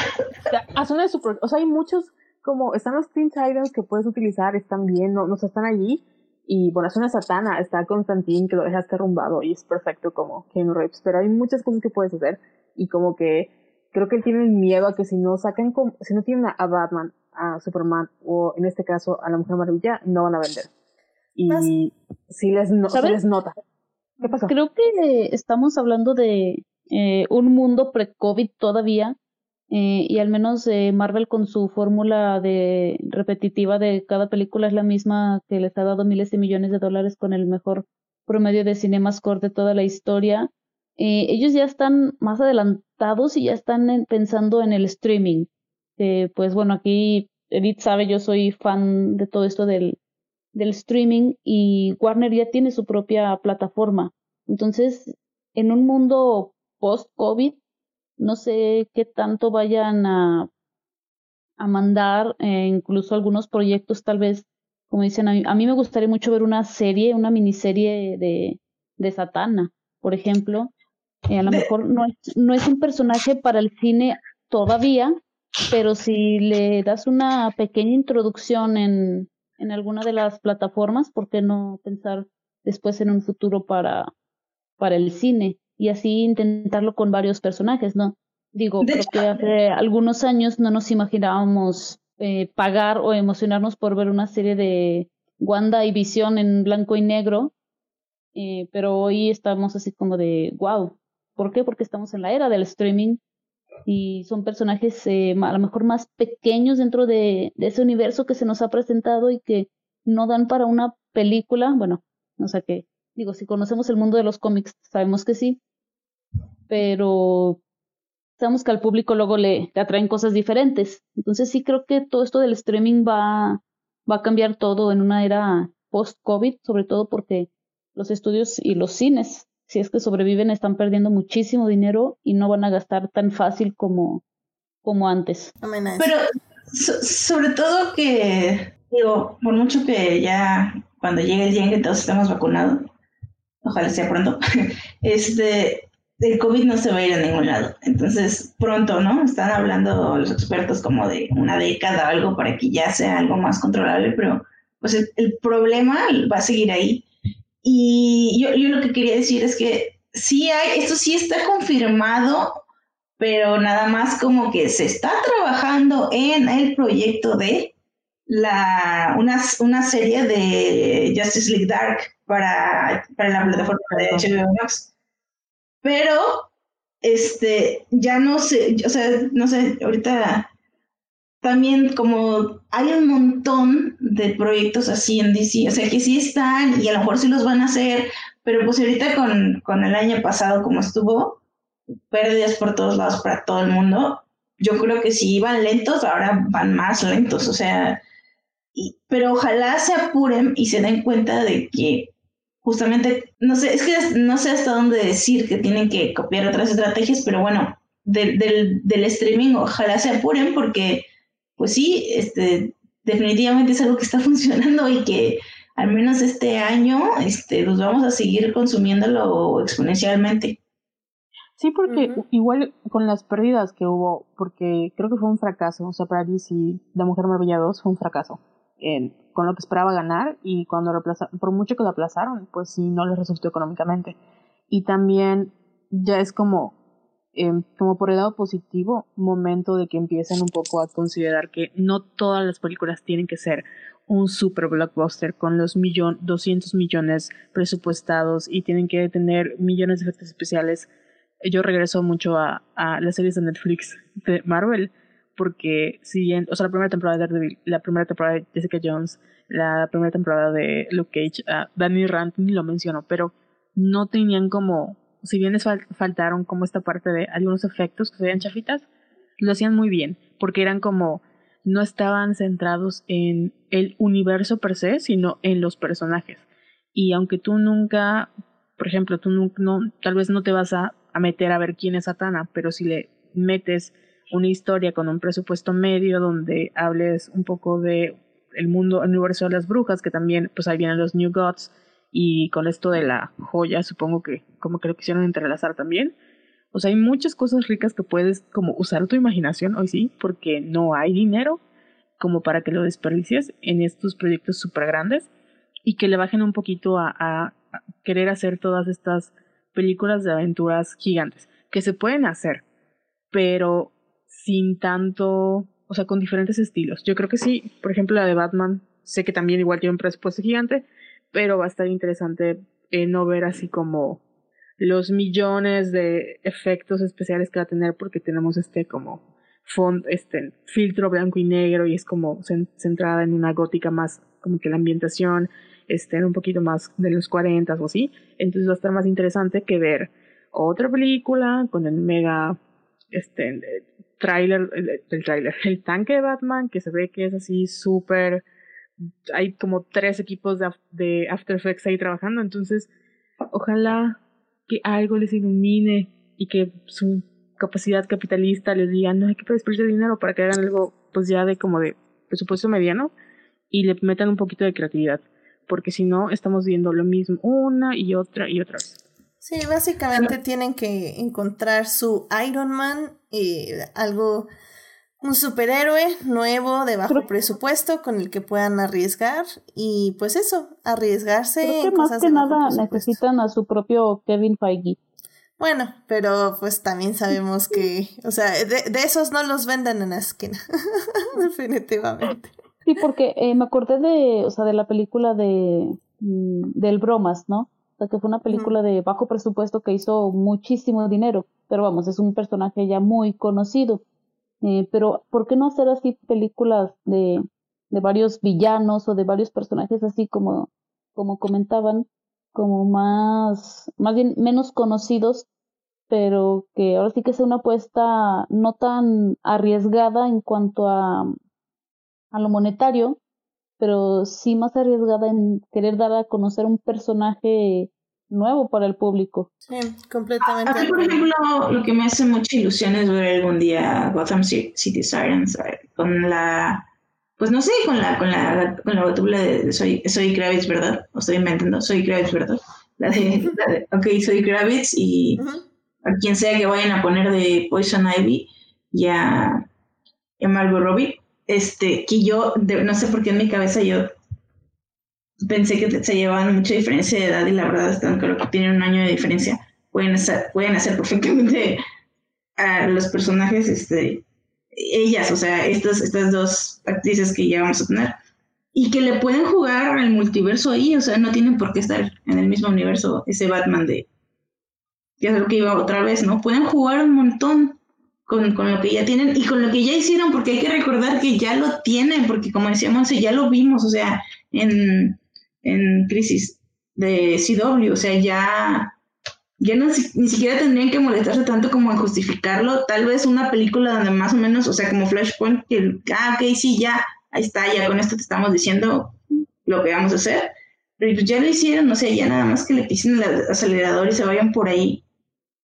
Haz una de Supergirl, o sea, hay muchos, como, están los Teen Titans que puedes utilizar, están bien, no, no están allí, y bueno, es una satana, está Constantine que lo dejaste rumbado y es perfecto como Ken Reeves, pero hay muchas cosas que puedes hacer y como que creo que él tiene miedo a que si no sacan, si no tienen a Batman, a Superman o en este caso a la Mujer Maravilla, no van a vender. Y si les, les nota. ¿Qué pasa? Creo que estamos hablando de eh, un mundo pre-COVID todavía. Eh, y al menos eh, Marvel con su fórmula de repetitiva de cada película es la misma que les ha dado miles de millones de dólares con el mejor promedio de CinemaScore de toda la historia. Eh, ellos ya están más adelantados y ya están pensando en el streaming. Eh, pues bueno, aquí Edith sabe, yo soy fan de todo esto del, del streaming y Warner ya tiene su propia plataforma. Entonces, en un mundo post-COVID, no sé qué tanto vayan a, a mandar, eh, incluso algunos proyectos tal vez, como dicen, a mí, a me gustaría mucho ver una serie, una miniserie de, de Satana, por ejemplo, eh, a lo mejor no es, no es un personaje para el cine todavía, pero si le das una pequeña introducción en, en alguna de las plataformas, ¿por qué no pensar después en un futuro para, para el cine? Y así intentarlo con varios personajes, ¿no? Digo, creo que hace algunos años no nos imaginábamos eh, pagar o emocionarnos por ver una serie de Wanda y Visión en blanco y negro, eh, pero hoy estamos así como de, wow, ¿Por qué? Porque estamos en la era del streaming y son personajes eh, a lo mejor más pequeños dentro de, ese universo que se nos ha presentado y que no dan para una película. Bueno, o sea que, digo, si conocemos el mundo de los cómics, sabemos que sí, pero sabemos que al público luego le, le atraen cosas diferentes. Entonces sí creo que todo esto del streaming va, va a cambiar todo en una era post-COVID, sobre todo porque los estudios y los cines si es que sobreviven, están perdiendo muchísimo dinero y no van a gastar tan fácil como, como antes. Pero sobre todo que, digo, por mucho que ya cuando llegue el día en que todos estemos vacunados, ojalá sea pronto, este, el COVID no se va a ir a ningún lado. Entonces, pronto, ¿no? Están hablando los expertos como de una década o algo para que ya sea algo más controlable, pero pues el problema va a seguir ahí y yo, yo lo que quería decir es que sí hay, esto sí está confirmado, pero nada más como que se está trabajando en el proyecto de la, una, una serie de Justice League Dark para, para la plataforma de HBO Max. Pero este, ya no sé, o sea, no sé, ahorita también como hay un montón de proyectos así en DC, o sea, que sí están y a lo mejor sí los van a hacer, pero pues ahorita con, con el año pasado como estuvo, pérdidas por todos lados para todo el mundo, yo creo que si iban lentos, ahora van más lentos, o sea, y, pero ojalá se apuren y se den cuenta de que justamente, no sé, es que no sé hasta dónde decir que tienen que copiar otras estrategias, pero bueno, del, del streaming ojalá se apuren porque pues sí, este, definitivamente es algo que está funcionando y que al menos este año este, los vamos a seguir consumiéndolo exponencialmente. Sí, porque igual con las pérdidas que hubo, porque creo que fue un fracaso, o sea, para DC, La Mujer Maravilla 2 fue un fracaso con lo que esperaba ganar y cuando lo aplazaron, por mucho que lo aplazaron, pues sí, no les resultó económicamente. Y también ya es como Em, como por el lado positivo, momento de que empiecen un poco a considerar que no todas las películas tienen que ser un super blockbuster con los millón, 200 millones presupuestados y tienen que tener millones de efectos especiales. Yo regreso mucho a, a las series de Netflix de Marvel, porque si bien, o sea, la primera temporada de Daredevil, la primera temporada de Jessica Jones, la primera temporada de Luke Cage, uh, Danny Rand ni lo menciono, pero no tenían como si bien les faltaron como esta parte de algunos efectos que se chafitas, lo hacían muy bien, porque eran como, no estaban centrados en el universo per se, sino en los personajes. Y aunque tú nunca, por ejemplo, tú no, tal vez no te vas a, a meter a ver quién es Satana, pero si le metes una historia con un presupuesto medio donde hables un poco de el mundo, el universo de las brujas, que también, pues ahí vienen los New Gods, y con esto de la joya supongo que como que lo quisieron entrelazar también. O sea, hay muchas cosas ricas que puedes como usar tu imaginación hoy sí, porque no hay dinero como para que lo desperdicies en estos proyectos súper grandes y que le bajen un poquito a, a, querer hacer todas estas películas de aventuras gigantes, que se pueden hacer, pero sin tanto, o sea, con diferentes estilos. Yo creo que sí, por ejemplo, la de Batman, sé que también igual tiene un presupuesto gigante, pero va a estar interesante eh, no ver así como los millones de efectos especiales que va a tener porque tenemos este como font, este filtro blanco y negro y es como centrada en una gótica más como que la ambientación esté un poquito más de los 40 o así, entonces va a estar más interesante que ver otra película con el mega este trailer el, el trailer el tanque de Batman que se ve que es así súper hay como tres equipos de, After Effects ahí trabajando, entonces ojalá que algo les ilumine y que su capacidad capitalista les diga, no hay que desperdiciar dinero para que hagan algo pues ya de como de presupuesto mediano y le metan un poquito de creatividad, porque si no estamos viendo lo mismo una y otra y otra vez. Sí, básicamente tienen que encontrar su Iron Man y algo un superhéroe nuevo de bajo presupuesto con el que puedan arriesgar y pues eso, arriesgarse Creo que más que nada necesitan a su propio Kevin Feige. Bueno, pero pues también sabemos que, o sea, de, esos no los venden en la esquina, definitivamente. Sí, porque eh, me acordé de, o sea, de la película de mm, del Bromas, ¿no? O sea, que fue una película de bajo presupuesto que hizo muchísimo dinero, pero vamos, es un personaje ya muy conocido. Eh, pero, ¿por qué no hacer así películas de, de varios villanos o de varios personajes así como, como comentaban, como más, más bien menos conocidos, pero que ahora sí que sea una apuesta no tan arriesgada en cuanto a, a lo monetario, pero sí más arriesgada en querer dar a conocer un personaje nuevo para el público. Sí, completamente. A mí, por ejemplo, lo que me hace mucha ilusión es ver algún día Gotham City Sirens eh, con la, pues no sé, con la, con la, con la de Soy, soy Kravitz, ¿verdad? O estoy inventando, Soy Kravitz, ¿verdad? La de, la ok, Soy Kravitz y a quien sea que vayan a poner de Poison Ivy y a, a Margot Robbie, este, que yo, no sé por qué en mi cabeza yo pensé que se llevaban mucha diferencia de edad y la verdad están creo que tienen un año de diferencia. Pueden hacer, pueden hacer perfectamente a los personajes, este, ellas, o sea, estas, estas dos actrices que ya vamos a tener. Y que le pueden jugar al multiverso ahí, o sea, no tienen por qué estar en el mismo universo ese Batman de, que es lo que iba otra vez, ¿no? Pueden jugar un montón con, con, lo que ya tienen y con lo que ya hicieron, porque hay que recordar que ya lo tienen, porque como decíamos, ya lo vimos, o sea, en, en Crisis de CW, o sea, ya, ya no, ni siquiera tendrían que molestarse tanto como en justificarlo, tal vez una película donde más o menos, o sea, como Flashpoint, que, ah, ok, sí, ya, ahí está, ya con esto te estamos diciendo lo que vamos a hacer, pero pues ya lo hicieron, o sea, ya nada más que le pisen el acelerador y se vayan por ahí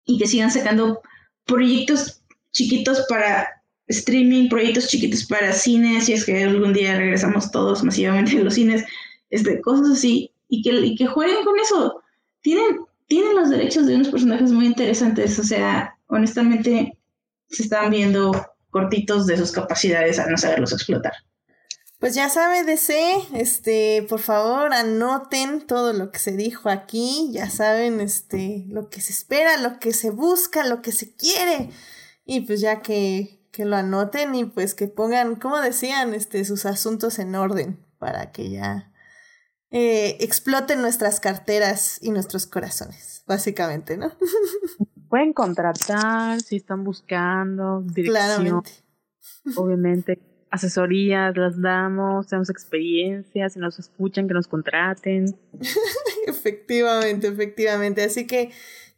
y que sigan sacando proyectos chiquitos para streaming, proyectos chiquitos para cines, si es que algún día regresamos todos masivamente a los cines, este, cosas así, y que, y que jueguen con eso. Tienen, tienen los derechos de unos personajes muy interesantes, o sea, honestamente se están viendo cortitos de sus capacidades a no saberlos explotar. Pues ya sabe, DC, este, por favor, anoten todo lo que se dijo aquí, ya saben, este, lo que se espera, lo que se busca, lo que se quiere. Y pues ya que, que lo anoten y pues que pongan, como decían, este, sus asuntos en orden para que ya eh, exploten nuestras carteras y nuestros corazones, básicamente, ¿no? Pueden contratar si están buscando dirección. Claramente. Obviamente asesorías las damos, tenemos experiencias, si nos escuchan, que nos contraten. efectivamente, efectivamente. Así que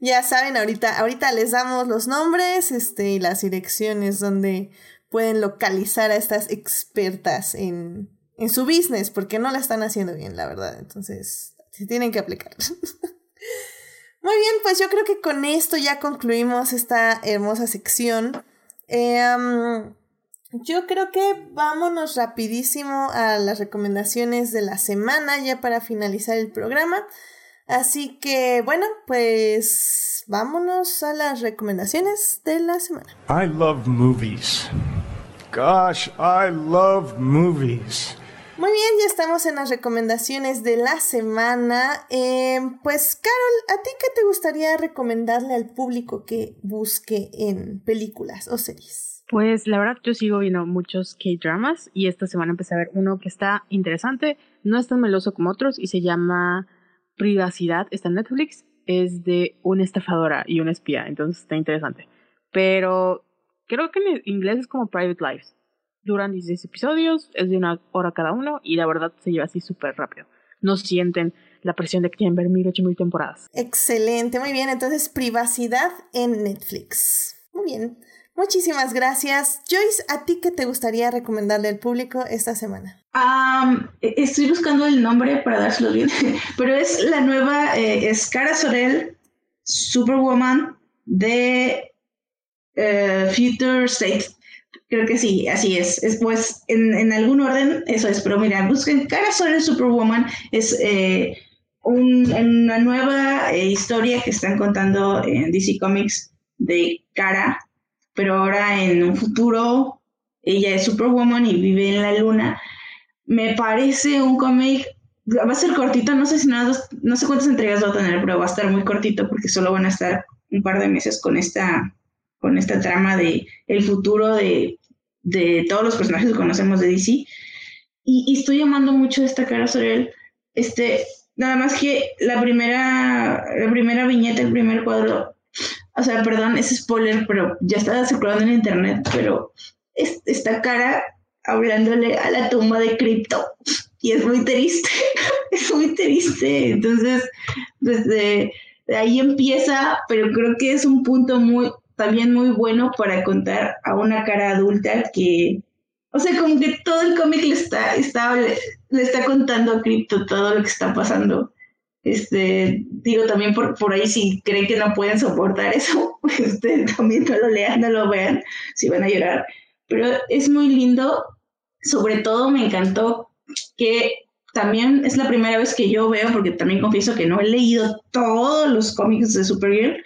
ya saben, ahorita, ahorita les damos los nombres este, y las direcciones donde pueden localizar a estas expertas en, en su business, porque no la están haciendo bien, la verdad. Entonces, si tienen que aplicar. Muy bien, pues yo creo que con esto ya concluimos esta hermosa sección. Eh, yo creo que vámonos rapidísimo a las recomendaciones de la semana ya para finalizar el programa. Así que bueno, pues vámonos a las recomendaciones de la semana. I love movies. Gosh, I love movies. Muy bien, ya estamos en las recomendaciones de la semana. Eh, pues, Carol, ¿a ti qué te gustaría recomendarle al público que busque en películas o series? Pues la verdad yo sigo viendo muchos K-dramas y esta semana empecé a ver uno que está interesante, no es tan meloso como otros y se llama Privacidad, está en Netflix, es de una estafadora y una espía, entonces está interesante. Pero creo que en inglés es como Private Lives. Duran 16 episodios, es de una hora cada uno y la verdad se lleva así súper rápido. No sienten la presión de que tienen ver mil ocho mil temporadas. Excelente, muy bien. Entonces, privacidad en Netflix. Muy bien. Muchísimas gracias. Joyce, ¿a ti qué te gustaría recomendarle al público esta semana? E-, estoy buscando el nombre para dárselo bien, pero es la nueva, eh, es Cara Sorel, Superwoman de eh, Future State. Creo que sí, así es. Es pues en, algún orden, eso es, pero mira, busquen Cara Sorel Superwoman, es eh, una nueva historia que están contando en DC Comics de Cara, pero ahora en un futuro ella es Superwoman y vive en la luna. Me parece un cómic, va a ser cortito, no sé si nada, no sé cuántas entregas va a tener, pero va a estar muy cortito porque solo van a estar un par de meses con esta, con esta trama de el futuro de, de todos los personajes que conocemos de DC. Y, y estoy amando mucho esta cara sobre él. Este, nada más que la primera, la primera viñeta, el primer cuadro, o sea, perdón, es spoiler, pero ya estaba circulando en internet, pero esta cara hablándole a la tumba de Crypto y es muy triste, es muy triste. Entonces, desde ahí empieza, pero creo que es un punto muy, también muy bueno para contar a una cara adulta que, o sea, como que todo el cómic le está, está, le está contando a Crypto todo lo que está pasando. Este, digo también por, por ahí si creen que no pueden soportar eso, este, también no lo lean, no lo vean, si van a llorar. Pero es muy lindo, sobre todo me encantó que también es la primera vez que yo veo, porque también confieso que no he leído todos los cómics de Supergirl.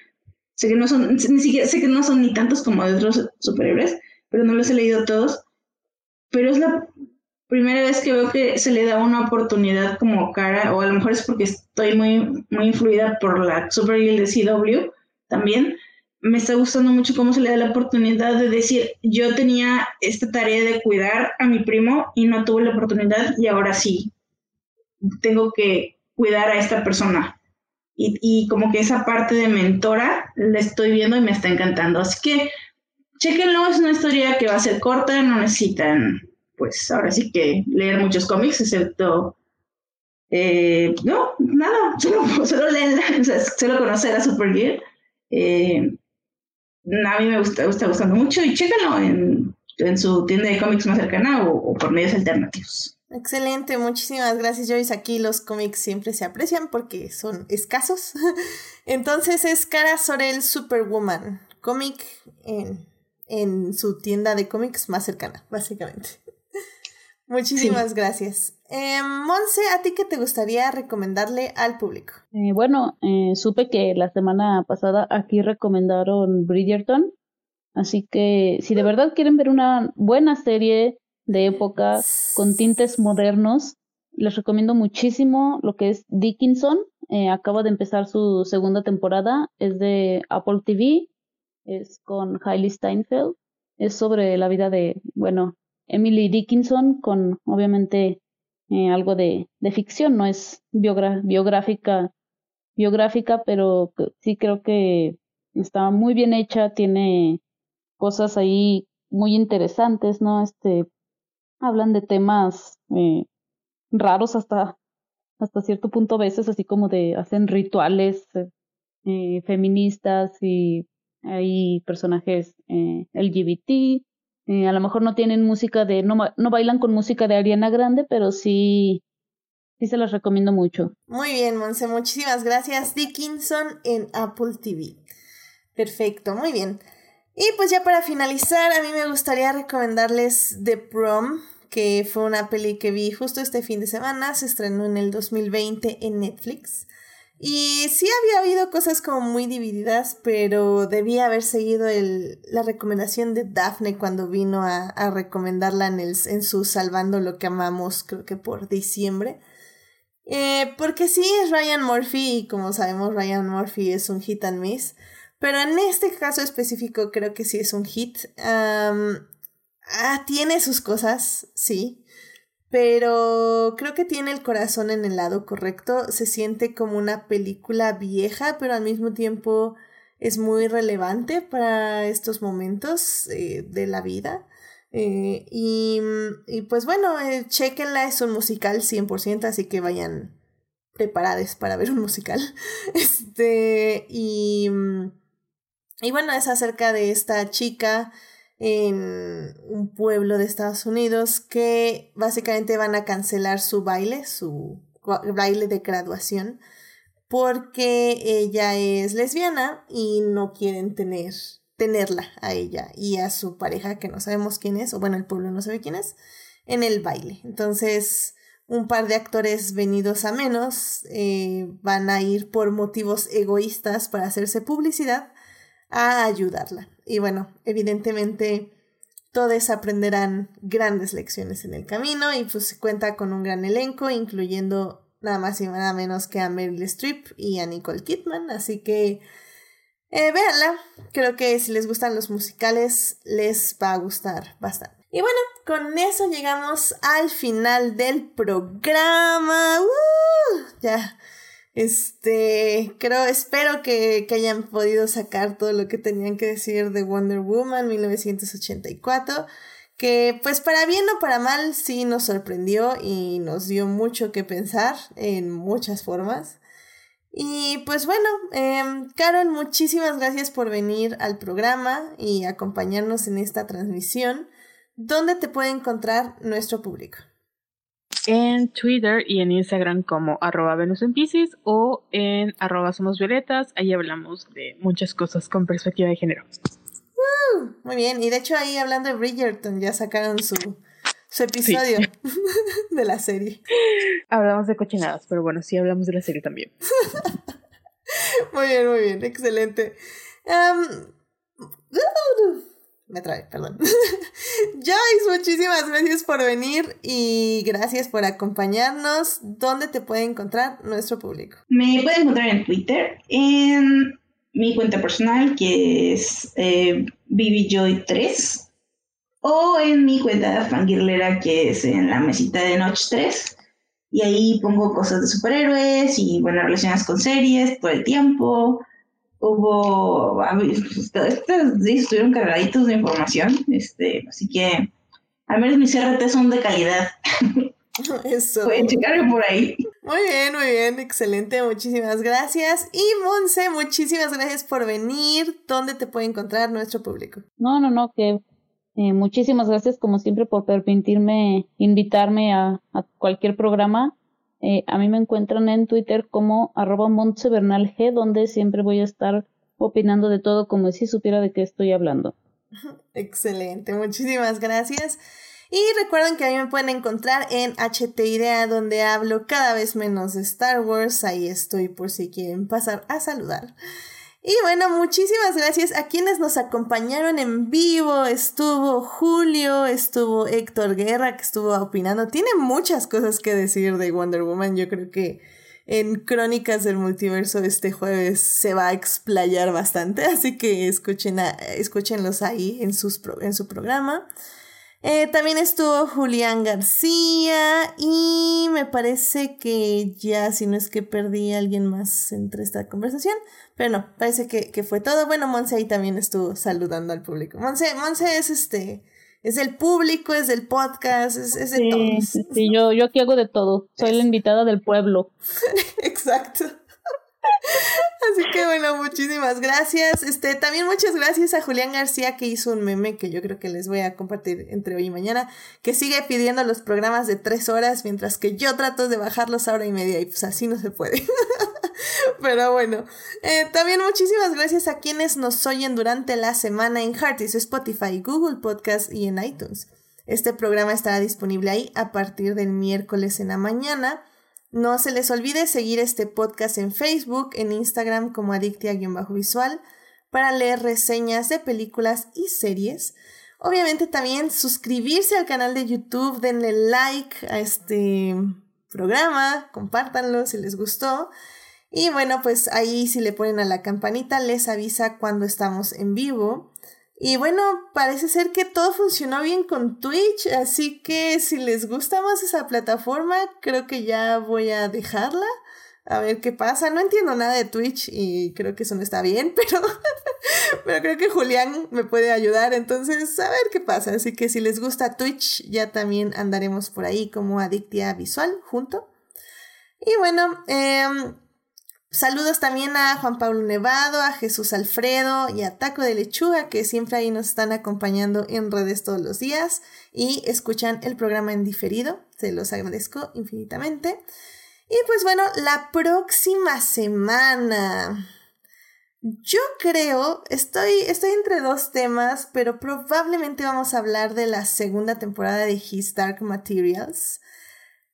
Sé que no son, ni sé que no son ni tantos como de otros superhéroes, pero no los he leído todos. Pero es la primera vez que veo que se le da una oportunidad como cara, o a lo mejor es porque estoy muy, muy influida por la Supergirl de CW también. Me está gustando mucho cómo se le da la oportunidad de decir, yo tenía esta tarea de cuidar a mi primo y no tuve la oportunidad y ahora sí, tengo que cuidar a esta persona. y, y, como que esa parte de mentora la estoy viendo y me está encantando. Así que chequenlo, es una historia que va a ser corta, no necesitan, pues ahora sí que leer muchos cómics, excepto eh, no, nada, solo, solo leerla, o sea, solo conocer a Supergirl. Eh, a mí me gusta, gusta gustando mucho y chécalo en, en su tienda de cómics más cercana o, por medios alternativos. Excelente, muchísimas gracias Joyce. Aquí los cómics siempre se aprecian porque son escasos. Entonces es Cara sobre el Superwoman, cómic en, en su tienda de cómics más cercana, básicamente. Muchísimas sí. gracias. Eh, Monse, ¿a ti qué te gustaría recomendarle al público? Eh, bueno, eh, supe que la semana pasada aquí recomendaron Bridgerton, así que si de verdad quieren ver una buena serie de época con tintes modernos, les recomiendo muchísimo lo que es Dickinson. Eh, acaba de empezar su segunda temporada, es de Apple TV, es con Hailey Steinfeld, es sobre la vida de, bueno, Emily Dickinson con obviamente eh, algo de, ficción, no es biográfica, biográfica, pero sí creo que está muy bien hecha, tiene cosas ahí muy interesantes, ¿no? Este, hablan de temas eh, raros hasta, hasta cierto punto a veces, así como de, hacen rituales eh, feministas y hay personajes LGBT, eh, a lo mejor no tienen música de, no, no bailan con música de Ariana Grande, pero sí, sí se las recomiendo mucho. Muy bien, Monse, muchísimas gracias. Dickinson en Apple TV. Perfecto, muy bien. Y pues ya para finalizar, a mí me gustaría recomendarles The Prom, que fue una peli que vi justo este fin de semana, se estrenó en el 2020 en Netflix. Y sí había habido cosas como muy divididas, pero debía haber seguido el, la recomendación de Daphne cuando vino a, a recomendarla en, el, en su Salvando lo que amamos, creo que por diciembre. Eh, porque sí es Ryan Murphy y como sabemos Ryan Murphy es un hit and miss. Pero en este caso específico creo que sí es un hit. Ah, tiene sus cosas, sí pero creo que tiene el corazón en el lado correcto. Se siente como una película vieja, pero al mismo tiempo es muy relevante para estos momentos eh, de la vida. Eh, y, y, pues bueno, eh, chequenla, es un musical 100%, así que vayan preparados para ver un musical. Este, y, y bueno, es acerca de esta chica en un pueblo de Estados Unidos que básicamente van a cancelar su baile, su baile de graduación, porque ella es lesbiana y no quieren tener tenerla a ella y a su pareja que no sabemos quién es, o bueno, el pueblo no sabe quién es, en el baile. Entonces, un par de actores venidos a menos eh, van a ir por motivos egoístas para hacerse publicidad a ayudarla. Y bueno, evidentemente todos aprenderán grandes lecciones en el camino y pues cuenta con un gran elenco, incluyendo nada más y nada menos que a Meryl Streep y a Nicole Kidman, así que eh, véanla, creo que si les gustan los musicales les va a gustar bastante. Y bueno, con eso llegamos al final del programa. ¡Uh! Ya este, creo, espero que, que, hayan podido sacar todo lo que tenían que decir de Wonder Woman 1984, que pues para bien o para mal sí nos sorprendió y nos dio mucho que pensar en muchas formas. Y pues bueno, eh, Carol, muchísimas gracias por venir al programa y acompañarnos en esta transmisión. ¿Dónde te puede encontrar nuestro público? En Twitter y en Instagram como arroba Venus en Pisces o en arroba Somos Violetas. Ahí hablamos de muchas cosas con perspectiva de género. Uh, muy bien, y de hecho ahí hablando de Bridgerton ya sacaron su, su episodio sí. de la serie. Hablamos de cochinadas, pero bueno, sí hablamos de la serie también. muy bien, muy bien, excelente. Um, me trae, perdón. Joyce, muchísimas gracias por venir y gracias por acompañarnos. ¿Dónde te puede encontrar nuestro público? Me pueden encontrar en Twitter, en mi cuenta personal, que es eh, BBJoy3, o en mi cuenta fangirlera, que es en la mesita de Notch 3. y ahí pongo cosas de superhéroes y, bueno, relacionadas con series todo el tiempo. Hubo, estos días estuvieron cargaditos de información, este, así que al menos mis RT son de calidad. Eso. Pueden checarlo por ahí. Muy bien, muy bien, excelente, muchísimas gracias. Y Monse, muchísimas gracias por venir. ¿Dónde te puede encontrar nuestro público? No, no, no, que eh, muchísimas gracias como siempre por permitirme invitarme a, a cualquier programa. Eh, a mí me encuentran en Twitter como arroba G, donde siempre voy a estar opinando de todo como si supiera de qué estoy hablando. Excelente, muchísimas gracias. Y recuerden que a mí me pueden encontrar en HT Idea, donde hablo cada vez menos de Star Wars. Ahí estoy por si quieren pasar a saludar. Y bueno, muchísimas gracias a quienes nos acompañaron en vivo. Estuvo Julio, estuvo Héctor Guerra, que estuvo opinando. Tiene muchas cosas que decir de Wonder Woman. Yo creo que en Crónicas del Multiverso este jueves se va a explayar bastante. Así que escuchen escúchenlos ahí en, sus, en su programa. Eh, también estuvo Julián García y me parece que ya, si no es que perdí a alguien más entre esta conversación, pero no, parece que, fue todo. Bueno, Monse ahí también estuvo saludando al público. Monse, Monse es este, es del público, es del podcast, es, es de sí, todos. Sí, yo, yo aquí hago de todo, soy la invitada del pueblo. Exacto. Así que bueno, muchísimas gracias. Este, también muchas gracias a Julián García que hizo un meme que yo creo que les voy a compartir entre hoy y mañana, que sigue pidiendo los programas de tres horas, mientras que yo trato de bajarlos a hora y media y pues así no se puede. Pero bueno, eh, también muchísimas gracias a quienes nos oyen durante la semana en Heartis, Spotify, Google Podcast y en iTunes. Este programa estará disponible ahí a partir del miércoles en la mañana. No se les olvide seguir este podcast en Facebook, en Instagram como Adictia-Visual para leer reseñas de películas y series. Obviamente también suscribirse al canal de YouTube, denle like a este programa, compártanlo si les gustó. Y bueno, pues ahí si le ponen a la campanita les avisa cuando estamos en vivo. Y bueno, parece ser que todo funcionó bien con Twitch, así que si les gusta más esa plataforma, creo que ya voy a dejarla. A ver qué pasa. No entiendo nada de Twitch y creo que eso no está bien, pero, pero creo que Julián me puede ayudar. Entonces, a ver qué pasa. Así que si les gusta Twitch, ya también andaremos por ahí como Adictia Visual junto. Y bueno, eh, Saludos también a Juan Pablo Nevado, a Jesús Alfredo y a Taco de Lechuga, que siempre ahí nos están acompañando en redes todos los días y escuchan el programa en diferido. Se los agradezco infinitamente. Y pues bueno, la próxima semana. Yo creo, estoy, estoy entre dos temas, pero probablemente vamos a hablar de la segunda temporada de His Dark Materials.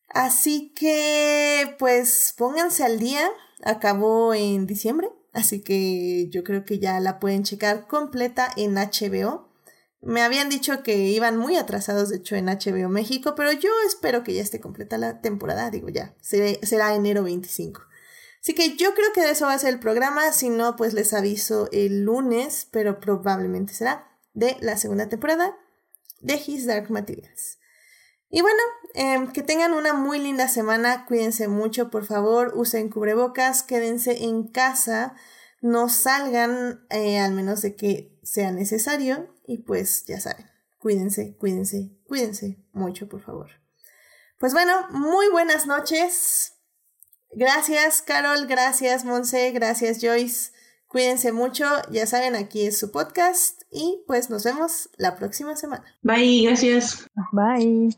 Así que, pues, pónganse al día acabó en diciembre, así que yo creo que ya la pueden checar completa en HBO. Me habían dicho que iban muy atrasados, de hecho, en HBO México, pero yo espero que ya esté completa la temporada, digo ya, será enero 25. Así que yo creo que de eso va a ser el programa, si no, pues les aviso el lunes, pero probablemente será de la segunda temporada de His Dark Materials. Y bueno, em, que tengan una muy linda semana, cuídense mucho, por favor, usen cubrebocas, quédense en casa, no salgan eh, al menos de que sea necesario y pues ya saben, cuídense, cuídense, cuídense mucho, por favor. Pues bueno, muy buenas noches. Gracias, Carol, gracias, Monse, gracias, Joyce. Cuídense mucho, ya saben, aquí es su podcast y pues nos vemos la próxima semana. Bye, gracias. Bye.